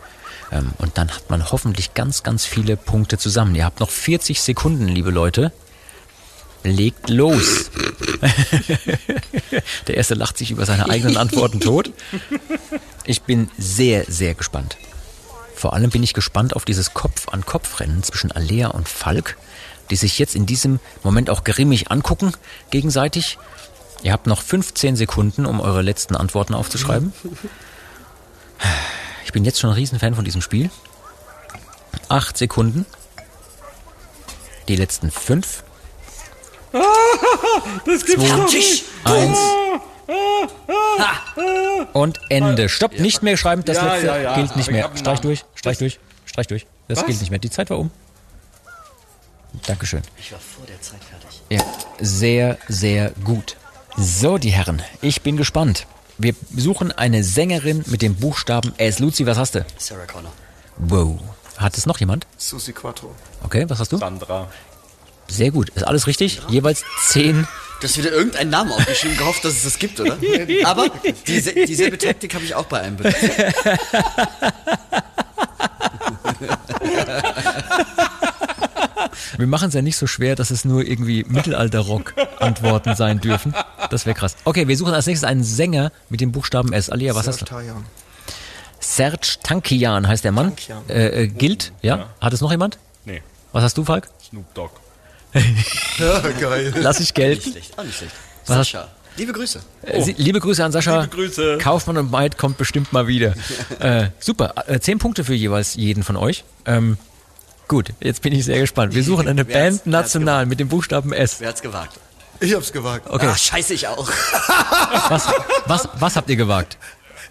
Speaker 2: Ähm, und dann hat man hoffentlich ganz, ganz viele Punkte zusammen. Ihr habt noch 40 Sekunden, liebe Leute. Legt los. Der erste lacht sich über seine eigenen Antworten tot. Ich bin sehr, sehr gespannt. Vor allem bin ich gespannt auf dieses Kopf-an-Kopf-Rennen zwischen Alea und Falk, die sich jetzt in diesem Moment auch grimmig angucken, gegenseitig. Ihr habt noch 15 Sekunden, um eure letzten Antworten aufzuschreiben. Ich bin jetzt schon ein Riesenfan von diesem Spiel. Acht Sekunden. Die letzten fünf.
Speaker 5: Das gibt's
Speaker 2: Zwei.
Speaker 5: doch nicht.
Speaker 2: Eins. Und Ende. Stopp, nicht mehr schreiben. Das
Speaker 5: Ja,
Speaker 2: letzte
Speaker 5: ja, ja.
Speaker 2: gilt nicht mehr. Streich durch, streich durch, streich durch. Das
Speaker 5: Was?
Speaker 2: gilt nicht mehr. Die Zeit war um. Dankeschön.
Speaker 4: Ich war vor der Zeit fertig.
Speaker 2: Ja, sehr, sehr gut. So, die Herren, ich bin gespannt. Wir suchen eine Sängerin mit dem Buchstaben S. Luzi, was hast du?
Speaker 4: Sarah Connor.
Speaker 2: Wow. Hat es noch jemand?
Speaker 3: Susi Quattro.
Speaker 2: Okay, was hast du?
Speaker 5: Sandra.
Speaker 2: Sehr gut. Ist alles richtig? Jeweils zehn.
Speaker 4: Du hast wieder irgendeinen Namen aufgeschrieben, gehofft, dass es das gibt, oder? Aber diese, dieselbe Taktik habe ich auch bei einem benutzt.
Speaker 2: Wir machen es ja nicht so schwer, dass es nur irgendwie Mittelalter-Rock-Antworten sein dürfen. Das wäre krass. Okay, wir suchen als nächstes einen Sänger mit dem Buchstaben S. Alia, was hast du?
Speaker 3: Tajan.
Speaker 2: Serge Tankian heißt der Mann.
Speaker 3: Tankian.
Speaker 2: Äh, äh, gilt, ja? Hat es noch jemand?
Speaker 5: Nee,
Speaker 2: Was hast du, Falk?
Speaker 5: Snoop Dogg.
Speaker 3: Ja, geil.
Speaker 2: Lass ich
Speaker 4: Nicht
Speaker 2: gelten.
Speaker 4: schlecht, auch nicht schlecht. Sascha, liebe Grüße.
Speaker 2: Sie- Liebe Grüße an Sascha.
Speaker 5: Liebe Grüße.
Speaker 2: Kaufmann und Maid kommt bestimmt mal wieder. äh, super. Äh, zehn Punkte für jeweils jeden von euch. Ähm, gut, jetzt bin ich sehr gespannt. Wir suchen eine Band national mit dem Buchstaben S.
Speaker 4: Wer hat's gewagt?
Speaker 3: Ich hab's gewagt.
Speaker 2: Okay,
Speaker 4: Ah, scheiße, ich auch.
Speaker 2: was, was, was habt ihr gewagt?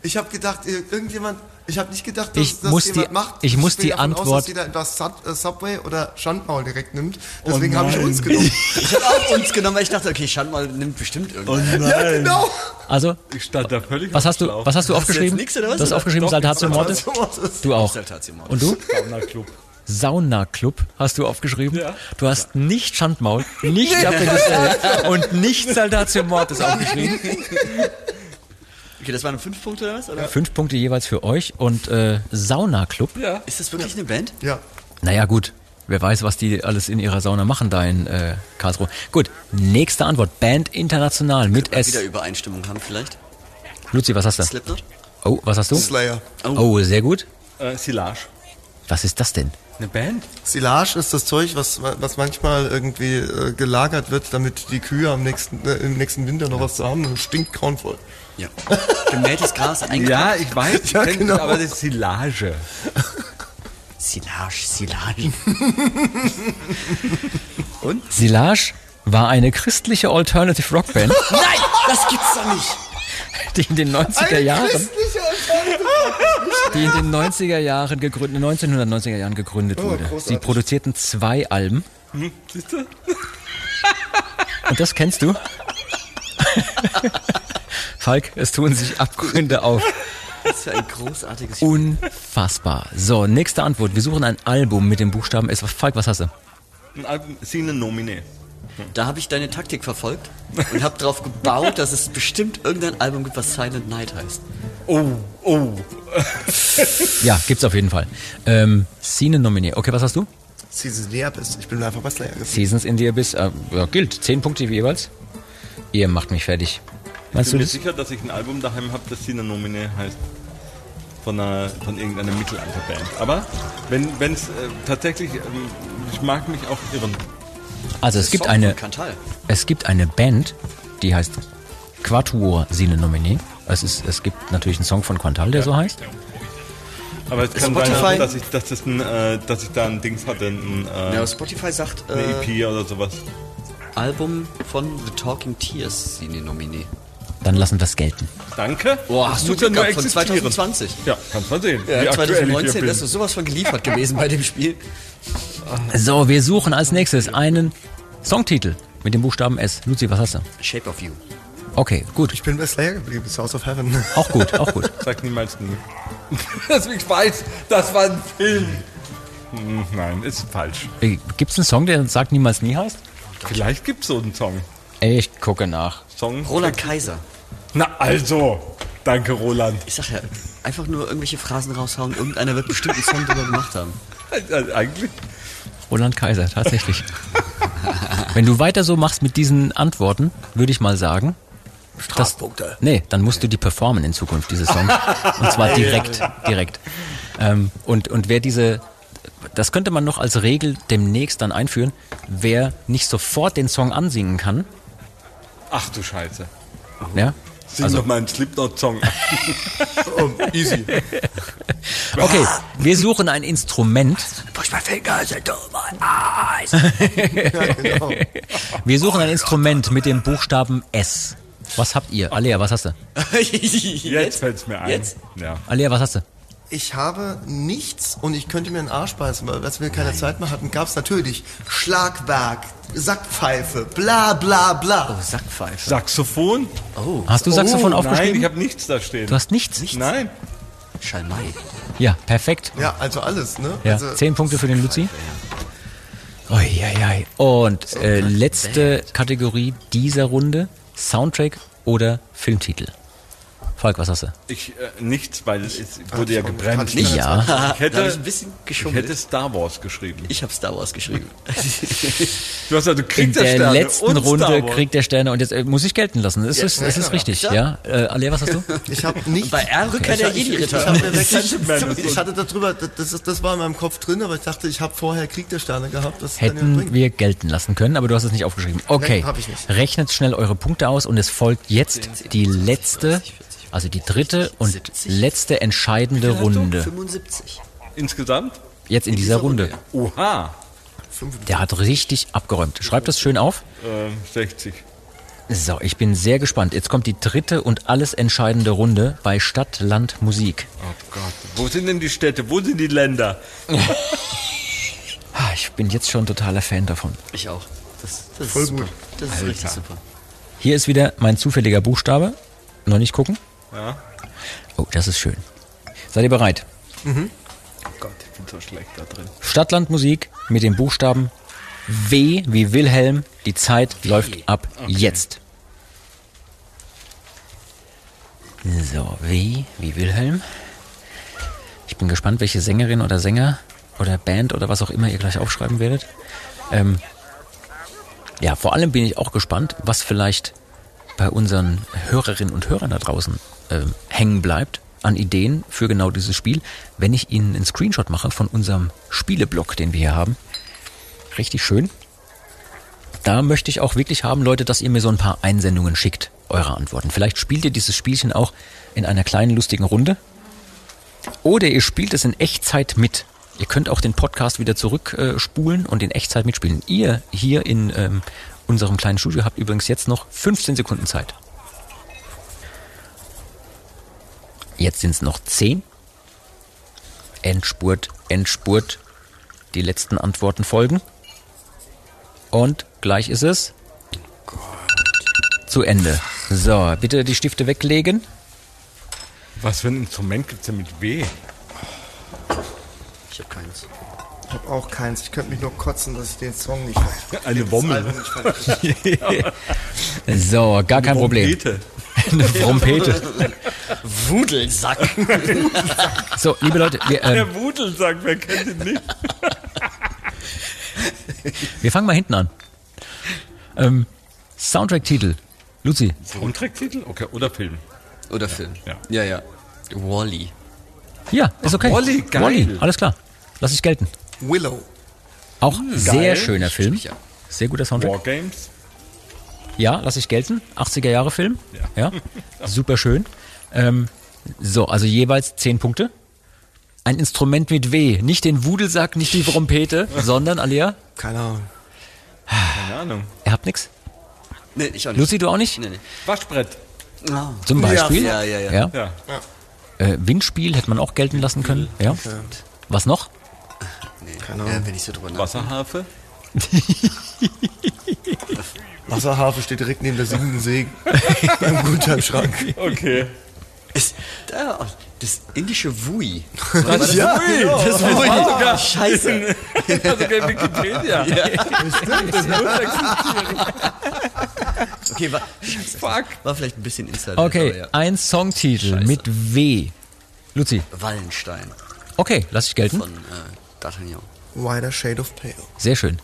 Speaker 3: Ich habe gedacht, ir- irgendjemand. Ich habe nicht gedacht, dass
Speaker 2: Ich
Speaker 3: das
Speaker 2: muss
Speaker 3: jemand
Speaker 2: die-
Speaker 3: macht.
Speaker 2: ich muss
Speaker 3: bin
Speaker 2: die
Speaker 3: davon Aus,
Speaker 2: Antwort-
Speaker 3: dass jeder entweder Sub, äh, Subway oder Schandmaul direkt nimmt. Deswegen habe ich uns genommen.
Speaker 4: Ich habe auch uns genommen, weil ich dachte, okay, Schandmal nimmt bestimmt irgendwann.
Speaker 3: ja, genau.
Speaker 2: Also,
Speaker 5: Ich stand da völlig
Speaker 2: was hast du, was hast du
Speaker 4: Hast du
Speaker 2: aufgeschrieben?
Speaker 4: jetzt nix, oder was,
Speaker 2: Du hast aufgeschrieben
Speaker 5: Doch,
Speaker 2: Saltatio Mortis? Du auch.
Speaker 4: Saltatio Mortis.
Speaker 2: Und du?
Speaker 5: Sauna-Club.
Speaker 2: Sauna-Club hast du aufgeschrieben.
Speaker 5: Ja.
Speaker 2: Du hast nicht Schandmaul, nicht Appelissel und nicht Saltatio Mortis aufgeschrieben.
Speaker 4: Okay, das waren fünf Punkte oder was? Oder?
Speaker 2: Fünf Punkte jeweils für euch und äh, Sauna-Club.
Speaker 5: Ja.
Speaker 4: Ist das wirklich eine Band?
Speaker 3: Ja.
Speaker 2: Naja, gut. Wer weiß, was die alles in ihrer Sauna machen da in äh, Karlsruhe. Gut, nächste Antwort. Band international mit S.
Speaker 4: wieder Übereinstimmung haben vielleicht?
Speaker 2: Luzi, was hast du?
Speaker 4: Slipknot?
Speaker 2: Oh, was hast du?
Speaker 3: Slayer.
Speaker 2: Oh, sehr gut.
Speaker 5: Äh, Silage.
Speaker 2: Was ist das denn?
Speaker 5: Eine Band?
Speaker 3: Silage ist das Zeug, was, was manchmal irgendwie äh, gelagert wird, damit die Kühe am nächsten, äh, im nächsten Winter noch was zu haben. Und stinkt grauenvoll.
Speaker 4: Ja. Gemähtes Gras, eigentlich.
Speaker 5: Ja, ich weiß, ich
Speaker 3: Ja, genau.
Speaker 5: aber das ist Silage.
Speaker 4: Silage, Silage.
Speaker 2: Silage war eine christliche Alternative Rock Band,
Speaker 4: Nein, das gibt's doch nicht.
Speaker 2: die in den 90er Jahren, die in den 90er Jahren gegründet, 1990er Jahren gegründet wurde.
Speaker 3: großartig.
Speaker 2: Sie produzierten zwei Alben.
Speaker 5: Siehst du?
Speaker 2: Und das kennst du? Falk, es tun sich Abgründe auf.
Speaker 4: Das ist ein großartiges Spiel.
Speaker 2: Unfassbar. So, nächste Antwort. Wir suchen ein Album mit dem Buchstaben S. Falk, was hast du?
Speaker 5: Ein Album, Sine Nomine.
Speaker 4: Da habe ich deine Taktik verfolgt und habe darauf gebaut, dass es bestimmt irgendein Album gibt, was Silent Night heißt.
Speaker 5: Oh, oh.
Speaker 2: Ja, gibt's auf jeden Fall. Ähm, Scene Nominee. Okay, was hast du?
Speaker 3: Seasons näher bist. Ich bin einfach geblieben.
Speaker 2: Seasons in the Abyss. Äh, ja, gilt. Zehn Punkte jeweils. Ihr macht mich fertig.
Speaker 5: Ich
Speaker 2: Meinst
Speaker 5: bin
Speaker 2: du
Speaker 5: mir
Speaker 2: das?
Speaker 5: sicher, dass ich ein Album daheim habe, das Sine Nomine heißt. Von, einer, von irgendeiner Mittelalterband. Aber wenn es äh, tatsächlich, ähm, ich mag mich auch irren.
Speaker 2: Also es gibt
Speaker 4: Song
Speaker 2: eine, es gibt eine Band, die heißt Quatuor Sine Nominee. Es, ist, es gibt natürlich einen Song von Quantal, der so heißt.
Speaker 5: Aber es kann
Speaker 3: Spotify-
Speaker 5: sein, dass ich, dass, das ein, äh, dass ich da ein Dings hatte, ein, äh,
Speaker 4: Ja, Spotify sagt
Speaker 5: eine
Speaker 4: äh,
Speaker 5: EP oder sowas.
Speaker 4: Album von The Talking Tears, Sine Nominee.
Speaker 2: Dann lassen wir es gelten.
Speaker 5: Danke.
Speaker 4: Boah,
Speaker 5: Das
Speaker 4: hast du
Speaker 5: muss ja
Speaker 4: Glück
Speaker 5: nur
Speaker 4: gehabt, von
Speaker 5: existieren.
Speaker 4: 2020.
Speaker 5: Ja, kannst mal sehen.
Speaker 4: Ja,
Speaker 5: wie aktuell ich
Speaker 4: 2019,
Speaker 5: hier bin.
Speaker 4: das ist sowas von geliefert gewesen bei dem Spiel.
Speaker 2: So, wir suchen als nächstes einen Songtitel mit dem Buchstaben S. Luzi, was hast du?
Speaker 4: Shape of You.
Speaker 2: Okay, gut.
Speaker 3: Ich bin bei Slayer geblieben. Source of Heaven.
Speaker 2: Auch gut, auch gut.
Speaker 5: Sag niemals nie. Dass ich weiß, das war ein Film. Hm, Nein, ist falsch.
Speaker 2: Gibt es einen Song, der sagt niemals nie heißt?
Speaker 5: Vielleicht gibt's so einen Song.
Speaker 2: Ich gucke nach.
Speaker 5: Song.
Speaker 4: Roland Kaiser.
Speaker 5: Na also. Danke, Roland.
Speaker 4: Ich sag ja, einfach nur irgendwelche Phrasen raushauen. Irgendeiner wird bestimmt einen Song drüber gemacht haben.
Speaker 5: Also eigentlich.
Speaker 2: Roland Kaiser, tatsächlich. Wenn du weiter so machst mit diesen Antworten, würde ich mal sagen. Strafpunkte. Nee, dann musst du die performen in Zukunft, diese Song. Und zwar direkt, direkt. Ähm, und, und wer diese, das könnte man noch als Regel demnächst dann einführen, wer nicht sofort den Song ansingen kann,
Speaker 5: Ach du Scheiße.
Speaker 2: ja,
Speaker 5: Sing
Speaker 2: Also-
Speaker 5: doch mal einen Slipknot-Song.
Speaker 3: Oh, easy.
Speaker 2: Okay, wir suchen ein Instrument.
Speaker 4: Push my fingers into my eyes.
Speaker 2: Wir suchen ein Instrument mit dem Buchstaben S. Was habt ihr? Alea, was hast du?
Speaker 5: Jetzt fällt's mir ein.
Speaker 4: Jetzt?
Speaker 5: Ja.
Speaker 2: Alea, was hast du?
Speaker 3: Ich habe nichts und ich könnte mir einen Arsch beißen, weil als wir keine Zeit mehr hatten, gab es natürlich Schlagwerk, Sackpfeife, bla bla bla.
Speaker 4: Oh, Sackpfeife.
Speaker 5: Saxophon?
Speaker 2: Hast du Saxophon
Speaker 5: oh,
Speaker 2: aufgeschrieben?
Speaker 5: Nein, ich habe nichts da stehen.
Speaker 2: du hast nichts?
Speaker 5: Nein.
Speaker 4: Schalmei.
Speaker 2: Ja, perfekt.
Speaker 3: Ja, also alles, ne?
Speaker 2: Ja,
Speaker 3: Also,
Speaker 2: zehn Punkte für den Luzi. Uiuiui. Und äh, letzte Kategorie dieser Runde, Soundtrack oder Filmtitel. Falk, was hast du?
Speaker 5: Ich, äh, nichts, weil es wurde ja
Speaker 3: ich-
Speaker 5: gebremst.
Speaker 3: Nicht?
Speaker 2: Ja.
Speaker 5: Ich hätte,
Speaker 4: ich ein bisschen
Speaker 5: ich
Speaker 4: geschummelt.
Speaker 5: hätte Star Wars geschrieben.
Speaker 4: Ich habe Star Wars geschrieben.
Speaker 5: Du hast also Krieg
Speaker 2: In
Speaker 5: der,
Speaker 2: der
Speaker 5: Sterne
Speaker 2: letzten
Speaker 5: und
Speaker 2: Runde kriegt der Sterne und jetzt äh, muss ich gelten lassen. Es ist, es ist
Speaker 3: ja,
Speaker 2: richtig, ja. Äh, Alea, was hast du?
Speaker 3: Ich habe nichts.
Speaker 4: Bei R Rückkehr der
Speaker 3: ich, ich, ich,
Speaker 4: Jedi-Ritter.
Speaker 3: ich hatte darüber, das, ist, das war in meinem Kopf drin, aber ich dachte, ich habe vorher Krieg der Sterne gehabt. Das ja
Speaker 2: Hätten wir gelten lassen können, aber du hast es nicht aufgeschrieben. Okay,
Speaker 3: ich nicht.
Speaker 2: rechnet schnell eure Punkte aus und es folgt jetzt die letzte, also die dritte und
Speaker 4: 70.
Speaker 2: letzte entscheidende Runde.
Speaker 4: 75.
Speaker 5: Insgesamt?
Speaker 2: Jetzt in dieser Runde.
Speaker 5: Oha.
Speaker 2: Der hat richtig abgeräumt. Schreibt das schön auf.
Speaker 5: Äh, 60.
Speaker 2: So, ich bin sehr gespannt. Jetzt kommt die dritte und alles entscheidende Runde bei Stadt, Land, Musik.
Speaker 5: Oh Gott. Wo sind denn die Städte? Wo sind die Länder?
Speaker 2: Ah, Ich bin jetzt schon totaler Fan davon.
Speaker 4: Ich auch. Das, das
Speaker 3: Voll
Speaker 4: ist super.
Speaker 3: gut.
Speaker 4: Das ist richtig super.
Speaker 2: Hier ist wieder mein zufälliger Buchstabe. Noch nicht gucken.
Speaker 5: Ja.
Speaker 2: Oh, das ist schön. Seid ihr bereit?
Speaker 5: Oh Gott, ich bin so schlecht da drin.
Speaker 2: Stadtland Musik mit dem Buchstaben W wie Wilhelm. Die Zeit läuft ab jetzt. So, W wie Wilhelm. Ich bin gespannt, welche Sängerin oder Sänger oder Band oder was auch immer ihr gleich aufschreiben werdet. Ähm, ja, vor allem bin ich auch gespannt, was vielleicht bei unseren Hörerinnen und Hörern da draußen ähm, hängen bleibt an Ideen für genau dieses Spiel, wenn ich Ihnen einen Screenshot mache von unserem Spieleblock, den wir hier haben. Richtig schön. Da möchte ich auch wirklich haben, Leute, dass ihr mir so ein paar Einsendungen schickt, eure Antworten. Vielleicht spielt ihr dieses Spielchen auch in einer kleinen lustigen Runde. Oder ihr spielt es in Echtzeit mit. Ihr könnt auch den Podcast wieder zurückspulen äh, und in Echtzeit mitspielen. Ihr hier in ähm, unserem kleinen Studio habt übrigens jetzt noch 15 Sekunden Zeit. Jetzt sind es noch 10. Endspurt, Endspurt. Die letzten Antworten folgen. Und gleich ist es zu Ende. So, bitte die Stifte weglegen.
Speaker 5: Was für ein Instrument gibt's denn mit W?
Speaker 4: Ich habe keins.
Speaker 3: Ich habe auch keins. Ich könnte mich nur kotzen, dass ich den Song nicht habe.
Speaker 5: Eine Wommel.
Speaker 2: So, gar kein Problem.
Speaker 5: Trompete.
Speaker 2: Eine Trompete.
Speaker 4: Wudelsack.
Speaker 2: So, liebe Leute, wir, ähm,
Speaker 5: Der Wudelsack, wer kennt ihn nicht?
Speaker 2: wir fangen mal hinten an. Ähm, Soundtrack-Titel. Luzi,
Speaker 5: Soundtrack-Titel? Okay, oder Film.
Speaker 4: Oder Film.
Speaker 5: Ja.
Speaker 4: ja. ja. Wally.
Speaker 2: ja, ist okay.
Speaker 5: Wall-E, geil.
Speaker 2: Wall-E, alles klar. Lass ich gelten.
Speaker 3: Willow.
Speaker 2: Auch sehr schöner Film.
Speaker 4: Ja.
Speaker 2: Sehr guter Soundtrack.
Speaker 5: Wargames?
Speaker 2: Ja, lass ich gelten. 80er Jahre Film. Ja. Super schön. Ähm, so, also jeweils 10 Punkte. Ein Instrument mit W. Nicht den Wudelsack, nicht die Trompete, sondern, Alia,
Speaker 3: Keine Ahnung.
Speaker 5: Keine Ahnung.
Speaker 2: ihr habt nix?
Speaker 4: Nee, ich auch nicht.
Speaker 2: Luzi, du auch nicht?
Speaker 4: Nee, nee.
Speaker 5: Waschbrett.
Speaker 4: Ah.
Speaker 2: Zum Beispiel.
Speaker 4: Ja, ja, ja.
Speaker 2: ja.
Speaker 5: Ja.
Speaker 2: Äh, Windspiel hätte man auch gelten lassen können. Ja. Was noch?
Speaker 4: Nee.
Speaker 3: Keine
Speaker 4: Ja,
Speaker 3: Ahnung.
Speaker 4: wenn ich so drüber nachdenke.
Speaker 5: Wasserharfe?
Speaker 3: Wasserhafe steht direkt neben der singenden Säge. Im Gutscheinschrank.
Speaker 5: Okay.
Speaker 4: Ist, da, das indische Wui.
Speaker 5: Das
Speaker 3: Ja,
Speaker 5: Wui.
Speaker 3: genau.
Speaker 5: Das war sogar
Speaker 4: Scheiße.
Speaker 5: sogar Wikipedia.
Speaker 4: Okay, war,
Speaker 5: Fuck.
Speaker 4: war vielleicht ein bisschen Insider.
Speaker 2: Okay,
Speaker 4: ja.
Speaker 2: ein Songtitel
Speaker 4: Scheiße.
Speaker 2: mit W. Luzi.
Speaker 4: Wallenstein
Speaker 2: Okay, lass ich gelten.
Speaker 4: von äh, D'Artagnan.
Speaker 3: Wider Shade of Pale.
Speaker 2: Sehr schön.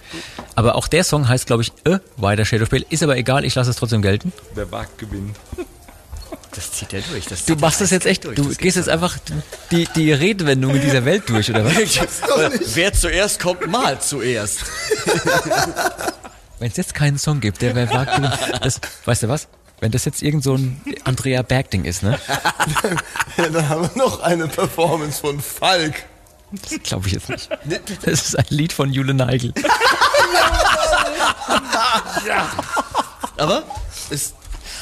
Speaker 2: Aber auch der Song heißt, glaube ich, A Wider Shade of Pale. Ist aber egal, ich lasse es trotzdem gelten.
Speaker 5: Wer wagt, gewinnt.
Speaker 4: Das zieht er durch. Das
Speaker 2: Du machst das jetzt echt,
Speaker 4: durch.
Speaker 2: du
Speaker 4: Das
Speaker 2: gehst jetzt einfach die, die Redewendung in dieser Welt durch, oder was?
Speaker 4: Wer zuerst kommt, mal zuerst.
Speaker 2: Wenn es jetzt keinen Song gibt, der wer wagt, gewinnt. das, weißt du was? Wenn das jetzt irgend so ein Andrea Berg-Ding ist, ne?
Speaker 3: Ja, dann haben wir noch eine Performance von Falk.
Speaker 2: Das glaube ich jetzt nicht. Das ist ein Lied von Jule Neigel.
Speaker 4: Aber es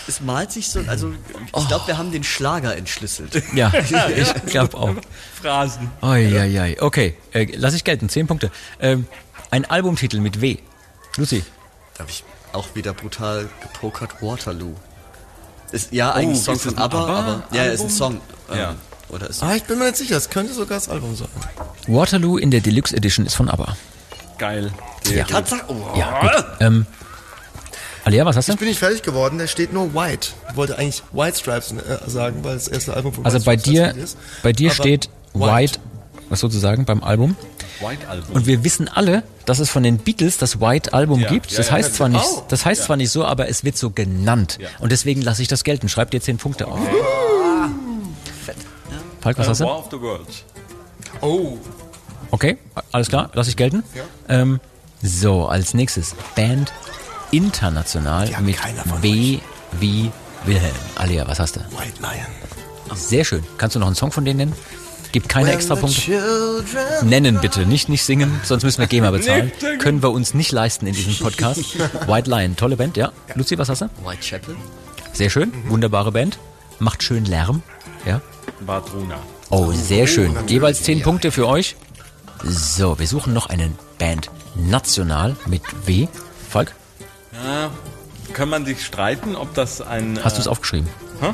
Speaker 4: es malt sich so, also ich glaube, wir haben den Schlager entschlüsselt.
Speaker 2: Ja, ich glaube auch.
Speaker 5: Phrasen.
Speaker 2: Eieiei. Okay, äh, lass ich gelten. Zehn Punkte. Ähm, ein Albumtitel mit W. Lucy.
Speaker 4: Da habe ich auch wieder brutal gepokert. Waterloo. Ist ja eigentlich ein Song von ABBA,
Speaker 5: ABBA
Speaker 4: aber ja, ist ein? Song. Ähm,
Speaker 5: Ja.
Speaker 4: Oder ist
Speaker 3: Ah, ich bin mir nicht sicher, es könnte sogar das Album sein.
Speaker 2: Waterloo in der Deluxe Edition ist von ABBA.
Speaker 5: Geil.
Speaker 2: Ja.
Speaker 4: Tatsache. Oh.
Speaker 2: Ja, gut. Ähm, Alia, was hast du?
Speaker 3: Ich bin nicht fertig geworden, da steht nur White. Ich wollte eigentlich White Stripes äh, sagen, weil das erste Album von
Speaker 2: Also
Speaker 3: White
Speaker 2: bei
Speaker 3: Stripes
Speaker 2: dir,
Speaker 3: ist.
Speaker 2: bei dir
Speaker 3: Aber
Speaker 2: steht White, was sozusagen beim Album.
Speaker 5: White Album.
Speaker 2: Und wir wissen alle, dass es von den Beatles das White Album
Speaker 5: Ja,
Speaker 2: gibt. Das
Speaker 5: ja,
Speaker 2: heißt
Speaker 5: ja.
Speaker 2: zwar nicht,
Speaker 3: Oh.
Speaker 2: das heißt zwar nicht so, aber es wird so genannt.
Speaker 5: Ja.
Speaker 2: Und deswegen lasse ich das gelten. Schreib dir zehn Punkte auf. Falk, was
Speaker 5: Äh,
Speaker 2: hast du?
Speaker 5: War of the Worlds.
Speaker 3: Oh,
Speaker 2: Okay, alles klar, lasse ich gelten.
Speaker 3: Ja.
Speaker 2: Ähm, so, als nächstes Band international mit W wie Wilhelm. Alia, was hast du?
Speaker 3: White Lion.
Speaker 2: Sehr schön. Kannst du noch einen Song von denen nennen? Gibt keine
Speaker 3: When
Speaker 2: extra Punkte. Nennen bitte, nicht nicht singen, sonst müssen wir GEMA bezahlen. Können wir uns nicht leisten in diesem Podcast. White Lion, tolle Band, ja. Lucy, was hast du?
Speaker 4: Whitechapel.
Speaker 2: Sehr schön,
Speaker 3: Mhm.
Speaker 2: wunderbare Band. Macht schön Lärm, ja.
Speaker 5: Badruna.
Speaker 2: Oh, sehr schön. Jeweils zehn Punkte für euch. So, wir suchen noch eine Band national mit W. Falk,
Speaker 5: Ja, kann man sich streiten, ob das ein...
Speaker 2: hast du es
Speaker 5: äh,
Speaker 2: aufgeschrieben?
Speaker 5: Hä?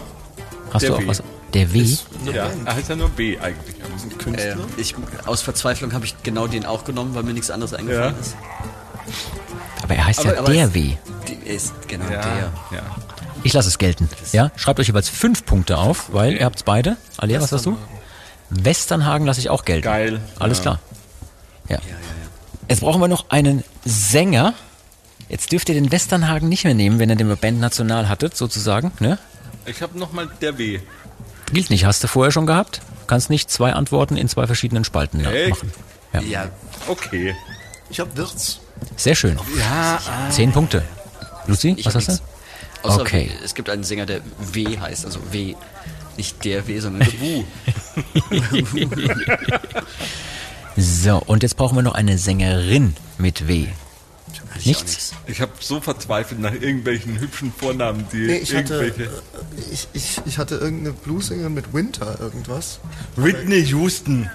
Speaker 2: Hast
Speaker 5: Der
Speaker 2: du auch
Speaker 5: W.
Speaker 2: was? Der W?
Speaker 5: Ja, er heißt ja nur B eigentlich.
Speaker 4: Äh, ich, aus Verzweiflung habe ich genau den auch genommen, weil mir nichts anderes eingefallen
Speaker 5: Ja.
Speaker 4: ist.
Speaker 2: Aber er heißt
Speaker 4: Aber-
Speaker 2: ja
Speaker 4: aber
Speaker 2: der
Speaker 4: es-
Speaker 2: W.
Speaker 4: Die ist genau
Speaker 5: Ja,
Speaker 4: der.
Speaker 5: ja.
Speaker 2: Ich lasse es gelten. Ja, schreibt euch jeweils fünf Punkte auf, weil ihr habt's beide. Alia, was hast du? Westernhagen lasse ich auch gelten.
Speaker 5: Geil.
Speaker 2: Alles
Speaker 5: Ja.
Speaker 2: klar. Ja. Jetzt brauchen wir noch einen Sänger. Jetzt dürft ihr den Westernhagen nicht mehr nehmen, wenn ihr den Band national hattet, sozusagen. Ne?
Speaker 5: Ich habe nochmal der W.
Speaker 2: Gilt nicht, hast du vorher schon gehabt. Kannst nicht zwei Antworten in zwei verschiedenen Spalten ja,
Speaker 5: Echt?
Speaker 2: machen. Ja.
Speaker 4: Ja,
Speaker 5: Okay.
Speaker 3: Ich hab Wirtz.
Speaker 2: Sehr schön.
Speaker 5: Ja,
Speaker 2: Zehn Punkte. Lucy,
Speaker 4: ich
Speaker 2: was hast du?
Speaker 4: Außer
Speaker 2: Okay.
Speaker 4: es gibt einen Sänger, der W heißt, also W. Nicht der W, sondern W.
Speaker 2: So, und jetzt brauchen wir noch eine Sängerin mit W. Nichts?
Speaker 5: ich habe so verzweifelt nach irgendwelchen hübschen Vornamen, die
Speaker 3: Nee, ich hatte,
Speaker 5: irgendwelche...
Speaker 3: äh, ich, ich, ich hatte irgendeine Bluesängerin mit Winter irgendwas.
Speaker 5: Whitney Houston.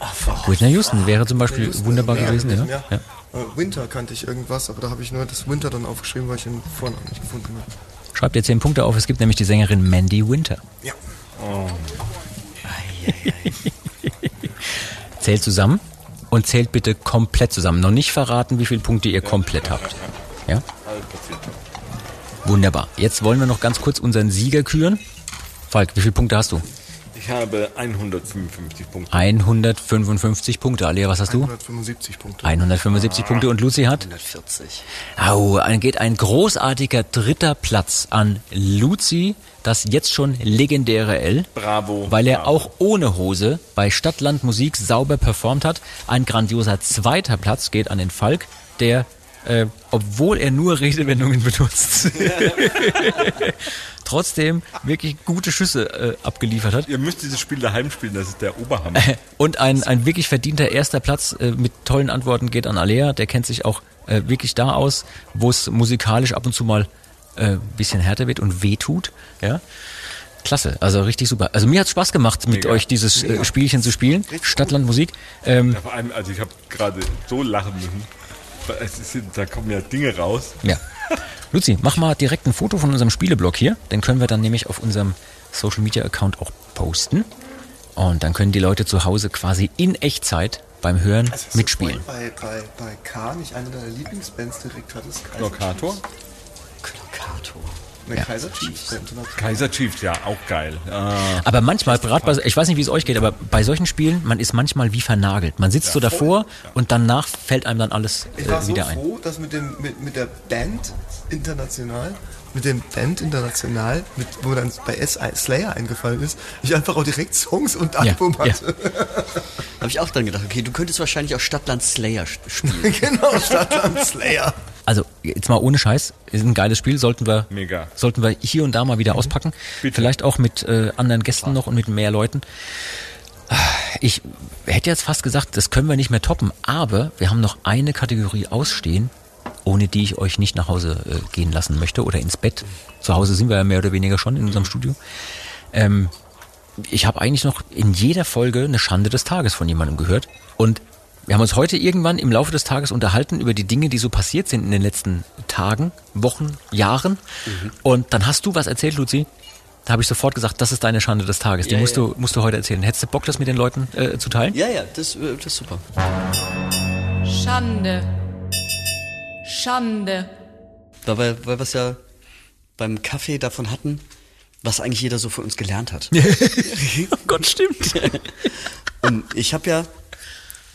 Speaker 2: Whitney Houston wäre zum Beispiel
Speaker 3: Houston,
Speaker 2: wunderbar
Speaker 3: ja,
Speaker 2: gewesen, ja.
Speaker 3: ja.
Speaker 2: ja.
Speaker 3: Äh, Winter kannte ich irgendwas, aber da habe ich nur das Winter dann aufgeschrieben, weil ich den Vornamen nicht gefunden habe.
Speaker 2: Schreibt ihr zehn Punkte auf. Es gibt nämlich die Sängerin Mandy Winter.
Speaker 3: Ja.
Speaker 2: Zählt zusammen und zählt bitte komplett zusammen. Noch nicht verraten, wie viele Punkte ihr komplett habt. Ja? Wunderbar. Jetzt wollen wir noch ganz kurz unseren Sieger küren. Falk, wie viele Punkte hast du?
Speaker 5: Ich habe 155 Punkte.
Speaker 2: 155 Punkte. Alia, was hast du?
Speaker 3: 175 Punkte.
Speaker 2: 175 Punkte und Lucy hat?
Speaker 4: 140.
Speaker 2: Au, dann geht ein großartiger dritter Platz an Luzi, das jetzt schon legendäre L.
Speaker 5: Bravo.
Speaker 2: Weil er
Speaker 5: Bravo.
Speaker 2: auch ohne Hose bei Stadtland Musik sauber performt hat. Ein grandioser zweiter Platz geht an den Falk, der, äh, obwohl er nur Redewendungen benutzt, trotzdem wirklich gute Schüsse äh, abgeliefert hat.
Speaker 5: Ihr müsst dieses Spiel daheim spielen, das ist der Oberhammer.
Speaker 2: Und ein, ein wirklich verdienter erster Platz äh, mit tollen Antworten geht an Alea. Der kennt sich auch äh, wirklich da aus, wo es musikalisch ab und zu mal äh, bisschen härter wird und wehtut. Ja. Klasse, also richtig super. Also mir hat Spaß gemacht, mit
Speaker 5: Mega.
Speaker 2: euch dieses äh, Spielchen zu spielen. Stadtland Musik. Ähm,
Speaker 5: Ja, vor allem, also ich habe gerade so lachen müssen. Weil Es ist, da kommen ja Dinge raus.
Speaker 2: ja. Luzi, mach mal direkt ein Foto von unserem Spieleblock hier. Den können wir dann nämlich auf unserem Social Media Account auch posten. Und dann können die Leute zu Hause quasi in Echtzeit beim Hören
Speaker 3: Also,
Speaker 2: mitspielen.
Speaker 3: Bei, bei, bei K nicht eine deiner Lieblingsbands direkt hattest? Kaiser
Speaker 5: Lokator?
Speaker 3: Ne, Kaiser Chiefs.
Speaker 5: Kaiser Chiefs, ja, auch geil. Ah,
Speaker 2: Aber manchmal, gerade bei, ich weiß nicht, wie es euch geht, aber bei solchen Spielen, man ist manchmal wie vernagelt. Man sitzt so davor und danach fällt einem dann alles
Speaker 3: Ich war
Speaker 2: äh,
Speaker 3: so
Speaker 2: wieder ein.
Speaker 3: froh, dass mit, dem, mit, mit der Band international, mit dem Band international, mit, wo dann bei S Slayer eingefallen ist, ich einfach auch direkt Songs und Album
Speaker 2: ja.
Speaker 3: hatte.
Speaker 4: Habe ich auch dann gedacht, okay, du könntest wahrscheinlich auch Stadtland Slayer spielen.
Speaker 3: genau, Stadtland Slayer.
Speaker 2: Also jetzt mal ohne Scheiß, ist ein geiles Spiel, sollten wir,
Speaker 5: Mega.
Speaker 2: sollten wir hier und da mal wieder auspacken.
Speaker 5: Bitte.
Speaker 2: Vielleicht auch mit äh, anderen Gästen noch und mit mehr Leuten. Ich hätte jetzt fast gesagt, das können wir nicht mehr toppen, aber wir haben noch eine Kategorie ausstehen ohne die ich euch nicht nach Hause äh, gehen lassen möchte oder ins Bett. Zu Hause sind wir ja mehr oder weniger schon in unserem Studio. Ähm, ich habe eigentlich noch in jeder Folge eine Schande des Tages von jemandem gehört. Und wir haben uns heute irgendwann im Laufe des Tages unterhalten über die Dinge, die so passiert sind in den letzten Tagen, Wochen, Jahren. Mhm. Und dann hast du was erzählt, Luzi. Da habe ich sofort gesagt, das ist deine Schande des Tages. Die ja, musst, ja. Du, musst du heute erzählen. Hättest du Bock, das mit den Leuten äh, zu teilen?
Speaker 4: Ja, ja, das, äh, das ist super.
Speaker 8: Schande. Schande.
Speaker 4: Weil, weil wir es ja beim Kaffee davon hatten, was eigentlich jeder so von uns gelernt hat.
Speaker 2: oh Gott, stimmt.
Speaker 4: Und ich habe ja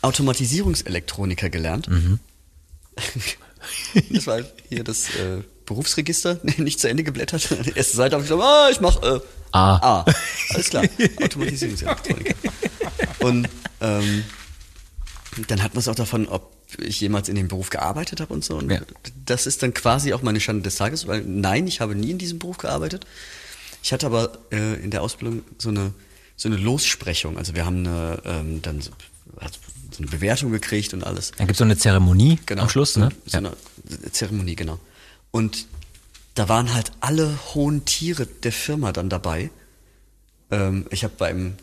Speaker 4: Automatisierungselektroniker gelernt. Mhm. Das war hier das äh, Berufsregister, nicht zu Ende geblättert. Die erste Seite habe ich gesagt, ah, ich mache äh,
Speaker 2: A.
Speaker 4: A. Alles klar, Automatisierungselektroniker. Und ähm, dann hat man es auch davon, ob ich jemals in dem Beruf gearbeitet habe und so. Und ja. das ist dann quasi auch meine Schande des Tages, weil nein, ich habe nie in diesem Beruf gearbeitet. Ich hatte aber äh, in der Ausbildung so eine so eine Lossprechung. Also wir haben eine, ähm, dann so, so eine Bewertung gekriegt und alles.
Speaker 2: Dann gibt es so eine Zeremonie
Speaker 4: genau,
Speaker 2: am Schluss, ne?
Speaker 4: So, eine Zeremonie, genau. Und da waren halt alle hohen Tiere der Firma dann dabei. Ähm, ich habe beim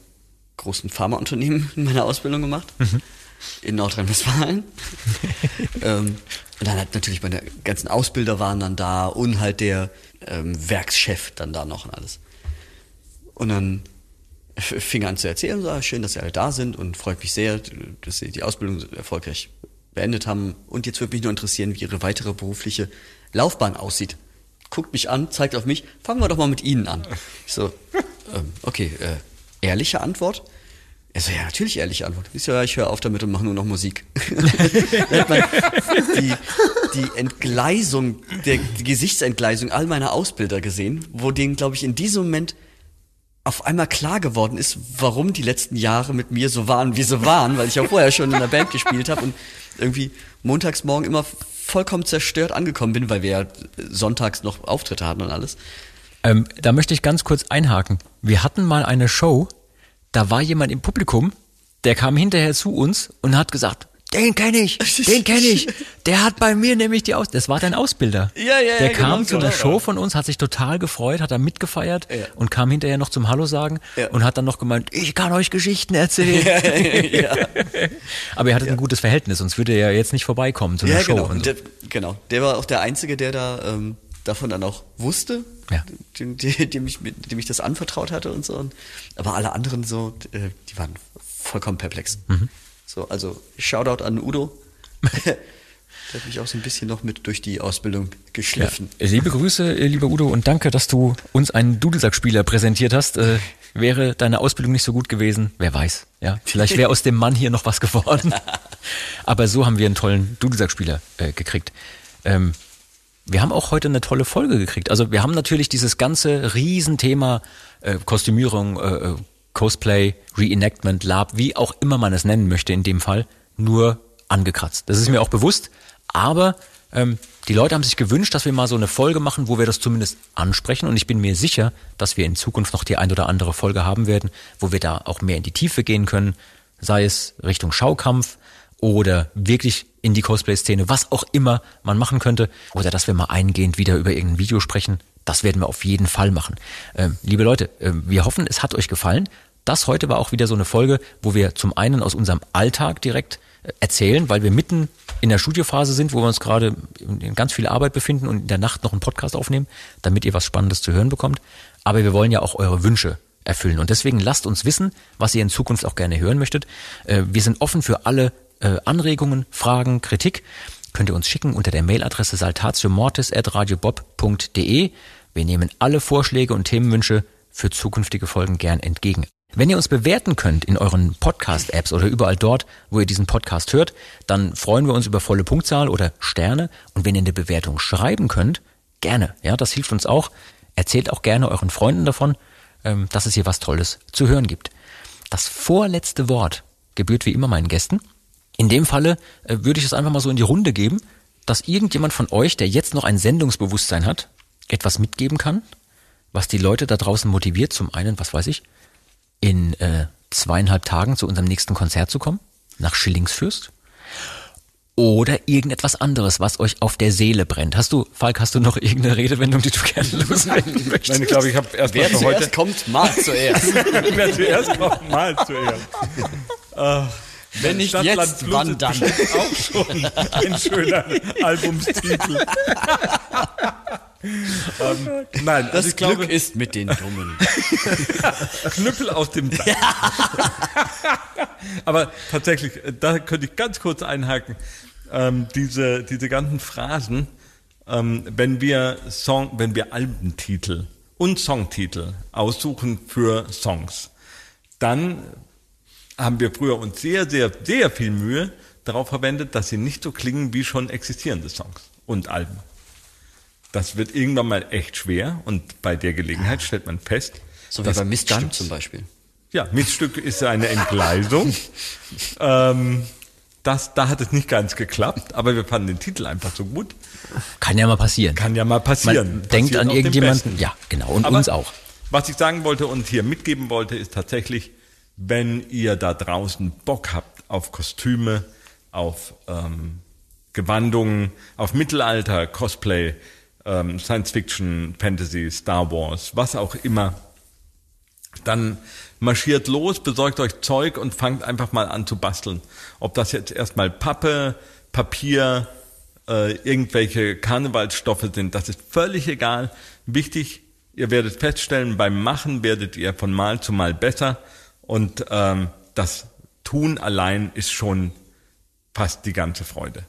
Speaker 4: großen Pharmaunternehmen meine Ausbildung gemacht. Mhm. In Nordrhein-Westfalen. ähm, und dann halt natürlich meine ganzen Ausbilder waren dann da und halt der ähm, Werkschef dann da noch und alles. Und dann fing an zu erzählen, so, ah, schön, dass Sie alle da sind und freut mich sehr, dass Sie die Ausbildung erfolgreich beendet haben. Und jetzt würde mich nur interessieren, wie Ihre weitere berufliche Laufbahn aussieht. Guckt mich an, zeigt auf mich, fangen wir doch mal mit Ihnen an. Ich so, ähm, okay, äh, ehrliche Antwort? Er so, ja, natürlich ehrliche Antwort. Ich so, ja, ich höre auf damit und mache nur noch Musik. die, die Entgleisung, der, die Gesichtsentgleisung all meiner Ausbilder gesehen, wo denen, glaube ich, in diesem Moment auf einmal klar geworden ist, warum die letzten Jahre mit mir so waren, wie sie waren, weil ich ja vorher schon in der Band gespielt habe und irgendwie montags morgen immer vollkommen zerstört angekommen bin, weil wir ja sonntags noch Auftritte hatten und alles.
Speaker 2: Ähm, da möchte ich ganz kurz einhaken. Wir hatten mal eine Show, da war jemand im Publikum, der kam hinterher zu uns und hat gesagt, den kenne ich, den kenne ich. Der hat bei mir nämlich die Aus, das war dein Ausbilder.
Speaker 4: Ja, ja,
Speaker 2: Der
Speaker 4: ja,
Speaker 2: kam
Speaker 4: genau,
Speaker 2: zu einer
Speaker 4: genau.
Speaker 2: Show von uns, hat sich total gefreut, hat da mitgefeiert
Speaker 4: Ja.
Speaker 2: und kam hinterher noch zum Hallo sagen
Speaker 4: Ja.
Speaker 2: und hat dann noch gemeint, ich kann euch Geschichten erzählen.
Speaker 4: ja,
Speaker 2: Aber er hatte ein gutes Verhältnis, sonst würde er ja jetzt nicht vorbeikommen zu einer
Speaker 4: ja
Speaker 2: Show.
Speaker 4: genau.
Speaker 2: Und so.
Speaker 4: der, genau. Der war auch der Einzige, der da ähm, davon dann auch wusste,
Speaker 2: Ja.
Speaker 4: dem, dem, ich, dem ich das anvertraut hatte und so. Aber alle anderen so, äh, die waren vollkommen perplex.
Speaker 2: Mhm.
Speaker 4: So, also Shoutout an Udo. der hat mich auch so ein bisschen noch mit durch die Ausbildung geschliffen.
Speaker 2: Ja. Liebe Grüße, lieber Udo, und danke, dass du uns einen Dudelsack-Spieler präsentiert hast. Äh, wäre deine Ausbildung nicht so gut gewesen, wer weiß. Ja, vielleicht wäre aus dem Mann hier noch was geworden. Aber so haben wir einen tollen Dudelsack-Spieler äh, gekriegt. Ähm, wir haben auch heute eine tolle Folge gekriegt. Also wir haben natürlich dieses ganze Riesenthema äh, Kostümierung, äh, äh, Cosplay, Reenactment, Lab, wie auch immer man es nennen möchte in dem Fall, nur angekratzt. Das ist mir auch bewusst. Aber ähm, die Leute haben sich gewünscht, dass wir mal so eine Folge machen, wo wir das zumindest ansprechen. Und ich bin mir sicher, dass wir in Zukunft noch die ein oder andere Folge haben werden, wo wir da auch mehr in die Tiefe gehen können, sei es Richtung Schaukampf oder wirklich in die Cosplay-Szene, was auch immer man machen könnte, oder dass wir mal eingehend wieder über irgendein Video sprechen. Das werden wir auf jeden Fall machen. Ähm, liebe Leute, äh, wir hoffen, es hat euch gefallen. Das heute war auch wieder so eine Folge, wo wir zum einen aus unserem Alltag direkt äh, erzählen, weil wir mitten in der Studiophase sind, wo wir uns gerade in ganz viel Arbeit befinden und in der Nacht noch einen Podcast aufnehmen, damit ihr was Spannendes zu hören bekommt. Aber wir wollen ja auch eure Wünsche erfüllen. Und deswegen lasst uns wissen, was ihr in Zukunft auch gerne hören möchtet. Äh, Wir sind offen für alle äh, Anregungen, Fragen, Kritik. Könnt ihr uns schicken unter der Mailadresse saltatiomortis.radiobob.de. Wir nehmen alle Vorschläge und Themenwünsche für zukünftige Folgen gern entgegen. Wenn ihr uns bewerten könnt in euren Podcast-Apps oder überall dort, wo ihr diesen Podcast hört, dann freuen wir uns über volle Punktzahl oder Sterne. Und wenn ihr eine Bewertung schreiben könnt, gerne. Ja, das hilft uns auch. Erzählt auch gerne euren Freunden davon, ähm, dass es hier was Tolles zu hören gibt. Das vorletzte Wort gebührt wie immer meinen Gästen. In dem Falle äh, würde ich es einfach mal so in die Runde geben, dass irgendjemand von euch, der jetzt noch ein Sendungsbewusstsein hat, etwas mitgeben kann, was die Leute da draußen motiviert. Zum einen, was weiß ich, in äh, zweieinhalb Tagen zu unserem nächsten Konzert zu kommen, nach Schillingsfürst. oder irgendetwas anderes, was euch auf der Seele brennt. Hast du, Falk, hast du noch irgendeine Redewendung, die du gerne loswerden möchtest?
Speaker 5: Nein, ich glaube, ich habe erst
Speaker 4: Wer
Speaker 5: mal für
Speaker 4: zuerst
Speaker 5: heute.
Speaker 4: kommt, mal zuerst.
Speaker 5: Wer zuerst kommt, mal zuerst. Ach,
Speaker 4: Wenn nicht
Speaker 5: Stadtland
Speaker 4: jetzt,
Speaker 5: Fluss
Speaker 4: wann
Speaker 5: ist
Speaker 4: dann?
Speaker 5: Auch schon ein schöner Albumstitel. ähm, nein, also
Speaker 4: Das
Speaker 5: ich
Speaker 4: Glück
Speaker 5: glaube,
Speaker 4: ist mit den Dummen.
Speaker 5: Knüppel aus dem Dach. Aber tatsächlich, äh, da könnte ich ganz kurz einhaken. Ähm, diese, diese ganzen Phrasen, ähm, wenn wir Song, wenn wir Albentitel und Songtitel aussuchen für Songs, dann haben wir früher uns sehr, sehr, sehr viel Mühe darauf verwendet, dass sie nicht so klingen wie schon existierende Songs und Alben. Das wird irgendwann mal echt schwer und bei der Gelegenheit stellt man fest,
Speaker 4: So wie beim Miststück zum Beispiel.
Speaker 5: ja, Miststück ist eine Entgleisung. ähm, das, da hat es nicht ganz geklappt, aber wir fanden den Titel einfach so gut.
Speaker 2: Kann ja mal passieren.
Speaker 5: Kann ja mal passieren.
Speaker 2: Man denkt an irgendjemanden. Ja, genau. Und
Speaker 5: Aber
Speaker 2: uns auch.
Speaker 5: Was ich sagen wollte und hier mitgeben wollte, ist tatsächlich, wenn ihr da draußen Bock habt auf Kostüme, auf ähm, Gewandungen, auf Mittelalter, Cosplay, ähm, Science Fiction, Fantasy, Star Wars, was auch immer, dann marschiert los, besorgt euch Zeug und fangt einfach mal an zu basteln. Ob das jetzt erstmal Pappe, Papier, äh, irgendwelche Karnevalsstoffe sind, das ist völlig egal. Wichtig, ihr werdet feststellen, beim Machen werdet ihr von Mal zu Mal besser und ähm, das Tun allein ist schon fast die ganze Freude.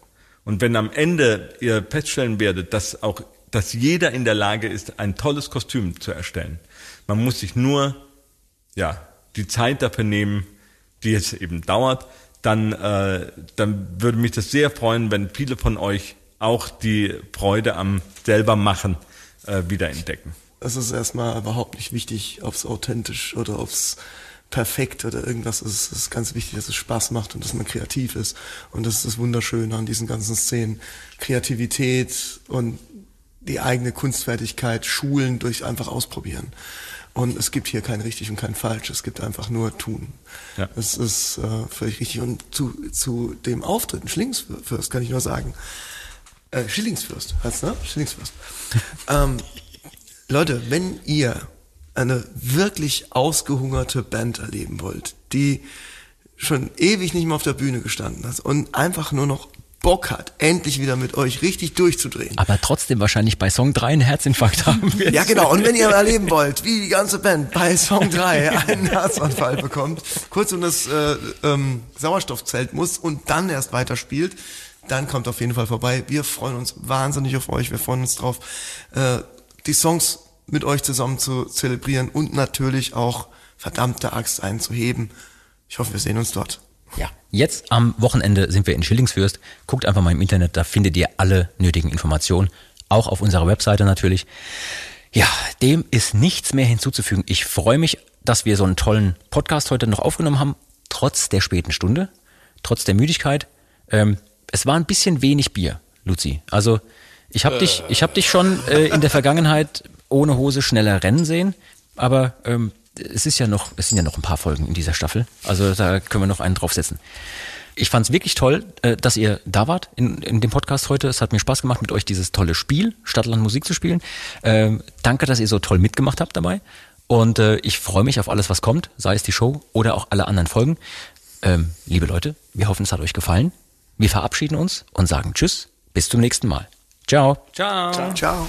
Speaker 5: Und wenn am Ende ihr feststellen werdet, dass auch, dass jeder in der Lage ist, ein tolles Kostüm zu erstellen, man muss sich nur ja, die Zeit dafür nehmen, die es eben dauert, dann, äh, dann würde mich das sehr freuen, wenn viele von euch auch die Freude am selber machen äh, wiederentdecken.
Speaker 3: Es ist erstmal überhaupt nicht wichtig, ob es authentisch oder ob es perfekt oder irgendwas ist. Es ist ganz wichtig, dass es Spaß macht und dass man kreativ ist. Und das ist das Wunderschöne an diesen ganzen Szenen. Kreativität und die eigene Kunstfertigkeit schulen durch einfach ausprobieren. Und es gibt hier kein richtig und kein falsch. Es gibt einfach nur tun.
Speaker 5: Ja.
Speaker 3: Es ist äh, völlig richtig. Und zu, zu dem Auftritt in Schlingsfürst kann ich nur sagen, äh, Schillingsfürst heißt ne? Schillingsfürst. ähm, Leute, wenn ihr eine wirklich ausgehungerte Band erleben wollt, die schon ewig nicht mehr auf der Bühne gestanden hat und einfach nur noch Bock hat, endlich wieder mit euch richtig durchzudrehen.
Speaker 2: Aber trotzdem wahrscheinlich bei Song 3 einen Herzinfarkt haben wird.
Speaker 3: Ja, genau. Und wenn ihr erleben wollt, wie die ganze Band bei Song 3 einen Herzanfall bekommt, kurz um das äh, ähm, Sauerstoffzelt muss und dann erst weiterspielt, dann kommt auf jeden Fall vorbei. Wir freuen uns wahnsinnig auf euch. Wir freuen uns drauf, äh, die Songs mit euch zusammen zu zelebrieren und natürlich auch verdammte Axt einzuheben. Ich hoffe, wir sehen uns dort.
Speaker 2: Ja. Jetzt am Wochenende sind wir in Schillingsfürst. Guckt einfach mal im Internet, da findet ihr alle nötigen Informationen. Auch auf unserer Webseite natürlich. Ja, dem ist nichts mehr hinzuzufügen. Ich freue mich, dass wir so einen tollen Podcast heute noch aufgenommen haben, trotz der späten Stunde, trotz der Müdigkeit. Ähm, es war ein bisschen wenig Bier, Luzi. Also ich habe dich, ich habe dich schon äh, in der Vergangenheit ohne Hose schneller rennen sehen, aber ähm, es ist ja noch, es sind ja noch ein paar Folgen in dieser Staffel. Also da können wir noch einen draufsetzen. Ich fand es wirklich toll, äh, dass ihr da wart in, in dem Podcast heute. Es hat mir Spaß gemacht, mit euch dieses tolle Spiel, Stadtland Musik zu spielen. Ähm, danke, dass ihr so toll mitgemacht habt dabei. Und äh, ich freue mich auf alles, was kommt, sei es die Show oder auch alle anderen Folgen. Ähm, liebe Leute, wir hoffen, es hat euch gefallen. Wir verabschieden uns und sagen Tschüss, bis zum nächsten Mal. Ciao.
Speaker 5: Ciao.
Speaker 3: Ciao.